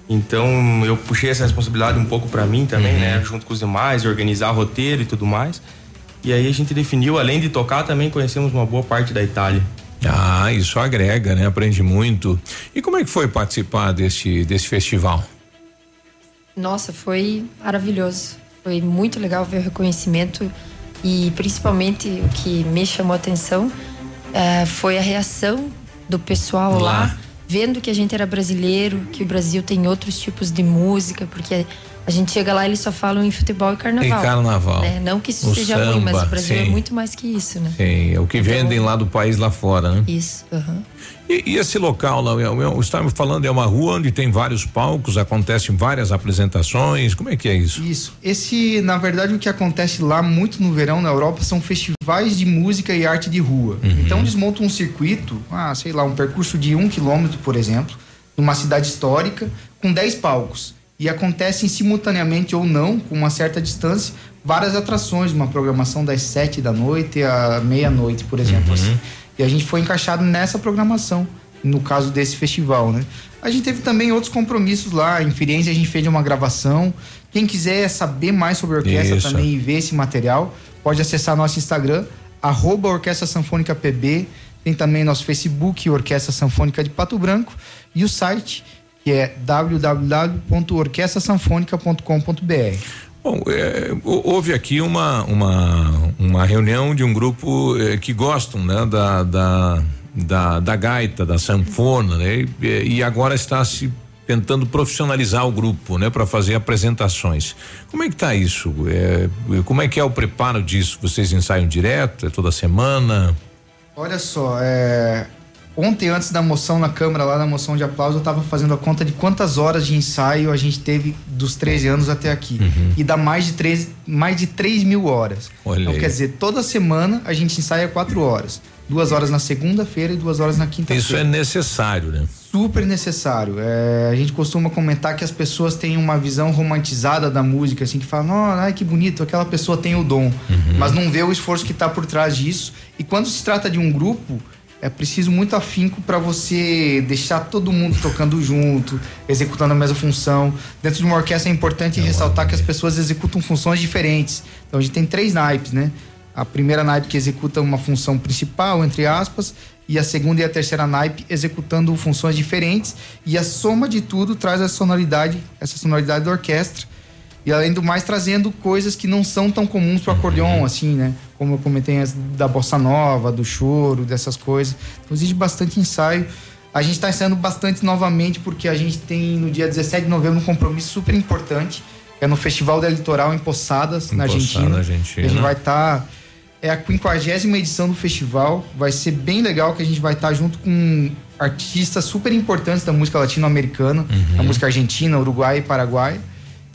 então eu puxei essa responsabilidade um pouco pra mim também, Uhum. né? Junto com os demais, organizar roteiro e tudo mais. E aí a gente definiu, além de tocar, também conhecemos uma boa parte da Itália. Ah, isso agrega, né? Aprende muito. E como é que foi participar desse, desse festival? Nossa, foi maravilhoso. Foi muito legal ver o reconhecimento e principalmente o que me chamou a atenção eh, foi a reação do pessoal lá. Lá. vendo que a gente era brasileiro, que o Brasil tem outros tipos de música, porque a gente chega lá e eles só falam em futebol e carnaval. Em carnaval. né? Não que isso O seja ruim, mas samba, o Brasil é sim. muito mais que isso, né? Sim, é o que vendem lá do país lá fora, né? Isso. aham. E, e esse local lá, é- é- você estava falando, é uma rua onde tem vários palcos, acontecem várias apresentações, como é que é isso? Isso. Esse, na verdade, o que acontece lá muito no verão na Europa são festivais de música e arte de rua. Então eles montam um circuito, ah, sei lá, um percurso de um quilômetro, por exemplo, numa cidade histórica, com 10 palcos. E acontecem simultaneamente ou não, com uma certa distância, várias atrações, uma programação das sete da noite à meia-noite, por exemplo. assim. E a gente foi encaixado nessa programação, no caso desse festival, né? A gente teve também outros compromissos lá. Em Firenze a gente fez uma gravação. Quem quiser saber mais sobre a orquestra Isso. também e ver esse material, pode acessar nosso Instagram, arroba Orquestra Sanfônica PB. Tem também nosso Facebook, Orquestra Sanfônica de Pato Branco, e o site, que é www.orquestrasanfônica.com.br. Bom, é, hou- houve aqui uma, uma, uma reunião de um grupo eh, que gostam né, da, da, da, da gaita, da sanfona, né? E, e agora está se tentando profissionalizar o grupo, né, para fazer apresentações. Como é que tá isso? É, como é que é o preparo disso? Vocês ensaiam direto? É toda semana? Olha só, é, ontem antes da moção na Câmara, lá na moção de aplauso, eu estava fazendo a conta de quantas horas de ensaio a gente teve dos 13 anos até aqui. E dá mais de 3, mais de 3 mil horas. Então quer dizer, toda semana a gente ensaia quatro horas. Duas horas na segunda-feira e duas horas na quinta-feira. Isso é necessário, né? super necessário. É, a gente costuma comentar que as pessoas têm uma visão romantizada da música, assim, que falam, "Nó, ai que bonito, aquela pessoa tem o dom, mas não vê o esforço que está por trás disso. E quando se trata de um grupo, é preciso muito afinco para você deixar todo mundo tocando junto, executando a mesma função. Dentro de uma orquestra é importante ressaltar que as pessoas executam funções diferentes. Então a gente tem três naipes, né? A primeira naipe que executa uma função principal, entre aspas, e a segunda e a terceira naipe executando funções diferentes. E a soma de tudo traz a sonoridade, essa sonoridade da orquestra. E além do mais, trazendo coisas que não são tão comuns para o acordeon, assim, né? Como eu comentei da bossa nova, do choro, dessas coisas. Então exige bastante ensaio. A gente está ensaiando bastante novamente, porque a gente tem no dia 17 de novembro um compromisso super importante. É no Festival da Litoral em Poçadas, na Poçada, Argentina. Argentina. A gente vai estar. é a quinquagésima edição do festival. Vai ser bem legal que a gente vai estar junto com artistas super importantes da música latino-americana, da música argentina, uruguai e paraguai.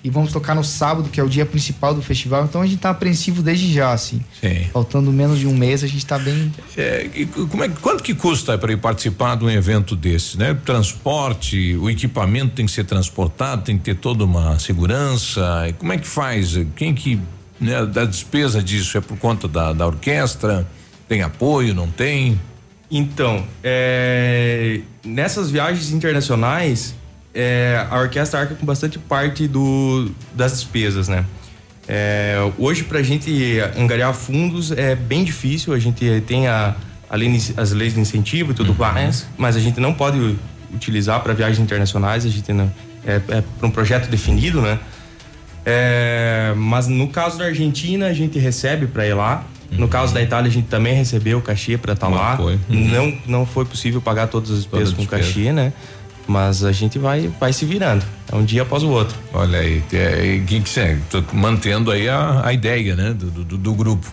E vamos tocar no sábado, que é o dia principal do festival. Então a gente tá apreensivo desde já, assim. Sim. Faltando menos de um mês, a gente tá bem. É, como é, quanto que custa para ir participar de um evento desse, né? Transporte, o equipamento tem que ser transportado, tem que ter toda uma segurança. Como é que faz? Quem que né, da despesa disso é por conta da, da orquestra? Tem apoio? Não tem? Então, é, nessas viagens internacionais, é, a orquestra arca com bastante parte do, das despesas, né? É, hoje, para a gente angariar fundos é bem difícil. A gente tem a, a lei, as leis de incentivo e tudo mais, mas a gente não pode utilizar para viagens internacionais. A gente não, é, é para um projeto definido, né? É, mas no caso da Argentina, a gente recebe para ir lá. No caso da Itália, a gente também recebeu o cachê para estar Não lá. foi. Não, não foi possível pagar todas as despesas com despesa. cachê, né? Mas a gente vai, vai se virando. É um dia após o outro. Olha aí, é, que que cê- tô mantendo aí a, a ideia, né, do, do, do grupo.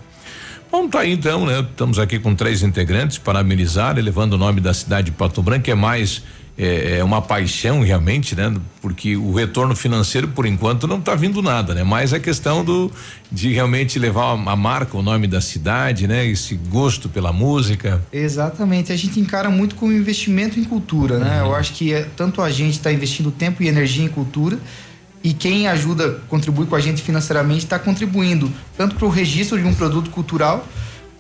Bom, tá aí então, né? Estamos aqui com três integrantes para amenizar, elevando o nome da cidade de Pato Branco, que é mais é, é uma paixão realmente, né? Porque o retorno financeiro, por enquanto, não está vindo nada, né? Mas a questão do de realmente levar a, a marca, o nome da cidade, né? Esse gosto pela música. Exatamente. A gente encara muito como investimento em cultura, né? Uhum. Eu acho que é, tanto a gente está investindo tempo e energia em cultura. E quem ajuda, contribui com a gente financeiramente, está contribuindo tanto para o registro de um produto cultural,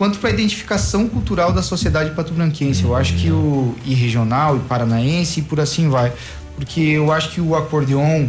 quanto para a identificação cultural da sociedade patobranquense. Eu acho que o e regional, e paranaense, e por assim vai. Porque eu acho que o acordeon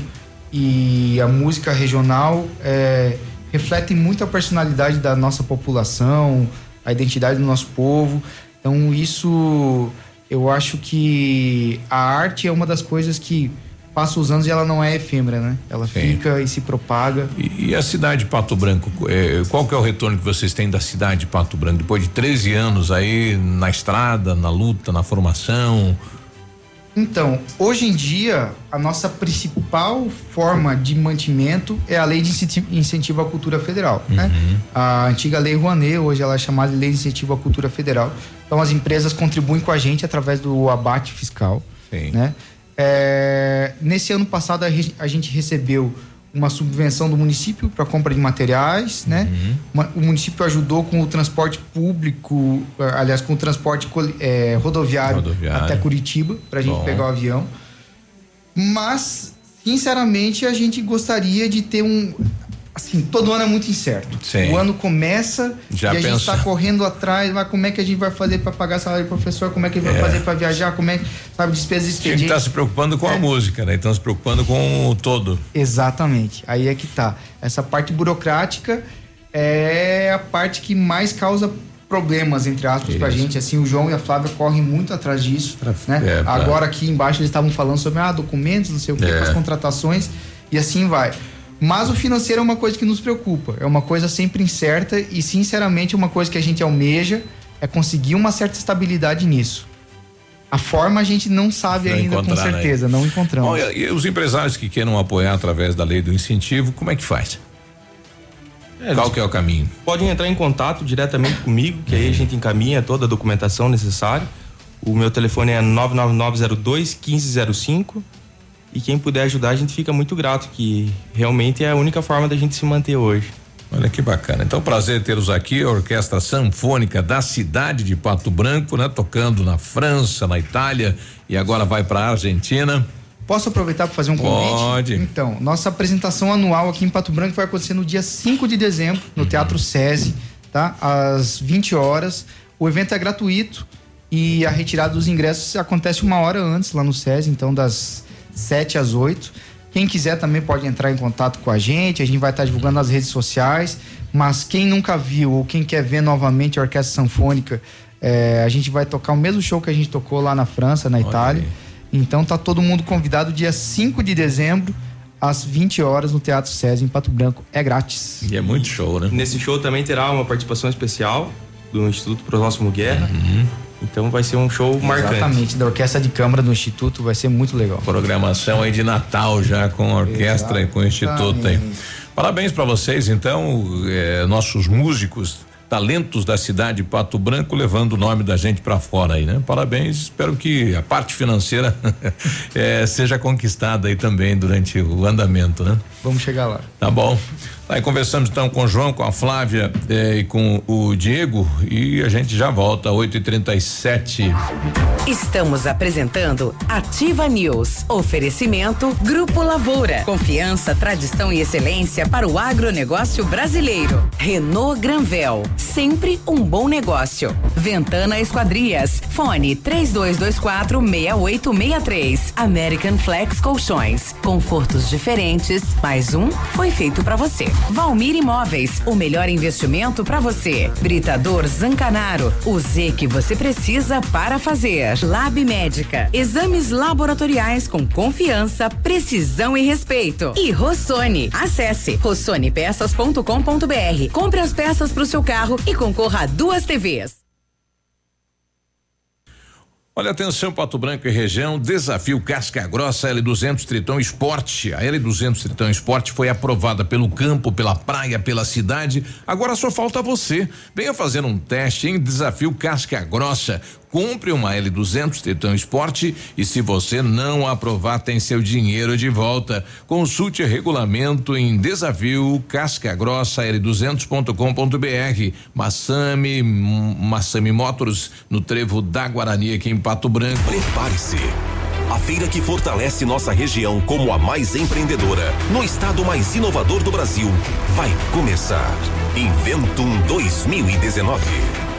e a música regional é, refletem muito a personalidade da nossa população, a identidade do nosso povo. Então, isso eu acho que a arte é uma das coisas que passa os anos e ela não é efêmera, né? Ela fica e se propaga. E, e a cidade de Pato Branco, é, qual que é o retorno que vocês têm da cidade de Pato Branco depois de 13 anos aí na estrada, na luta, na formação? Então, hoje em dia, a nossa principal forma de mantimento é a Lei de Incenti- Incentivo à Cultura Federal, né? A antiga Lei Rouanet, hoje ela é chamada de Lei de Incentivo à Cultura Federal. Então, as empresas contribuem com a gente através do abate fiscal, né? É, nesse ano passado, a, gente recebeu uma subvenção do município para compra de materiais, né? Uma- o município ajudou com o transporte público, aliás, com o transporte eh, rodoviário, Rodoviário. até Curitiba, para a gente Bom. pegar o avião. Mas, sinceramente, a gente gostaria de ter um. Assim, todo ano é muito incerto. Sim. O ano começa Já e a gente pensa. está correndo atrás, mas como é que a gente vai fazer para pagar salário do professor? Como é que a gente vai É. fazer para viajar? Como é que, sabe, despesas Tinha que expedientes? estar se preocupando com a música, né? Estão se preocupando com o todo. Exatamente. Aí é que tá. Essa parte burocrática é a parte que mais causa problemas, entre aspas, pra Isso. gente. Assim, o João e a Flávia correm muito atrás disso. né? é, pra- Agora aqui embaixo eles estavam falando sobre ah, documentos, não sei o que, É. as contratações, e assim vai. Mas o financeiro é uma coisa que nos preocupa. É uma coisa sempre incerta e, sinceramente, uma coisa que a gente almeja é conseguir uma certa estabilidade nisso. A forma a gente não sabe Não ainda com encontraram certeza, não encontramos. Bom, e, e os empresários que queiram apoiar através da lei do incentivo, como é que faz? Qual que é o caminho? Podem entrar em contato diretamente comigo, que aí a gente encaminha toda a documentação necessária. O meu telefone é 99902 1505. E quem puder ajudar, a gente fica muito grato, que realmente é a única forma da gente se manter hoje. Olha que bacana. Então, prazer tê-los aqui, a Orquestra Sanfônica da cidade de Pato Branco, né? Tocando na França, na Itália e agora vai para a Argentina. Posso aproveitar para fazer um convite? Pode. Então, nossa apresentação anual aqui em Pato Branco vai acontecer no dia 5 de dezembro, no Teatro SESI, tá? Às 20 horas. O evento é gratuito E a retirada dos ingressos acontece uma hora antes lá no SESI, então das 7 às 8. Quem quiser também pode entrar em contato com a gente, a gente vai estar divulgando nas redes sociais. Mas quem nunca viu ou quem quer ver novamente a Orquestra Sanfônica, é, a gente vai tocar o mesmo show que a gente tocou lá na França, na Itália. Então tá todo mundo convidado dia 5 de dezembro, às 20 horas, no Teatro César, em Pato Branco. É grátis. E é muito show, né? Nesse show também terá uma participação especial do Instituto Próximo Guerra. Então vai ser um show marcante. Exatamente, da Orquestra de Câmara do Instituto, vai ser muito legal. Programação aí de Natal já com a orquestra e com o Instituto aí. Parabéns para vocês, então, eh, nossos músicos, talentos da cidade de Pato Branco, levando o nome da gente para fora aí, né? Parabéns, espero que a parte financeira eh, seja conquistada aí também durante o andamento, né? Vamos chegar lá. Tá bom. Aí conversamos então com o João, com a Flávia eh, e com o Diego e a gente já volta, 8 e 37 Estamos apresentando Ativa News. Oferecimento Grupo Lavoura. Confiança, tradição e excelência para o agronegócio brasileiro. Renault Granvel. Sempre um bom negócio. Ventana Esquadrias. Fone 3224 6863. American Flex Colchões. Confortos diferentes. Mais um foi feito para você. Valmir Imóveis. O melhor investimento para você. Britador Zancanaro. O Z que você precisa para fazer. Lab Médica. Exames laboratoriais com confiança, precisão e respeito. E Rossoni. Acesse rossonepeças.com.br. Compre as peças para o seu carro e concorra a duas TVs. Olha, atenção, Pato Branco e região, desafio Casca Grossa L200 Tritão Esporte. A L200 Tritão Esporte foi aprovada pelo campo, pela praia, pela cidade. Agora só falta você. Venha fazer um teste em desafio Casca Grossa. Compre uma L200 Tritão Esporte e se você não aprovar, tem seu dinheiro de volta. Consulte regulamento em desafio Casca Grossa L200.com.br. Massami, Massami Motors no Trevo da Guarani aqui em Pato Branco. Prepare-se. A feira que fortalece nossa região como a mais empreendedora, no estado mais inovador do Brasil, vai começar. Inventum 2019.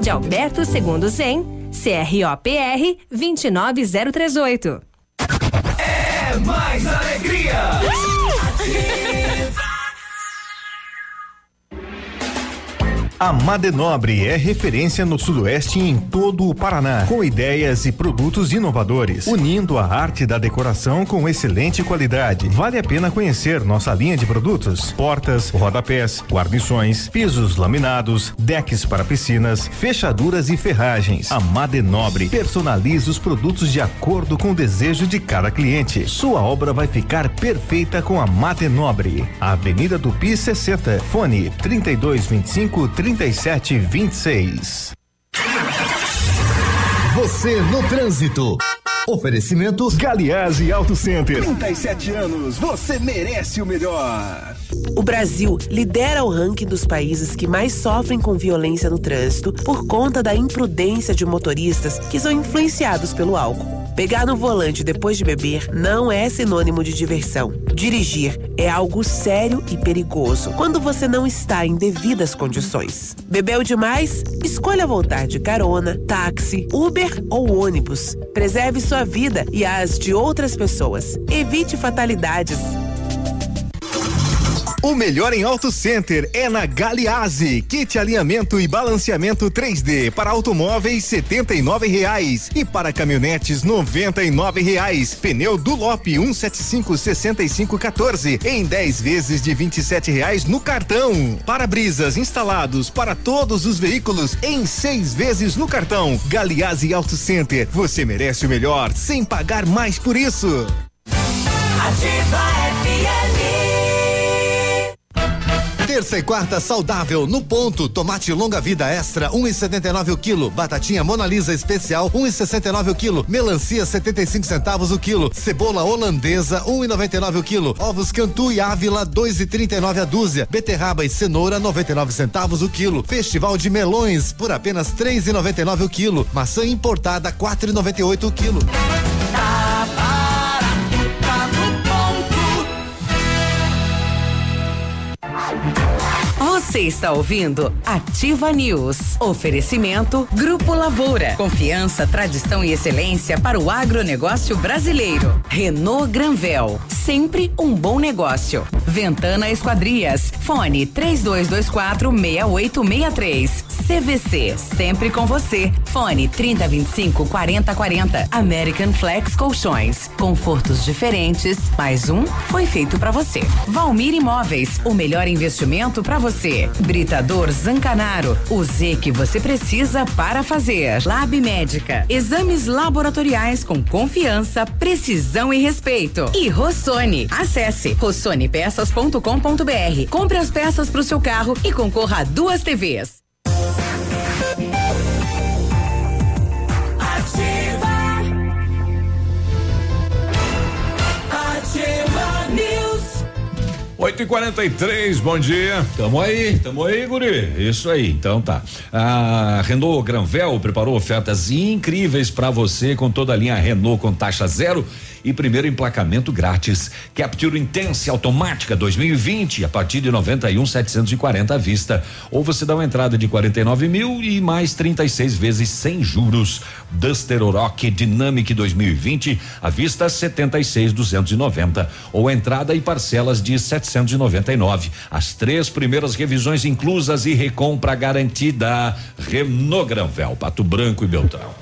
de Alberto Segundo Zen, CROPR 29038. É mais alegria! A Madenobre é referência no Sudoeste e em todo o Paraná, com ideias e produtos inovadores, unindo a arte da decoração com excelente qualidade. Vale a pena conhecer nossa linha de produtos: portas, rodapés, guarnições, pisos laminados, decks para piscinas, fechaduras e ferragens. A Madenobre personaliza os produtos de acordo com o desejo de cada cliente. Sua obra vai ficar perfeita com a Madenobre. Avenida Tupi 60, fone 3225 3726. Você no trânsito. Oferecimento Galiase Auto Center. 37 anos, você merece o melhor. O Brasil lidera o ranking dos países que mais sofrem com violência no trânsito por conta da imprudência de motoristas que são influenciados pelo álcool. Pegar no volante depois de beber não é sinônimo de diversão. Dirigir é algo sério e perigoso quando você não está em devidas condições. Bebeu demais? Escolha voltar de carona, táxi, Uber ou ônibus. Preserve sua vida e as de outras pessoas. Evite fatalidades. O melhor em Auto Center é na Galiase. Kit alinhamento e balanceamento 3D para automóveis setenta e nove reais e para caminhonetes noventa e nove reais. Pneu Dulop 175 65 14 em 10 vezes de vinte e sete reais no cartão. Para-brisas instalados para todos os veículos em seis vezes no cartão. Galiase Auto Center. Você merece o melhor sem pagar mais por isso. Ativa FM. Terça e quarta saudável no ponto. Tomate longa vida extra 1,79 um o quilo. Batatinha Mona Lisa especial 1,69 um o quilo. Melancia 75 centavos o quilo. Cebola holandesa 1,99 um o quilo. Ovos Cantu e Ávila 2,39 a dúzia. Beterraba e cenoura 99 centavos o quilo. Festival de melões por apenas 3,99 o quilo. Maçã importada 4,98 o quilo. Você está ouvindo Ativa News. Oferecimento Grupo Lavoura. Confiança, tradição e excelência para o agronegócio brasileiro. Renault Granvel. Sempre um bom negócio. Ventana Esquadrias. Fone 3224 6863. CVC. Sempre com você. Fone 3025 4040. American Flex Colchões. Confortos diferentes. Mais um foi feito para você. Valmir Imóveis. O melhor investimento para você. Britador Zancanaro. O Z que você precisa para fazer. Lab Médica. Exames laboratoriais com confiança, precisão e respeito. E Rossoni. Acesse rossonepeças.com.br. Compre as peças para o seu carro e concorra a duas TVs. 8 e 43 bom dia. Tamo aí, tamo aí, guri. Isso aí, então tá. A Renault Granvel preparou ofertas incríveis para você com toda a linha Renault com taxa zero e primeiro emplacamento grátis. Capture Intense automática 2020 a partir de 91,740 à vista. Ou você dá uma entrada de 49 mil e mais 36 vezes sem juros. Duster Oroch Dynamic 2020 à vista 76,290 ou entrada e parcelas de 799. As três primeiras revisões inclusas e recompra garantida. Renault Granvel, Pato Branco e Beltrão.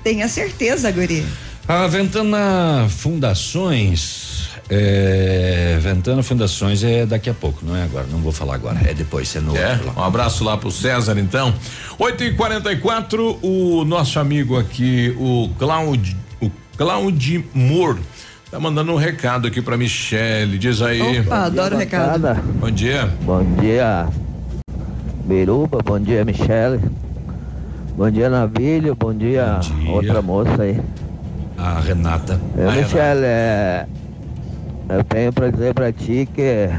Tenha certeza, Guri. A Ventana Fundações. É, Ventana Fundações é daqui a pouco, não é agora. Não vou falar agora. É depois, é no É, um abraço lá pro César, então. 8 e 44 o nosso amigo aqui, o Claudio, o Claudio Moore, tá mandando um recado aqui pra Michele. Diz aí. Opa, adoro o recado. Bom dia. Bom dia, Biruba. Bom dia, Michele. Bom dia, Navilho. Bom dia, outra moça aí. A Renata. É, A Michele, é, eu tenho pra dizer pra ti que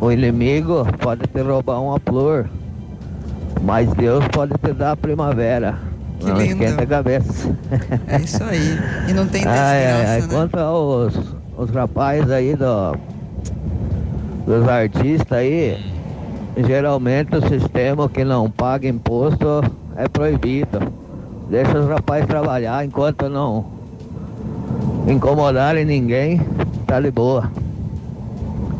o inimigo pode te roubar uma flor, mas Deus pode te dar a primavera. Que Não lindo. esquenta a cabeça. É isso aí. E não tem desgraça, né? Quanto aos os rapazes aí do, dos artistas aí, geralmente o sistema que não paga imposto é proibido. Deixa os rapazes trabalhar enquanto não incomodarem ninguém, tá de boa.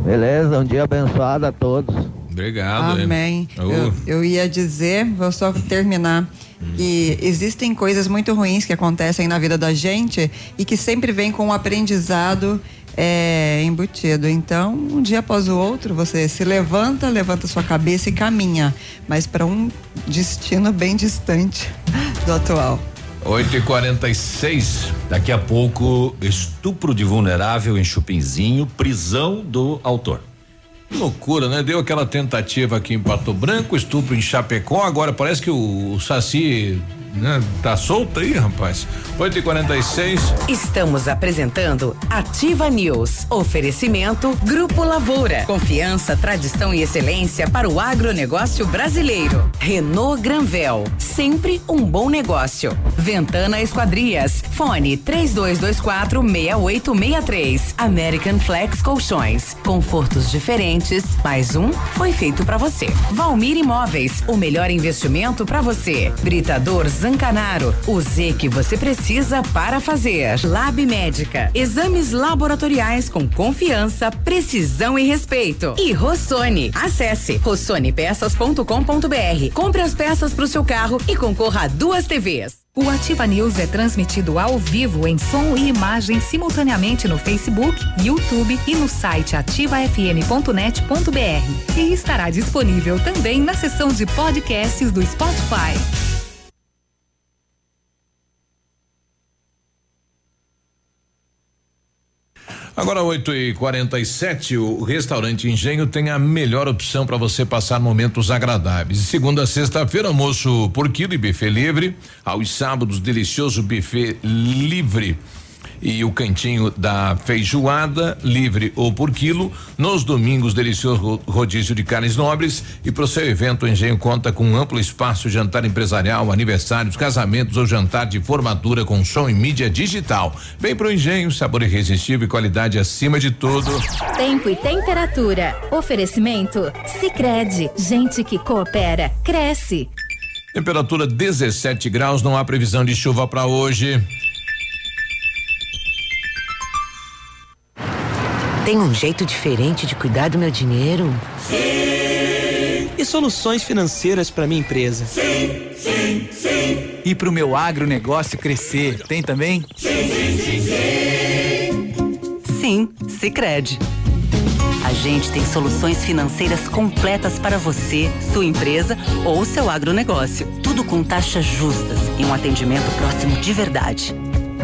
Beleza? Um dia abençoado a todos. Obrigado. Amém. Ô, Eu, eu ia dizer, vou só terminar, que existem coisas muito ruins que acontecem na vida da gente e que sempre vem com um aprendizado é, embutido. Então, um dia após o outro, você se levanta, levanta sua cabeça e caminha, mas para um destino bem distante do atual. 8 e 46 Daqui a pouco, estupro de vulnerável em Chupinzinho, prisão do autor. Que loucura, né? Deu aquela tentativa aqui em Pato Branco, estupro em Chapecó, agora parece que o, o Saci né? Tá solta aí, rapaz. 8 e 46 Estamos apresentando Ativa News. Oferecimento Grupo Lavoura. Confiança, tradição e excelência para o agronegócio brasileiro. Renault Granvel. Sempre um bom negócio. Ventana Esquadrias. Fone 3224 6863. American Flex Colchões. Confortos diferentes. Mais um foi feito para você. Valmir Imóveis. O melhor investimento para você. Britador Zancanaro. O Z que você precisa para fazer. Lab Médica. Exames laboratoriais com confiança, precisão e respeito. E Rossoni. Acesse rossonepeças.com.br. Compre as peças para o seu carro e concorra a duas TVs. O Ativa News é transmitido ao vivo em som e imagem simultaneamente no Facebook, YouTube e no site ativafm.net.br. E estará disponível também na seção de podcasts do Spotify. Agora 8 e 47 o restaurante Engenho tem a melhor opção para você passar momentos agradáveis. Segunda a sexta-feira, almoço por quilo e buffet livre. Aos sábados, delicioso buffet livre. E o cantinho da feijoada, livre ou por quilo. Nos domingos, delicioso rodízio de carnes nobres. E para o seu evento, o Engenho conta com um amplo espaço jantar empresarial, aniversários, casamentos ou jantar de formatura com som e mídia digital. Vem pro Engenho, sabor irresistível e qualidade acima de tudo. Tempo e temperatura. Oferecimento? Sicredi Gente que coopera, cresce. Temperatura 17 graus, não há previsão de chuva para hoje. Tem um jeito diferente de cuidar do meu dinheiro? Sim. E soluções financeiras para minha empresa? Sim, sim, sim. E para o meu agronegócio crescer? Tem também? Sim, sim, sim, sim. Sim, Sicredi. A gente tem soluções financeiras completas para você, sua empresa ou seu agronegócio. Tudo com taxas justas e um atendimento próximo de verdade.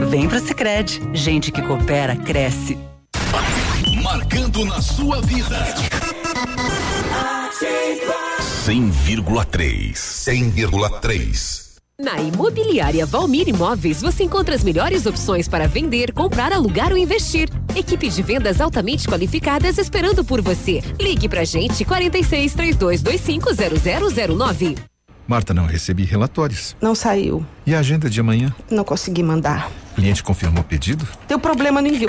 Vem pro Sicredi. Gente que coopera cresce. Marcando na sua vida. 100,3. 100,3. Na Imobiliária Valmir Imóveis, você encontra as melhores opções para vender, comprar, alugar ou investir. Equipe de vendas altamente qualificadas esperando por você. Ligue pra gente 46 3225 0009. Marta, não recebi relatórios. Não saiu. E a agenda de amanhã? Não consegui mandar. O cliente confirmou o pedido? Deu problema no envio.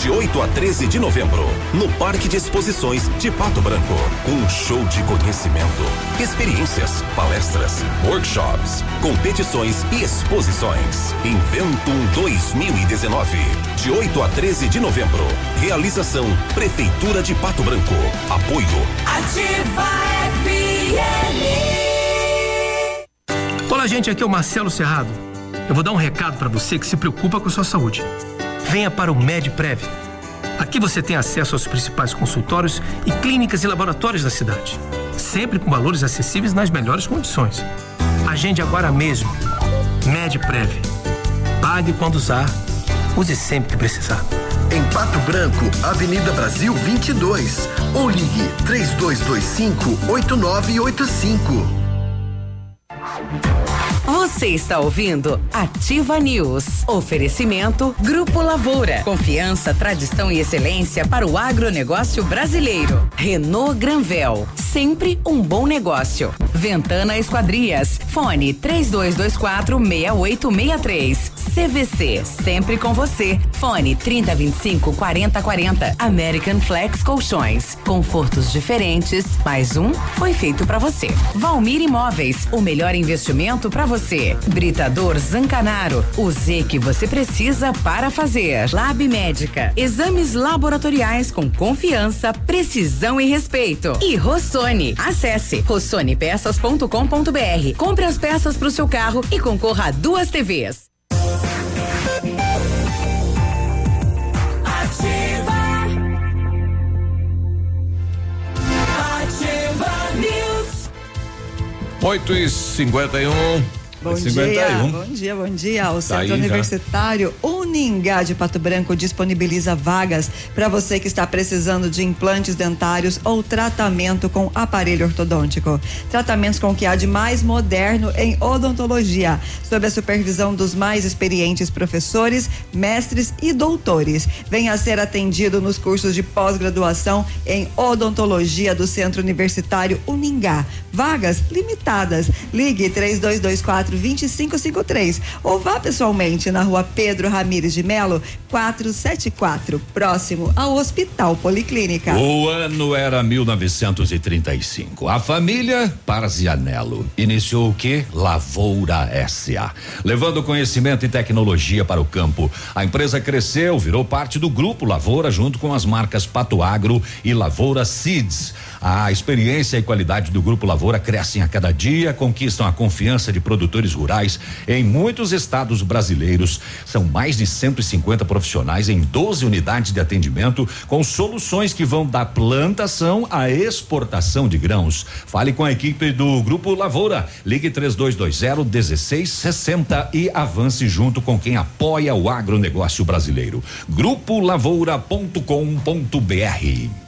De 8 a 13 de novembro, no Parque de Exposições de Pato Branco. Com um show de conhecimento, experiências, palestras, workshops, competições e exposições. Inventum 2019. De 8 a 13 de novembro. Realização Prefeitura de Pato Branco. Apoio Ativa FM. Olá, gente, aqui é o Marcelo Serrado. Eu vou dar um recado para você que se preocupa com a sua saúde. Venha para o MedPrev. Aqui você tem acesso aos principais consultórios e clínicas e laboratórios da cidade, sempre com valores acessíveis nas melhores condições. Agende agora mesmo. MedPrev. Pague quando usar, use sempre que precisar. Em Pato Branco, Avenida Brasil 22. Ou ligue 3225 8985. Você está ouvindo Ativa News. Oferecimento Grupo Lavoura. Confiança, tradição e excelência para o agronegócio brasileiro. Renault Granvel. Sempre um bom negócio. Ventana Esquadrias. Fone 3224 6863. CVC, sempre com você. Fone 3025 4040. American Flex Colchões. Confortos diferentes, mais um foi feito para você. Valmir Imóveis, o melhor investimento para você. Britador Zancanaro, o Z que você precisa para fazer. Lab Médica, exames laboratoriais com confiança, precisão e respeito. E Rossoni, acesse rossonepeças.com.br. Compre as peças para o seu carro e concorra a duas TVs. 8 e 51 Bom 51. dia, bom dia, bom dia. O Tá Centro aí já. Universitário Uningá de Pato Branco disponibiliza vagas para você que está precisando de implantes dentários ou tratamento com aparelho ortodôntico. Tratamentos com o que há de mais moderno em odontologia, sob a supervisão dos mais experientes professores, mestres e doutores. Venha a ser atendido nos cursos de pós-graduação em odontologia do Centro Universitário Uningá. Vagas limitadas. Ligue 3224 2553 ou vá pessoalmente na rua Pedro Ramires de Melo, 474, próximo ao Hospital Policlínica. O ano era 1935. A família Parzianello iniciou o que? Lavoura SA. Levando conhecimento e tecnologia para o campo. A empresa cresceu, virou parte do grupo Lavoura, junto com as marcas Pato Agro e Lavoura Seeds. A experiência e qualidade do Grupo Lavoura crescem a cada dia, conquistam a confiança de produtores rurais em muitos estados brasileiros. São mais de 150 profissionais em 12 unidades de atendimento, com soluções que vão da plantação à exportação de grãos. Fale com a equipe do Grupo Lavoura. Ligue 3220 1660 e avance junto com quem apoia o agronegócio brasileiro. Grupolavoura.com.br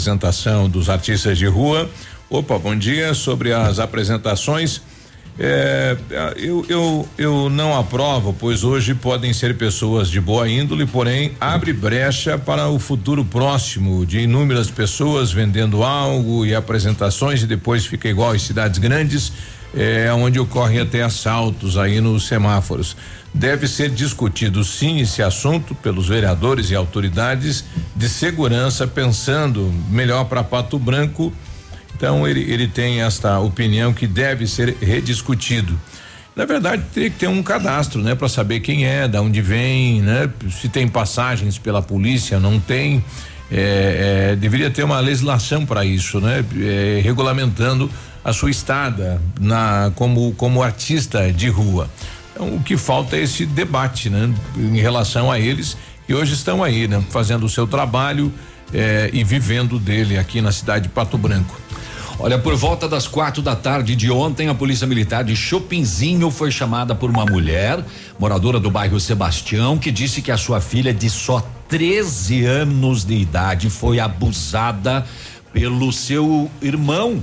apresentação dos artistas de rua. Opa, bom dia. Sobre as apresentações. É, eu, eu, eu não aprovo, pois hoje podem ser pessoas de boa índole, porém abre brecha para o futuro próximo de inúmeras pessoas vendendo algo e apresentações e depois fica igual às cidades grandes, é, onde ocorrem até assaltos aí nos semáforos. Deve ser discutido sim esse assunto pelos vereadores e autoridades de segurança, pensando melhor para Pato Branco. Então ele, ele tem esta opinião que deve ser rediscutido. Na verdade, teria que ter um cadastro, né, para saber quem é, da onde vem, né, se tem passagens pela polícia, não tem. É, é, deveria ter uma legislação para isso, né, é, regulamentando a sua estada na como como artista de rua. Então, o que falta é esse debate, né, em relação a eles que hoje estão aí, né, fazendo o seu trabalho eh, e vivendo dele aqui na cidade de Pato Branco. Olha, por volta das quatro da tarde de ontem, a Polícia Militar de Chopinzinho foi chamada por uma mulher, moradora do bairro Sebastião, que disse que a sua filha de só 13 anos de idade foi abusada pelo seu irmão,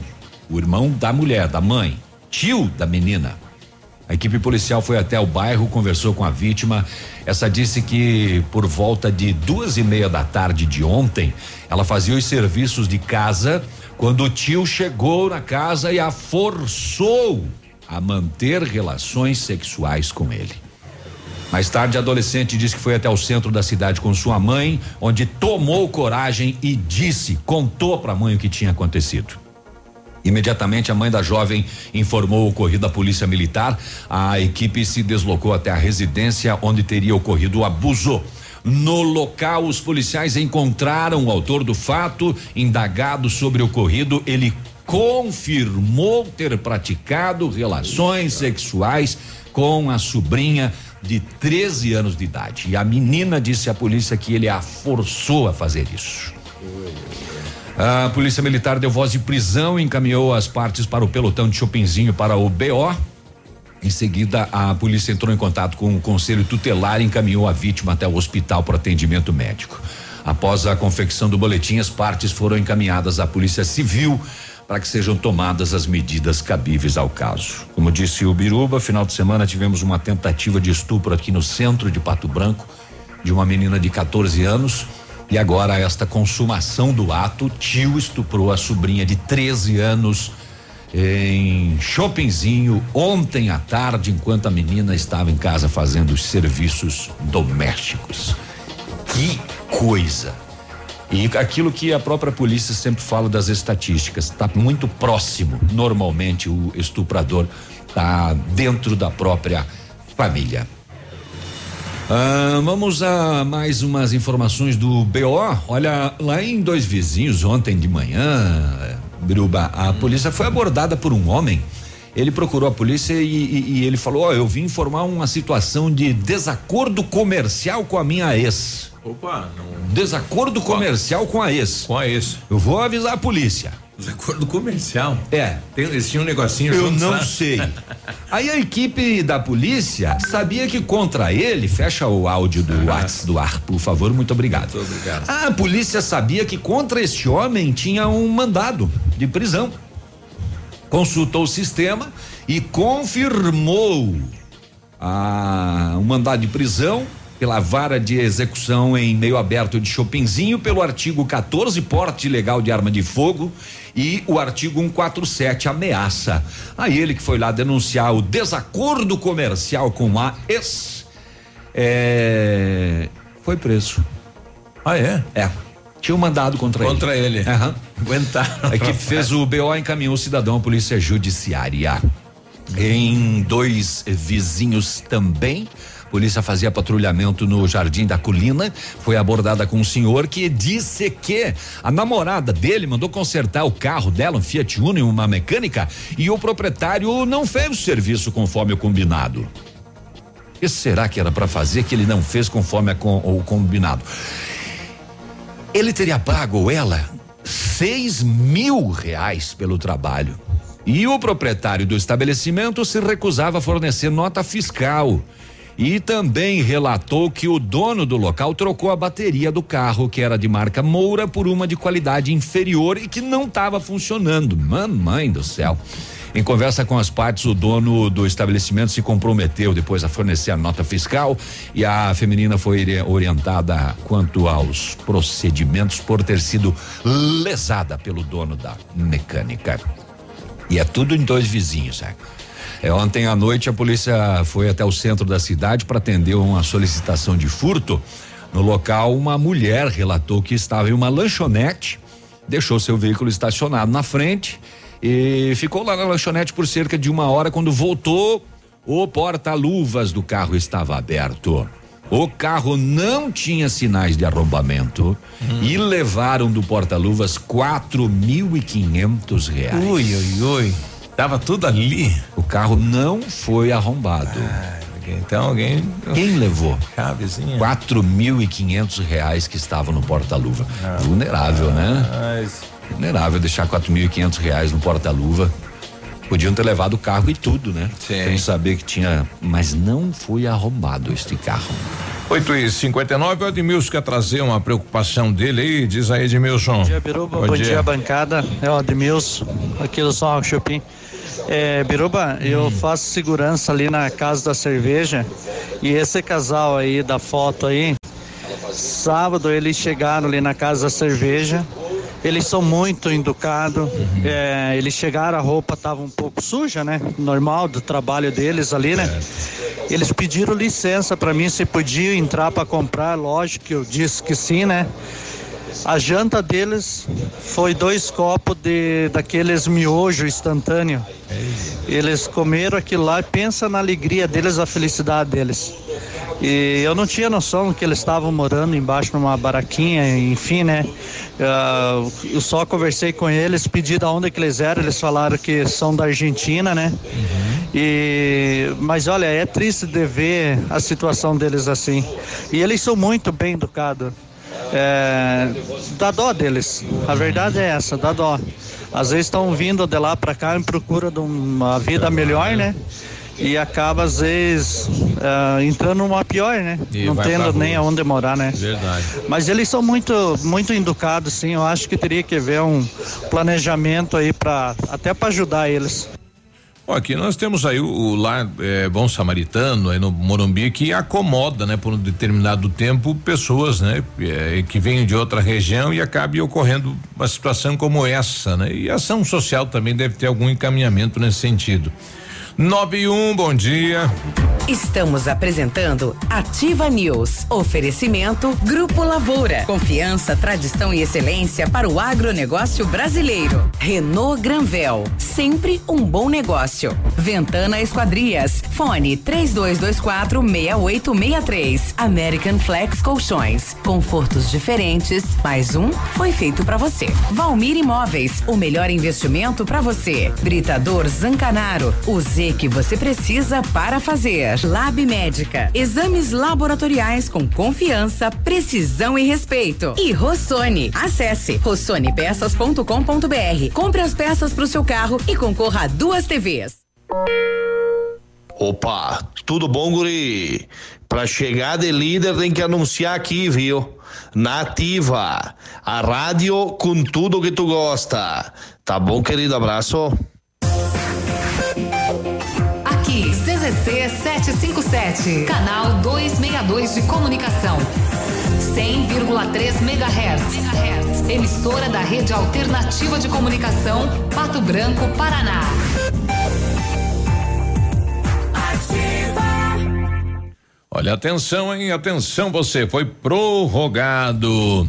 o irmão da mulher, da mãe, tio da menina. A equipe policial foi até o bairro, conversou com a vítima. Essa disse que por volta de duas e meia da tarde de ontem, ela fazia os serviços de casa quando o tio chegou na casa e a forçou a manter relações sexuais com ele. Mais tarde, a adolescente disse que foi até o centro da cidade com sua mãe, onde tomou coragem e disse, contou para a mãe o que tinha acontecido. Imediatamente a mãe da jovem informou o ocorrido à polícia militar. A equipe se deslocou até a residência onde teria ocorrido o abuso. No local, os policiais encontraram o autor do fato. Indagado sobre o ocorrido, ele confirmou ter praticado relações sexuais com a sobrinha de 13 anos de idade. E a menina disse à polícia que ele a forçou a fazer isso. A Polícia Militar deu voz de prisão e encaminhou as partes para o pelotão de Chopinzinho para o BO. Em seguida, a polícia entrou em contato com o conselho tutelar e encaminhou a vítima até o hospital para atendimento médico. Após a confecção do boletim, as partes foram encaminhadas à Polícia Civil para que sejam tomadas as medidas cabíveis ao caso. Como disse o Biruba, final de semana tivemos uma tentativa de estupro aqui no centro de Pato Branco de uma menina de 14 anos. E agora esta consumação do ato, tio estuprou a sobrinha de 13 anos em Shoppingzinho ontem à tarde, enquanto a menina estava em casa fazendo os serviços domésticos. Que coisa! E aquilo que a própria polícia sempre fala das estatísticas, está muito próximo. Normalmente o estuprador está dentro da própria família. Ah, vamos a mais umas informações do BO. Olha, lá em Dois Vizinhos, ontem de manhã, Biruba, a polícia foi abordada por um homem. Ele procurou a polícia e, e, e ele falou: Ó, oh, eu vim informar uma situação de desacordo comercial com a minha ex. Opa, não. Desacordo comercial com a ex. Com a ex. Eu vou avisar a polícia. Desacordo comercial? É. Tem, eles tinham um negocinho Eu não sei. Aí a equipe da polícia sabia que contra ele, fecha o áudio do WhatsApp do ar, por favor, muito obrigado. Muito obrigado. A polícia sabia que contra este homem tinha um mandado de prisão. Consultou o sistema e confirmou a, o mandado de prisão pela vara de execução em meio aberto de Chopinzinho pelo artigo 14 porte ilegal de arma de fogo e o artigo 147 ameaça. Aí ele que foi lá denunciar o desacordo comercial com a ex é, foi preso. Ah, é? É. Tinha um mandado contra, Contra ele. ele. Aham. Aguentaram. A equipe fez o BO encaminhou o cidadão à polícia judiciária. Em dois vizinhos também. Polícia fazia patrulhamento no Jardim da Colina. Foi abordada com um senhor que disse que a namorada dele mandou consertar o carro dela, um Fiat Uno, em uma mecânica, e o proprietário não fez o serviço conforme o combinado. O que será que era para fazer que ele não fez conforme com- o combinado? Ele teria pago ou ela seis mil reais pelo trabalho. E o proprietário do estabelecimento se recusava a fornecer nota fiscal. E também relatou que o dono do local trocou a bateria do carro, que era de marca Moura, por uma de qualidade inferior e que não estava funcionando. Mamãe do céu. Em conversa com as partes, o dono do estabelecimento se comprometeu depois a fornecer a nota fiscal e a feminina foi ori- orientada quanto aos procedimentos por ter sido lesada pelo dono da mecânica. E é tudo em dois vizinhos, é. É, ontem à noite a polícia foi até o centro da cidade para atender uma solicitação de furto. No local, uma mulher relatou que estava em uma lanchonete, deixou seu veículo estacionado na frente e ficou lá na lanchonete por cerca de uma hora. Quando voltou, o porta-luvas do carro estava aberto. O carro não tinha sinais de arrombamento e levaram do porta-luvas quatro mil e quinhentos reais. Ui, ui, ui. Tava tudo ali. O carro não foi arrombado. Então alguém. Quem levou? Chavezinha. Quatro mil e quinhentos reais que estavam no porta-luva. Vulnerável, né? Mas Vulnerável deixar quatro mil e quinhentos reais no porta-luva. Podiam ter levado o carro e tudo, né? Sim. Sem saber que tinha. Mas não foi arrombado este carro. 8 e 59 o Edmilson quer trazer uma preocupação dele aí, diz aí, Edmilson. Bom dia, Biruba. Bom, dia. bancada. É o Admilson, aqui do São Chupim. É, Biruba, eu faço segurança ali na casa da cerveja e esse casal aí da foto aí, sábado eles chegaram ali na casa da cerveja. Eles são muito educados. é, eles chegaram, a roupa estava um pouco suja, né? Normal do trabalho deles ali, né? Eles pediram licença para mim se podia entrar para comprar. Lógico que eu disse que sim, né? A janta deles foi dois copos de daqueles miojo instantâneo. Eles comeram aquilo lá e pensa na alegria deles, a felicidade deles. E eu não tinha noção que eles estavam morando embaixo numa baraquinha, enfim, né? Ah, eu só conversei com eles, pedi de onde que eles eram, eles falaram que são da Argentina, né? E mas olha, é triste de ver a situação deles assim. E eles são muito bem educados. É, dá dó deles. A verdade é essa, dá dó. Às vezes estão vindo de lá para cá em procura de uma vida melhor, né? e acaba às vezes uh, entrando numa pior, né? E Não tendo nem aonde morar, né? Verdade. Mas eles são muito, muito educados, sim. Eu acho que teria que haver um planejamento aí para até para ajudar eles. Ó, aqui nós temos aí o, o lar é, Bom Samaritano aí no Morumbi que acomoda, né, por um determinado tempo pessoas, né, é, que vêm de outra região e acabe ocorrendo uma situação como essa, né? E a ação social também deve ter algum encaminhamento nesse sentido. 9 e 1, bom dia. Estamos apresentando Ativa News. Oferecimento Grupo Lavoura. Confiança, tradição e excelência para o agronegócio brasileiro. Renault Granvel. Sempre um bom negócio. Ventana Esquadrias. Fone 3224 6863. American Flex Colchões. Confortos diferentes. Mais um foi feito para você. Valmir Imóveis. O melhor investimento para você. Britador Zancanaro. O Z que você precisa para fazer. Lab Médica. Exames laboratoriais com confiança, precisão e respeito. E Rossoni. Acesse rossonepeças.com.br. Compre as peças para o seu carro e concorra a duas TVs. Opa, tudo bom, guri? Pra chegar de líder tem que anunciar aqui, viu? Nativa, a rádio com tudo que tu gosta. Tá bom, querido? Abraço. CZC 757, canal 262 de comunicação. 100,3 MHz. Emissora da Rede Alternativa de Comunicação, Pato Branco, Paraná. Olha, atenção, hein? Atenção você, foi prorrogado.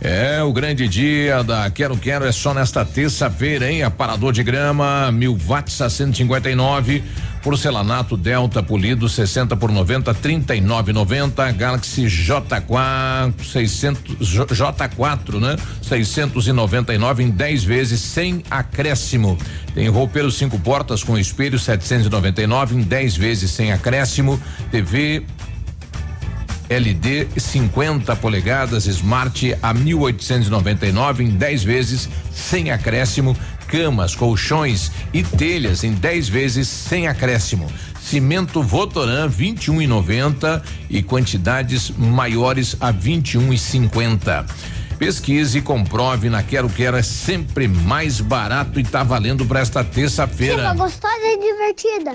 É, o grande dia da Quero Quero é só nesta terça-feira, hein? Aparador de grama, mil watts a 159. Porcelanato Delta polido 60 por 90, 39,90. Galaxy J4 600 J- J4, né? 699 em 10 vezes sem acréscimo. Tem roupeiro cinco portas com espelho 799 em 10 vezes sem acréscimo. TV LD 50 polegadas Smart a 1899 em 10 vezes sem acréscimo, camas, colchões e telhas em 10 vezes sem acréscimo. Cimento Votoran 21,90 e quantidades maiores a 21,50. Pesquise e comprove na Quero Quero é sempre mais barato e tá valendo para esta terça-feira. gostosa e divertida.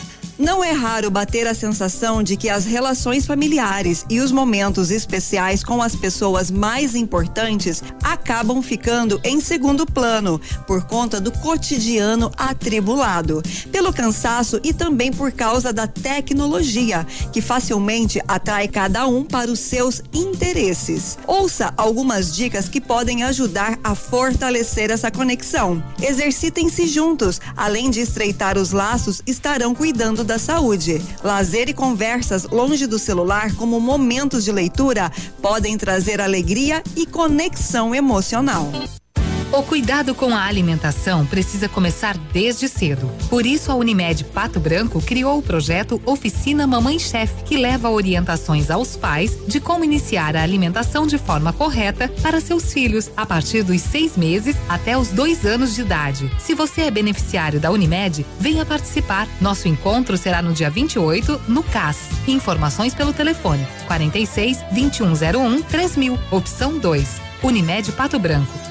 Não é raro bater a sensação de que as relações familiares e os momentos especiais com as pessoas mais importantes acabam ficando em segundo plano por conta do cotidiano atribulado, pelo cansaço e também por causa da tecnologia, que facilmente atrai cada um para os seus interesses. Ouça algumas dicas que podem ajudar a fortalecer essa conexão. Exercitem-se juntos, além de estreitar os laços, estarão cuidando da saúde. Lazer e conversas longe do celular, como momentos de leitura, podem trazer alegria e conexão emocional. O cuidado com a alimentação precisa começar desde cedo. Por isso, a Unimed Pato Branco criou o projeto Oficina Mamãe Chef, que leva orientações aos pais de como iniciar a alimentação de forma correta para seus filhos, a partir dos seis meses até os dois anos de idade. Se você é beneficiário da Unimed, venha participar. Nosso encontro será no dia 28, no CAS. Informações pelo telefone 46 2101 3000, opção 2. Unimed Pato Branco.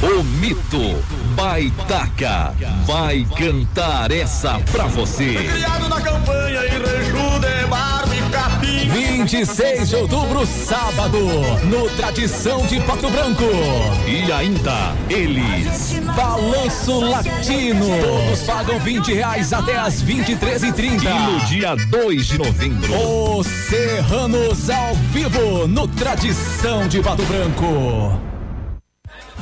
O mito Baitaca vai cantar essa pra você. Criado na campanha em Reju de Barba e Capim. 26 de outubro, sábado, no Tradição de Pato Branco. E ainda, eles. Balanço Latino. Todos pagam 20 reais até as 23 e 30 E no dia 2 de novembro. Os Serranos ao vivo no Tradição de Pato Branco.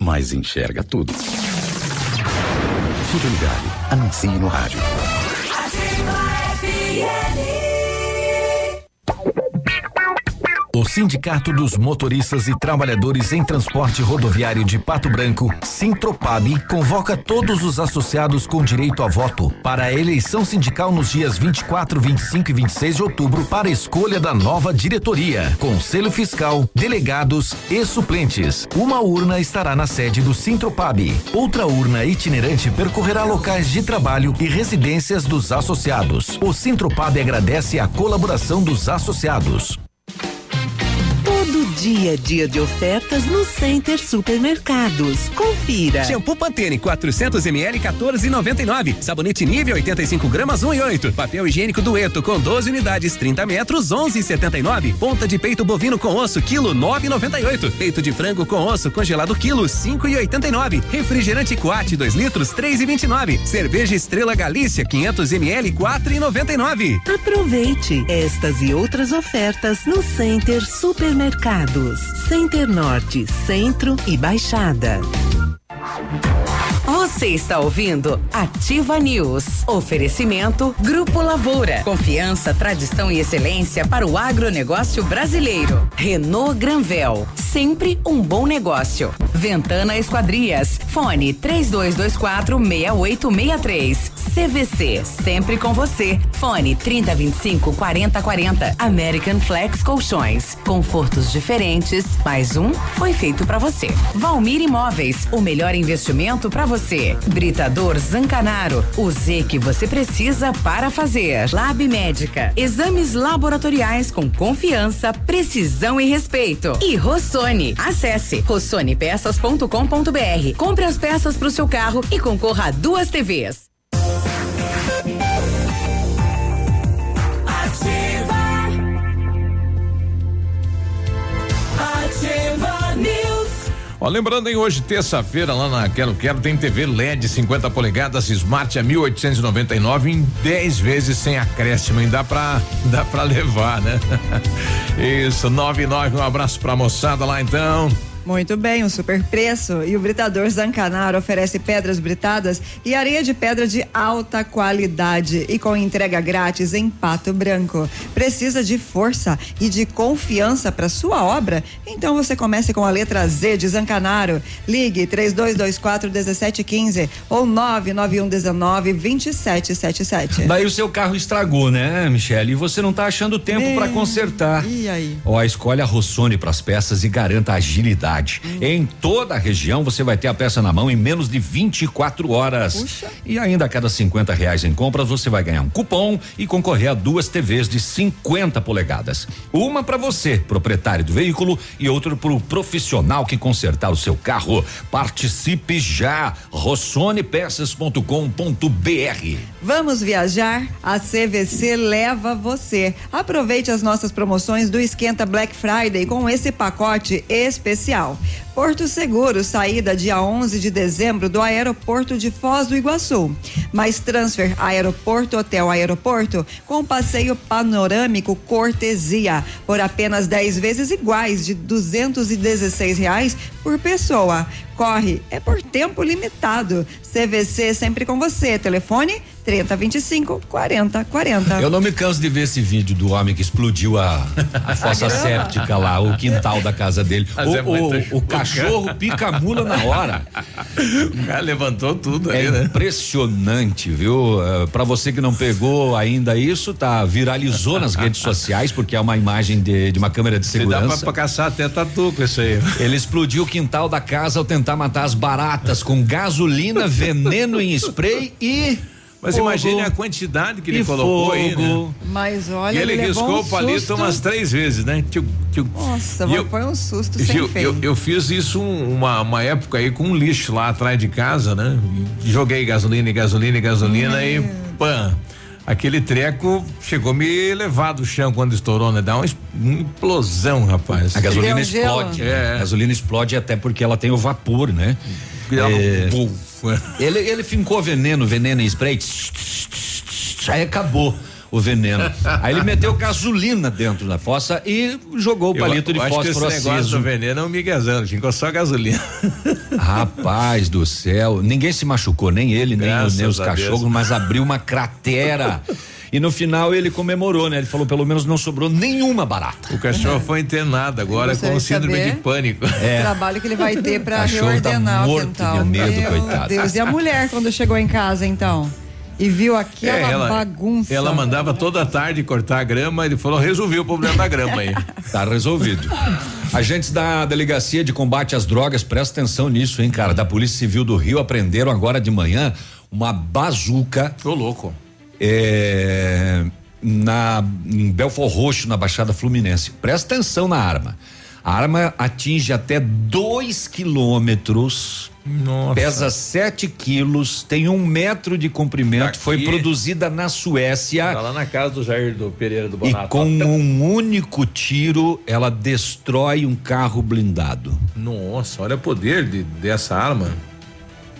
mas enxerga tudo. Fidelidade. Anuncie no rádio. O Sindicato dos Motoristas e Trabalhadores em Transporte Rodoviário de Pato Branco, Sintropab, convoca todos os associados com direito a voto para a eleição sindical nos dias 24, 25 e 26 de outubro para escolha da nova diretoria, conselho fiscal, delegados e suplentes. Uma urna estará na sede do Sintropab. Outra urna itinerante percorrerá locais de trabalho e residências dos associados. O Sintropab agradece a colaboração dos associados. Dia a dia de ofertas no Center Supermercados. Confira. Shampoo Pantene 400 ml 14,99. Sabonete nível 85 gramas 1,8. Papel higiênico Dueto com 12 unidades 30 metros 11,79. Ponta de peito bovino com osso quilo 9,98. Peito de frango com osso congelado quilo 5,89. Refrigerante Quat 2 litros 3,29. Cerveja Estrela Galícia 500 ml 4,99. Aproveite estas e outras ofertas no Center Supermercados. Center Norte, Centro e Baixada. Você está ouvindo Ativa News. Oferecimento Grupo Lavoura. Confiança, tradição e excelência para o agronegócio brasileiro. Renault Granvel. Sempre um bom negócio. Ventana Esquadrias. Fone 3224 6863. CVC. Sempre com você. Fone 3025 4040. American Flex Colchões. Confortos diferentes. Mais um foi feito para você. Valmir Imóveis. O melhor investimento para você. Britador Zancanaro, o Z que você precisa para fazer. Lab Médica, exames laboratoriais com confiança, precisão e respeito. E Rossoni, acesse rossonepeças.com.br. Compre as peças para o seu carro e concorra a duas TVs. Ó, lembrando, hein, hoje, terça-feira, lá na Quero Quero, tem TV LED 50 polegadas Smart a 1899 em 10 vezes sem acréscimo. E dá pra, dá pra levar, né? Isso, 99, um abraço pra moçada lá então. Muito bem, um super preço. E o Britador Zancanaro oferece pedras britadas e areia de pedra de alta qualidade e com entrega grátis em Pato Branco. Precisa de força e de confiança para sua obra? Então você comece com a letra Z de Zancanaro. Ligue 3224 1715 ou 99119 2777. Daí o seu carro estragou, né, Michele? E você não tá achando tempo para consertar. E aí? Ó, escolhe a Rossoni para as peças e garanta agilidade. Em toda a região você vai ter a peça na mão em menos de 24 horas. Puxa. E ainda a cada 50 reais em compras você vai ganhar um cupom e concorrer a duas TVs de 50 polegadas. Uma para você, proprietário do veículo, e outra para o profissional que consertar o seu carro. Participe já. rossonepeças.com.br. Vamos viajar? A CVC leva você. Aproveite as nossas promoções do Esquenta Black Friday com esse pacote especial. Porto Seguro, saída dia 11 de dezembro do aeroporto de Foz do Iguaçu. Mais transfer aeroporto hotel aeroporto com passeio panorâmico cortesia por apenas 10 vezes iguais de 216 reais por pessoa. Corre, é por tempo limitado. CVC sempre com você. Telefone 3025 4040. Eu não me canso de ver esse vídeo do homem que explodiu a, a fossa séptica lá, o quintal da casa dele. Mas O, é o- o cachorro pica a mula na hora. O cara levantou tudo É aí, né? impressionante, viu? Eh, Pra você que não pegou ainda isso, tá viralizou nas redes sociais porque é uma imagem de, de uma câmera de Se dá pra, segurança. pra caçar até tatu com isso aí. Ele explodiu o quintal da casa ao tentar matar as baratas com gasolina, veneno em spray e. Mas fogo. imagine a quantidade que ele E colocou aí, né? fogo. Mas olha, e ele, levou riscou um o palito susto. umas três vezes, né? Tio, tio. Nossa, E mas eu- foi um susto sem Eu, fim. eu, eu fiz isso um- uma, uma época aí com um lixo lá atrás de casa, né? E joguei gasolina e gasolina e gasolina e pã. Aquele treco chegou a me levar do chão quando estourou, né? Dá uma, explosão, rapaz. A gasolina Deu gelo? explode. É. A gasolina explode até porque ela tem o vapor, né? Ela- É. ele, ele fincou veneno, veneno em spray. tss, tss, tss, Aí acabou o veneno. Aí ele meteu gasolina dentro da fossa e jogou o palito eu, de eu acho que esse fósforo negócio aceso. do veneno é um miguezão, ficou só gasolina. Rapaz do céu, ninguém se machucou, nem ele, nem, Graças nem os Deus. cachorros, mas abriu uma cratera. E no final ele comemorou, né? Ele falou, pelo menos não sobrou nenhuma barata. O cachorro foi internado agora com síndrome de pânico. É. O trabalho que ele vai ter pra Cachorro tá reordenar morto o quintal. de medo, Meu coitado. Deus, e a mulher quando chegou em casa então? E viu aquela É, ela, bagunça. ela mandava toda tarde cortar a grama, ele falou, resolvi o problema da grama aí. Tá resolvido. Agentes da Delegacia de Combate às Drogas, presta atenção nisso, hein, cara? Da Polícia Civil do Rio apreenderam agora de manhã uma bazuca. Ô, louco. É, na, em Belfor Roxo, na Baixada Fluminense. Presta atenção na arma. A arma atinge até 2 quilômetros. Nossa. Pesa 7 quilos, tem um metro de comprimento, Daqui- foi produzida na Suécia. Tá lá na casa do Jair do Pereira do E Bonato. com um único tiro, ela destrói um carro blindado. Nossa, olha o poder de, dessa arma.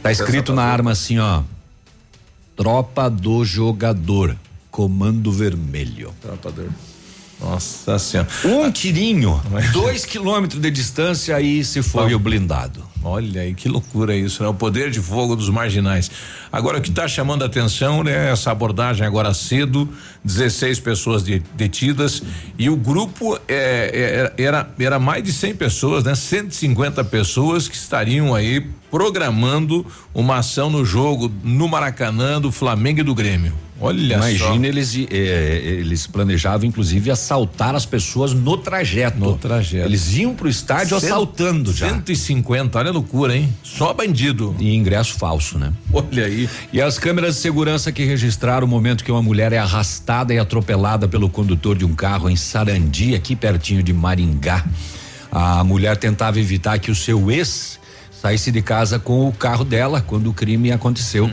Tá escrito na arma assim, ó. Tropa do jogador, comando vermelho. Tropa do- Nossa senhora. Um tirinho, dois quilômetros de distância e se foi o blindado. Olha aí, que loucura isso, né? O poder de fogo dos marginais. Agora, o que está chamando a atenção, né? Essa abordagem agora cedo, 16 pessoas de- detidas e o grupo é, é, era, era mais de 100 pessoas, né? 150 pessoas que estariam aí programando uma ação no jogo no Maracanã do Flamengo e do Grêmio. Olha Imagina eles eh, eles planejavam inclusive assaltar as pessoas no trajeto. No trajeto. Eles iam pro estádio Cento- assaltando já. 150, olha a loucura, hein? Só bandido. E ingresso falso, né? Olha aí. E as câmeras de segurança que registraram o momento que uma mulher é arrastada e atropelada pelo condutor de um carro em Sarandi, aqui pertinho de Maringá. A mulher tentava evitar que o seu ex saísse de casa com o carro dela quando o crime aconteceu.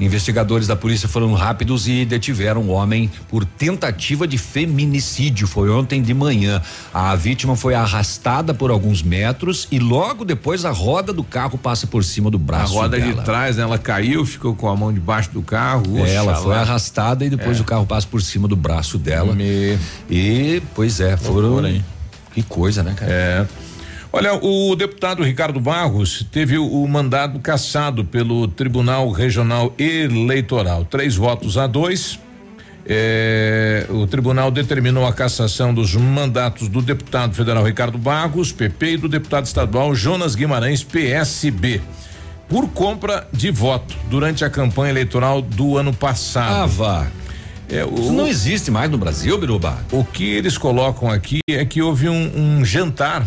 Investigadores da polícia foram rápidos e detiveram o homem por tentativa de feminicídio. Foi ontem de manhã. A vítima foi arrastada por alguns metros e logo depois a roda do carro passa por cima do A braço roda dela. de trás, né? Ela caiu, ficou com a mão debaixo do carro. É, ela foi arrastada e depois É. o carro passa por cima do braço dela. Me- E, pois é, foram. Que coisa, né, cara? É. Olha, o deputado Ricardo Barros teve o, o mandado cassado pelo Tribunal Regional Eleitoral. Três votos a dois. É, o tribunal determinou a cassação dos mandatos do deputado federal Ricardo Barros, PP, e do deputado estadual Jonas Guimarães, PSB, por compra de voto durante a campanha eleitoral do ano passado. Ah, vá. É, o- Isso não existe mais no Brasil, Biruba. o que eles colocam aqui é que houve um, um jantar,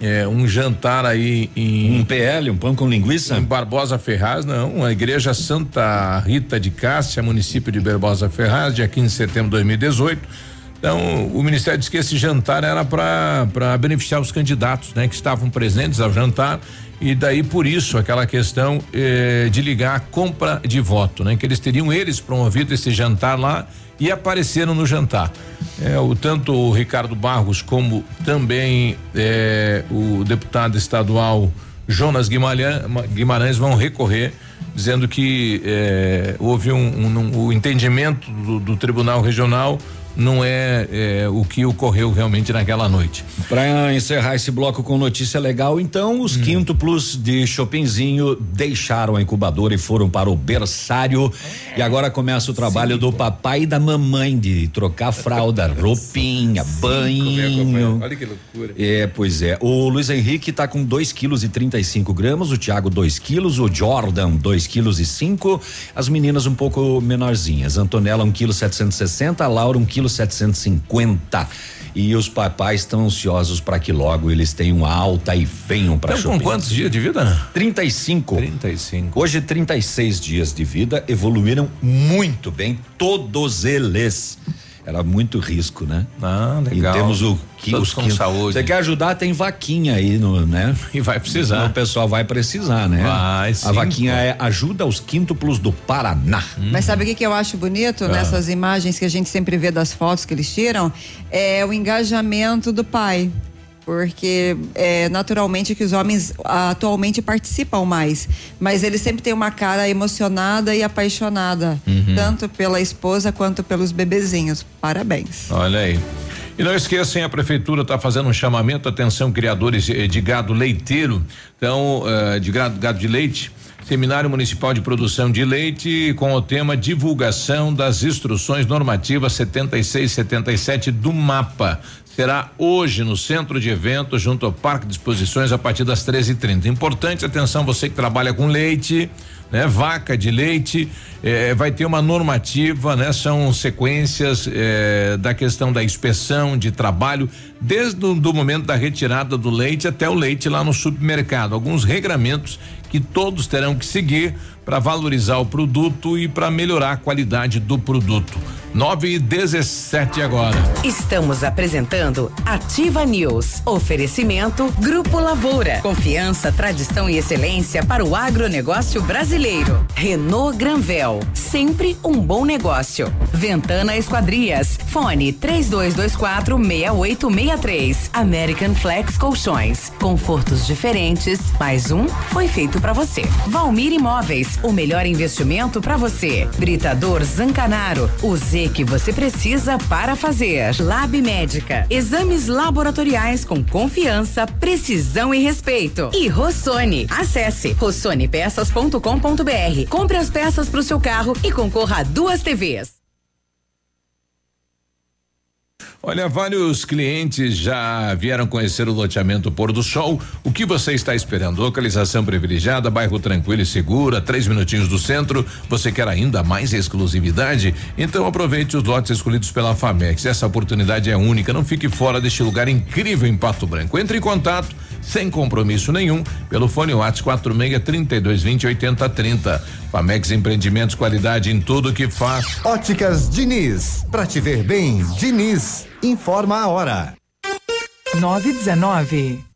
é, um jantar aí em Um PL, um pão com linguiça? em Barbosa Ferraz, não, a igreja Santa Rita de Cássia, município de Barbosa Ferraz, dia 15 de setembro de 2018. Então, o Ministério disse que esse jantar era para beneficiar os candidatos, né, que estavam presentes ao jantar e daí por isso aquela questão eh, de ligar a compra de voto, né? Que eles teriam eles promovido esse jantar lá e apareceram no jantar. É, o tanto o Ricardo Barros como também eh, o deputado estadual Jonas Guimarães, vão recorrer dizendo que eh, houve um, um, um, o entendimento do, do Tribunal Regional não é, é, o que ocorreu realmente naquela noite. Para encerrar esse bloco com notícia legal, então, os hum. quíntuplos de Chopinzinho deixaram a incubadora e foram para o berçário. E agora começa o trabalho Sim, do papai e da mamãe de trocar fralda, roupinha, banho. Olha que loucura. É, pois é. O Luiz Henrique está com 2 quilos e 35 gramas, o Thiago 2 quilos, o Jordan 2 quilos e 5, as meninas um pouco menorzinhas. Antonella 1 quilo 760, a Laura 1 quilo quilo 750. E os papais estão ansiosos para que logo eles tenham alta e venham para Com quantos dias de vida? 35. 35. Hoje 36 dias de vida, evoluíram muito bem todos eles era muito risco, né? Ah, legal. E temos o que os com saúde. Você quer ajudar, tem vaquinha aí, no, né? E vai precisar. O pessoal vai precisar, né? Vai, sim, A vaquinha pô. é ajuda aos quíntuplos do Paraná. Hum. Mas sabe o que, que eu acho bonito ah. nessas imagens que a gente sempre vê das fotos que eles tiram? É o engajamento do pai porque é naturalmente que os homens atualmente participam mais, mas eles sempre têm uma cara emocionada e apaixonada, uhum. tanto pela esposa quanto pelos bebezinhos. Parabéns. Olha aí. E não esqueçam, a prefeitura está fazendo um chamamento, atenção, criadores de gado leiteiro, então, uh, de gado, gado de leite. Seminário Municipal de Produção de Leite com o tema Divulgação das Instruções Normativas 76 77 do MAPA será hoje no centro de eventos, junto ao Parque de Exposições, a partir das 13h30. Importante, atenção, você que trabalha com leite, né? Vaca de leite, eh, vai ter uma normativa, né? São sequências eh, da questão da inspeção de trabalho, desde o do momento da retirada do leite até o leite lá no supermercado. Alguns regramentos que todos terão que seguir para valorizar o produto e para melhorar a qualidade do produto. 9 e 17 agora. Estamos apresentando Ativa News. Oferecimento Grupo Lavoura. Confiança, tradição e excelência para o agronegócio brasileiro. Renault Granvel. Sempre um bom negócio. Ventana Esquadrias. Fone 3224 6863. American Flex Colchões. Confortos diferentes. Mais um foi feito para você. Valmir Imóveis. O melhor investimento para você. Britador Zancanaro. O Z que você precisa para fazer. Lab Médica. Exames laboratoriais com confiança, precisão e respeito. E Rossoni. Acesse rossonepeças.com.br. Compre as peças para o seu carro e concorra a duas TVs. Olha, vários clientes já vieram conhecer o loteamento Pôr do Sol. O que você está esperando? Localização privilegiada, bairro tranquilo e segura, três minutinhos do centro. Você quer ainda mais exclusividade? Então aproveite os lotes escolhidos pela Famex. Essa oportunidade é única. Não fique fora deste lugar incrível em Pato Branco. Entre em contato sem compromisso nenhum pelo fone WhatsApp 46 32 20 80 30. Famex Empreendimentos, qualidade em tudo que faz. Óticas Diniz, pra te ver bem, Diniz, informa a hora. 919.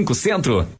Centro Centro.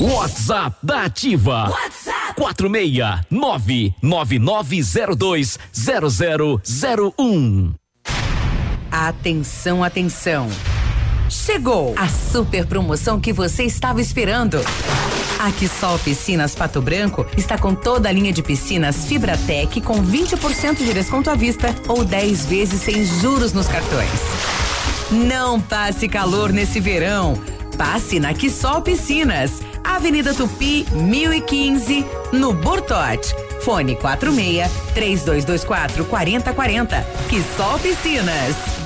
WhatsApp da Ativa. WhatsApp 469 9902 0001. Atenção, atenção. Chegou a super promoção que você estava esperando. A Quissol Piscinas Pato Branco está com toda a linha de piscinas Fibratec com 20% de desconto à vista ou 10 vezes sem juros nos cartões. Não passe calor nesse verão. Passe na Quissol Piscinas, Avenida Tupi, 1015, no Burtote. Fone 46 3224 4040. Quissol Piscinas.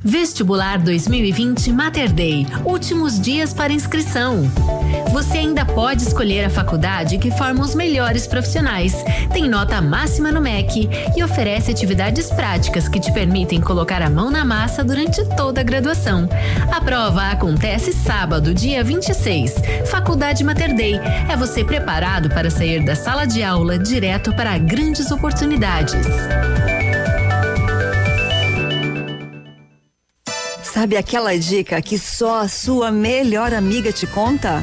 Vestibular 2020 Mater Day. Últimos dias para inscrição. Você ainda pode escolher a faculdade que forma os melhores profissionais. Tem nota máxima no MEC e oferece atividades práticas que te permitem colocar a mão na massa durante toda a graduação. A prova acontece sábado, dia 26. Faculdade Mater Day. É você preparado para sair da sala de aula direto para grandes oportunidades. Sabe aquela dica que só a sua melhor amiga te conta?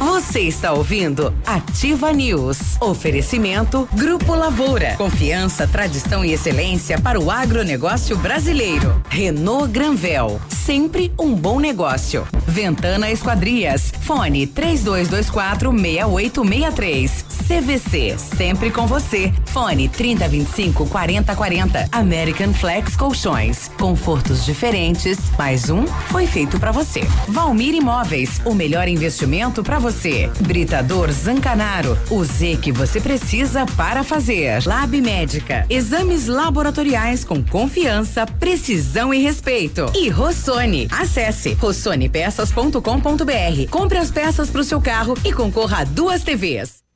Você está ouvindo Ativa News. Oferecimento Grupo Lavoura. Confiança, tradição e excelência para o agronegócio brasileiro. Renault Granvel. Sempre um bom negócio. Ventana Esquadrias. Fone 3224 6863. CVC. Sempre com você. Fone 3025 4040. American Flex Colchões. Confortos diferentes. Mais um foi feito para você. Valmir Imóveis. O melhor investimento para você. Britador Zancanaro, o Z que você precisa para fazer. Lab Médica, exames laboratoriais com confiança, precisão e respeito. E Rossoni, acesse rossonepeças.com.br. Compre as peças para o seu carro e concorra a duas TVs.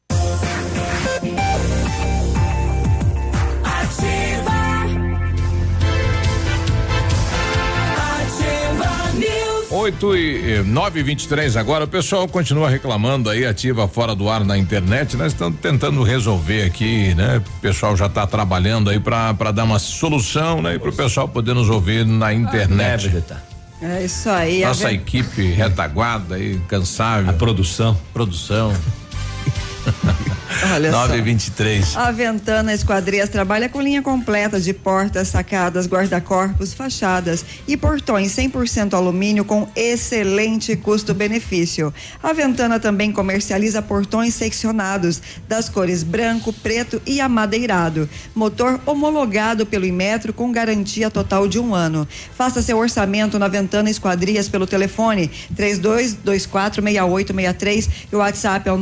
Oito e nove vinte e três agora, o pessoal continua reclamando aí, ativa fora do ar na internet, nós estamos tentando resolver aqui, né? O pessoal já está trabalhando aí para dar uma solução, né? E pro pessoal poder nos ouvir na internet. É isso aí. Nossa a equipe retaguarda e cansável. A produção. Produção. Olha só. 9 e 23 A Ventana Esquadrias trabalha com linha completa de portas, sacadas, guarda-corpos, fachadas e portões 100% alumínio com excelente custo-benefício. A Ventana também comercializa portões seccionados das cores branco, preto e amadeirado. Motor homologado pelo Imetro com garantia total de um ano. Faça seu orçamento na Ventana Esquadrias pelo telefone 32246863 e o WhatsApp é o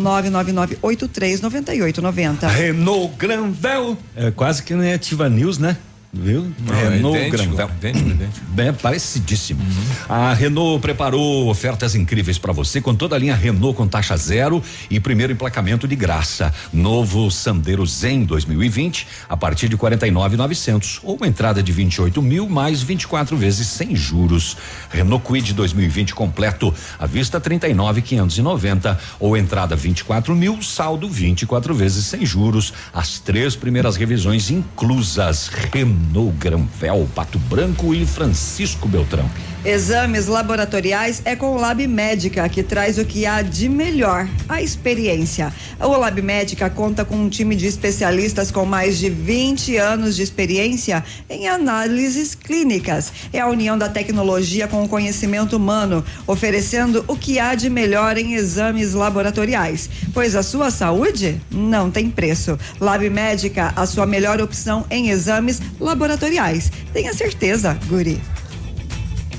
999839890. Renault Granvel. É quase que nem ativa news, né? Viu? Não, é Renault idêntico, Granvel. idêntico, idêntico. Bem parecidíssimo. A Renault preparou ofertas incríveis para você com toda a linha Renault com taxa zero e primeiro emplacamento de graça. Novo Sandero Zen 2020 a partir de 49.900 ou uma entrada de 28 mil mais 24 vezes sem juros. Renault Quid 2020 completo à vista 39.590 ou entrada 24 mil saldo 24 vezes sem juros. As três primeiras revisões inclusas. Renault Granvel, Pato Branco e Francisco Beltrão. Exames laboratoriais é com o Lab Médica, que traz o que há de melhor, a experiência. O Lab Médica conta com um time de especialistas com mais de 20 anos de experiência em análises clínicas. É a união da tecnologia com o conhecimento humano, oferecendo o que há de melhor em exames laboratoriais. Pois a sua saúde não tem preço. Lab Médica, a sua melhor opção em exames laboratoriais. Tenha certeza, Guri.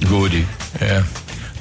Guri. É.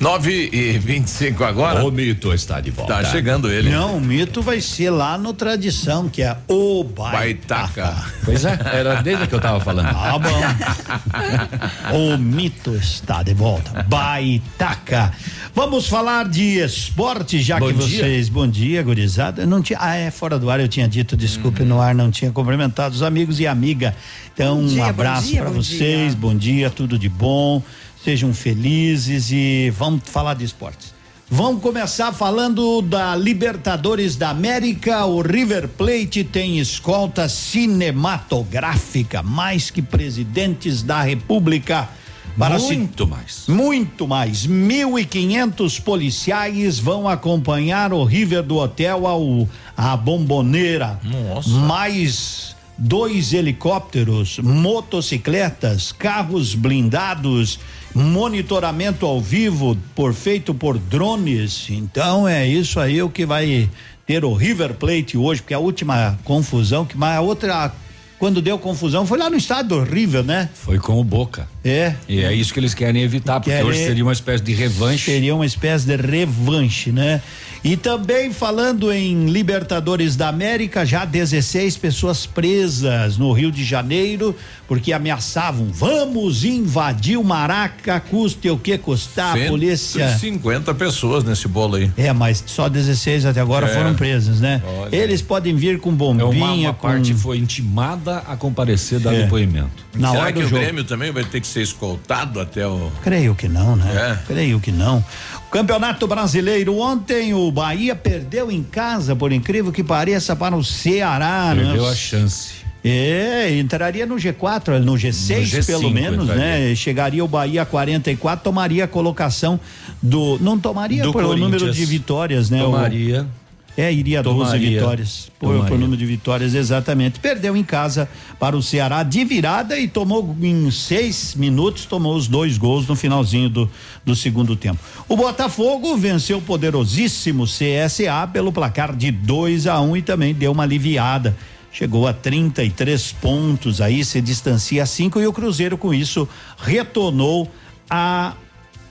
9 e 25 agora. O mito está de volta. Tá chegando ele. Não, o mito vai ser lá no tradição, que é o baitaca. Baitaca. Pois é, era dele que eu tava falando. Ah, bom. o mito está de volta. Baitaca. Vamos falar de esporte, já Bom que dia. vocês. Bom dia, gurizada. Não tinha. Ah, é fora do ar, eu tinha dito, desculpe, no ar não tinha cumprimentado os amigos e amiga. Então, dia, um abraço para vocês. dia. Bom dia, tudo de bom. Sejam felizes e vamos falar de esportes. Vamos começar falando da Libertadores da América. O River Plate tem escolta cinematográfica, mais que presidentes da República. Para se- Muito mais. muito mais. 1.500 policiais vão acompanhar o River do hotel ao a bomboneira. Nossa. Mais dois helicópteros, motocicletas, carros blindados, monitoramento ao vivo por feito por drones. Então é isso aí o que vai ter o River Plate hoje, porque a última confusão, que mas a outra quando deu confusão foi lá no estádio do River, né? Foi com o Boca. É. E é isso que eles querem evitar, porque Querem- hoje seria uma espécie de revanche. Seria uma espécie de revanche, né? E também falando em Libertadores da América, já 16 pessoas presas no Rio de Janeiro, porque ameaçavam, vamos invadir o Maraca, custe o que custar, a polícia. 50 pessoas nesse bolo aí. É, mas só 16 até agora É. foram presas, né? Olha. Eles podem vir com É bombinha, uma, uma com... parte foi intimada a comparecer dar É. depoimento. Na Será hora que o jogo. Grêmio também vai ter que ser escoltado até o. Creio que não, né? É. Creio que não. Campeonato Brasileiro ontem o Bahia perdeu em casa, por incrível que pareça, para o Ceará. Perdeu né? a chance. É, entraria no G4, no G6 No G5 pelo menos, entraria. né? Chegaria o Bahia a 44, tomaria a colocação do. Não tomaria Do pelo número de vitórias, né? O- Tomaria. É, iria 12 Tomaria. vitórias. Por, por número de vitórias, exatamente. Perdeu em casa para o Ceará de virada e tomou em seis minutos, tomou os dois gols no finalzinho do, do segundo tempo. O Botafogo venceu o poderosíssimo CSA pelo placar de 2 a 1 um, e também deu uma aliviada. Chegou a 33 pontos aí, se distancia a 5 e o Cruzeiro com isso retornou a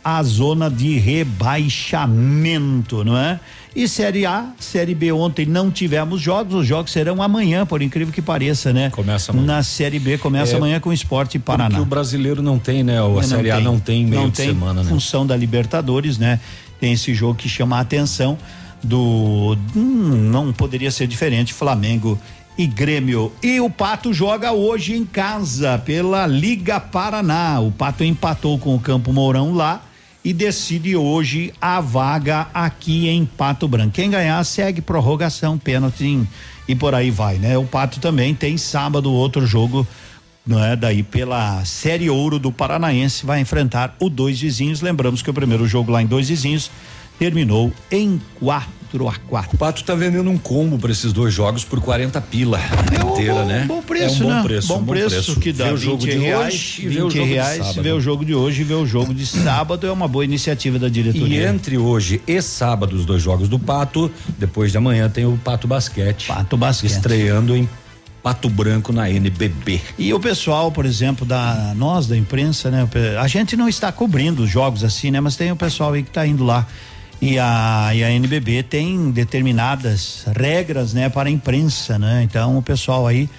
a zona de rebaixamento, não é? E Série A, Série B ontem não tivemos jogos, os jogos serão amanhã, por incrível que pareça, né? Começa amanhã. Na Série B começa É, amanhã com o Esporte Paraná. Porque o brasileiro não tem, né? O, a Não Série A tem. não tem meio Não de tem semana, né? função da Libertadores, né? Tem esse jogo que chama a atenção do hum, não poderia ser diferente Flamengo e Grêmio. E o Pato joga hoje em casa pela Liga Paraná. O Pato empatou com o Campo Mourão lá e decide hoje a vaga aqui em Pato Branco. Quem ganhar segue prorrogação, pênalti e por aí vai, né? O Pato também tem sábado outro jogo não é? Daí pela Série Ouro do Paranaense vai enfrentar o Dois Vizinhos. Lembramos que o primeiro jogo lá em Dois Vizinhos terminou em 4 a 4 O Pato tá vendendo um combo para esses dois jogos por 40 pila inteira, né? Bom preço, é um bom né? preço, bom, um preço, que dá Vê o 20 jogo de reais, hoje e 20 vê o jogo reais, de sábado. vê o jogo de hoje e vê o jogo de sábado é uma boa iniciativa da diretoria. E entre hoje e sábado, os dois jogos do Pato, depois de amanhã tem o Pato Basquete. Pato Basquete. Estreando em Pato Branco na NBB. E o pessoal, por exemplo, da nós da imprensa, né? A gente não está cobrindo os jogos assim, né? Mas tem o pessoal aí que está indo lá. E a, e a NBB tem determinadas regras, né, para a imprensa, né? Então o pessoal aí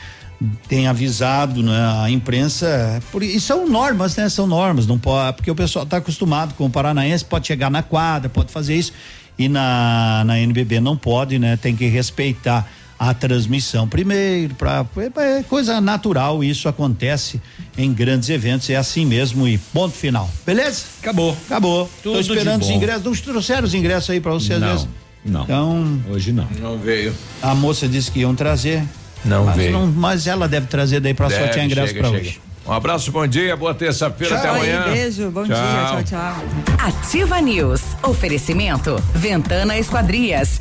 tem avisado, né, a imprensa, por, e são normas, né? São normas, não pode, porque o pessoal está acostumado com o paranaense, pode chegar na quadra, pode fazer isso e na na NBB não pode, né? Tem que respeitar a transmissão primeiro, para é coisa natural, isso acontece em grandes eventos, é assim mesmo e ponto final. Beleza? Acabou. Acabou. Tô Tudo de esperando os ingressos, não trouxeram os ingressos aí para você às Não, vezes? não. Então, Hoje não. Não veio. a moça disse que iam trazer. Não mas veio. mas ela deve trazer daí para Deve, sortear ingresso chega, para chega. hoje. Um abraço, bom dia, boa terça-feira, até amanhã. Beijo, bom dia, tchau, tchau. Ativa News. Oferecimento. Ventana Esquadrias.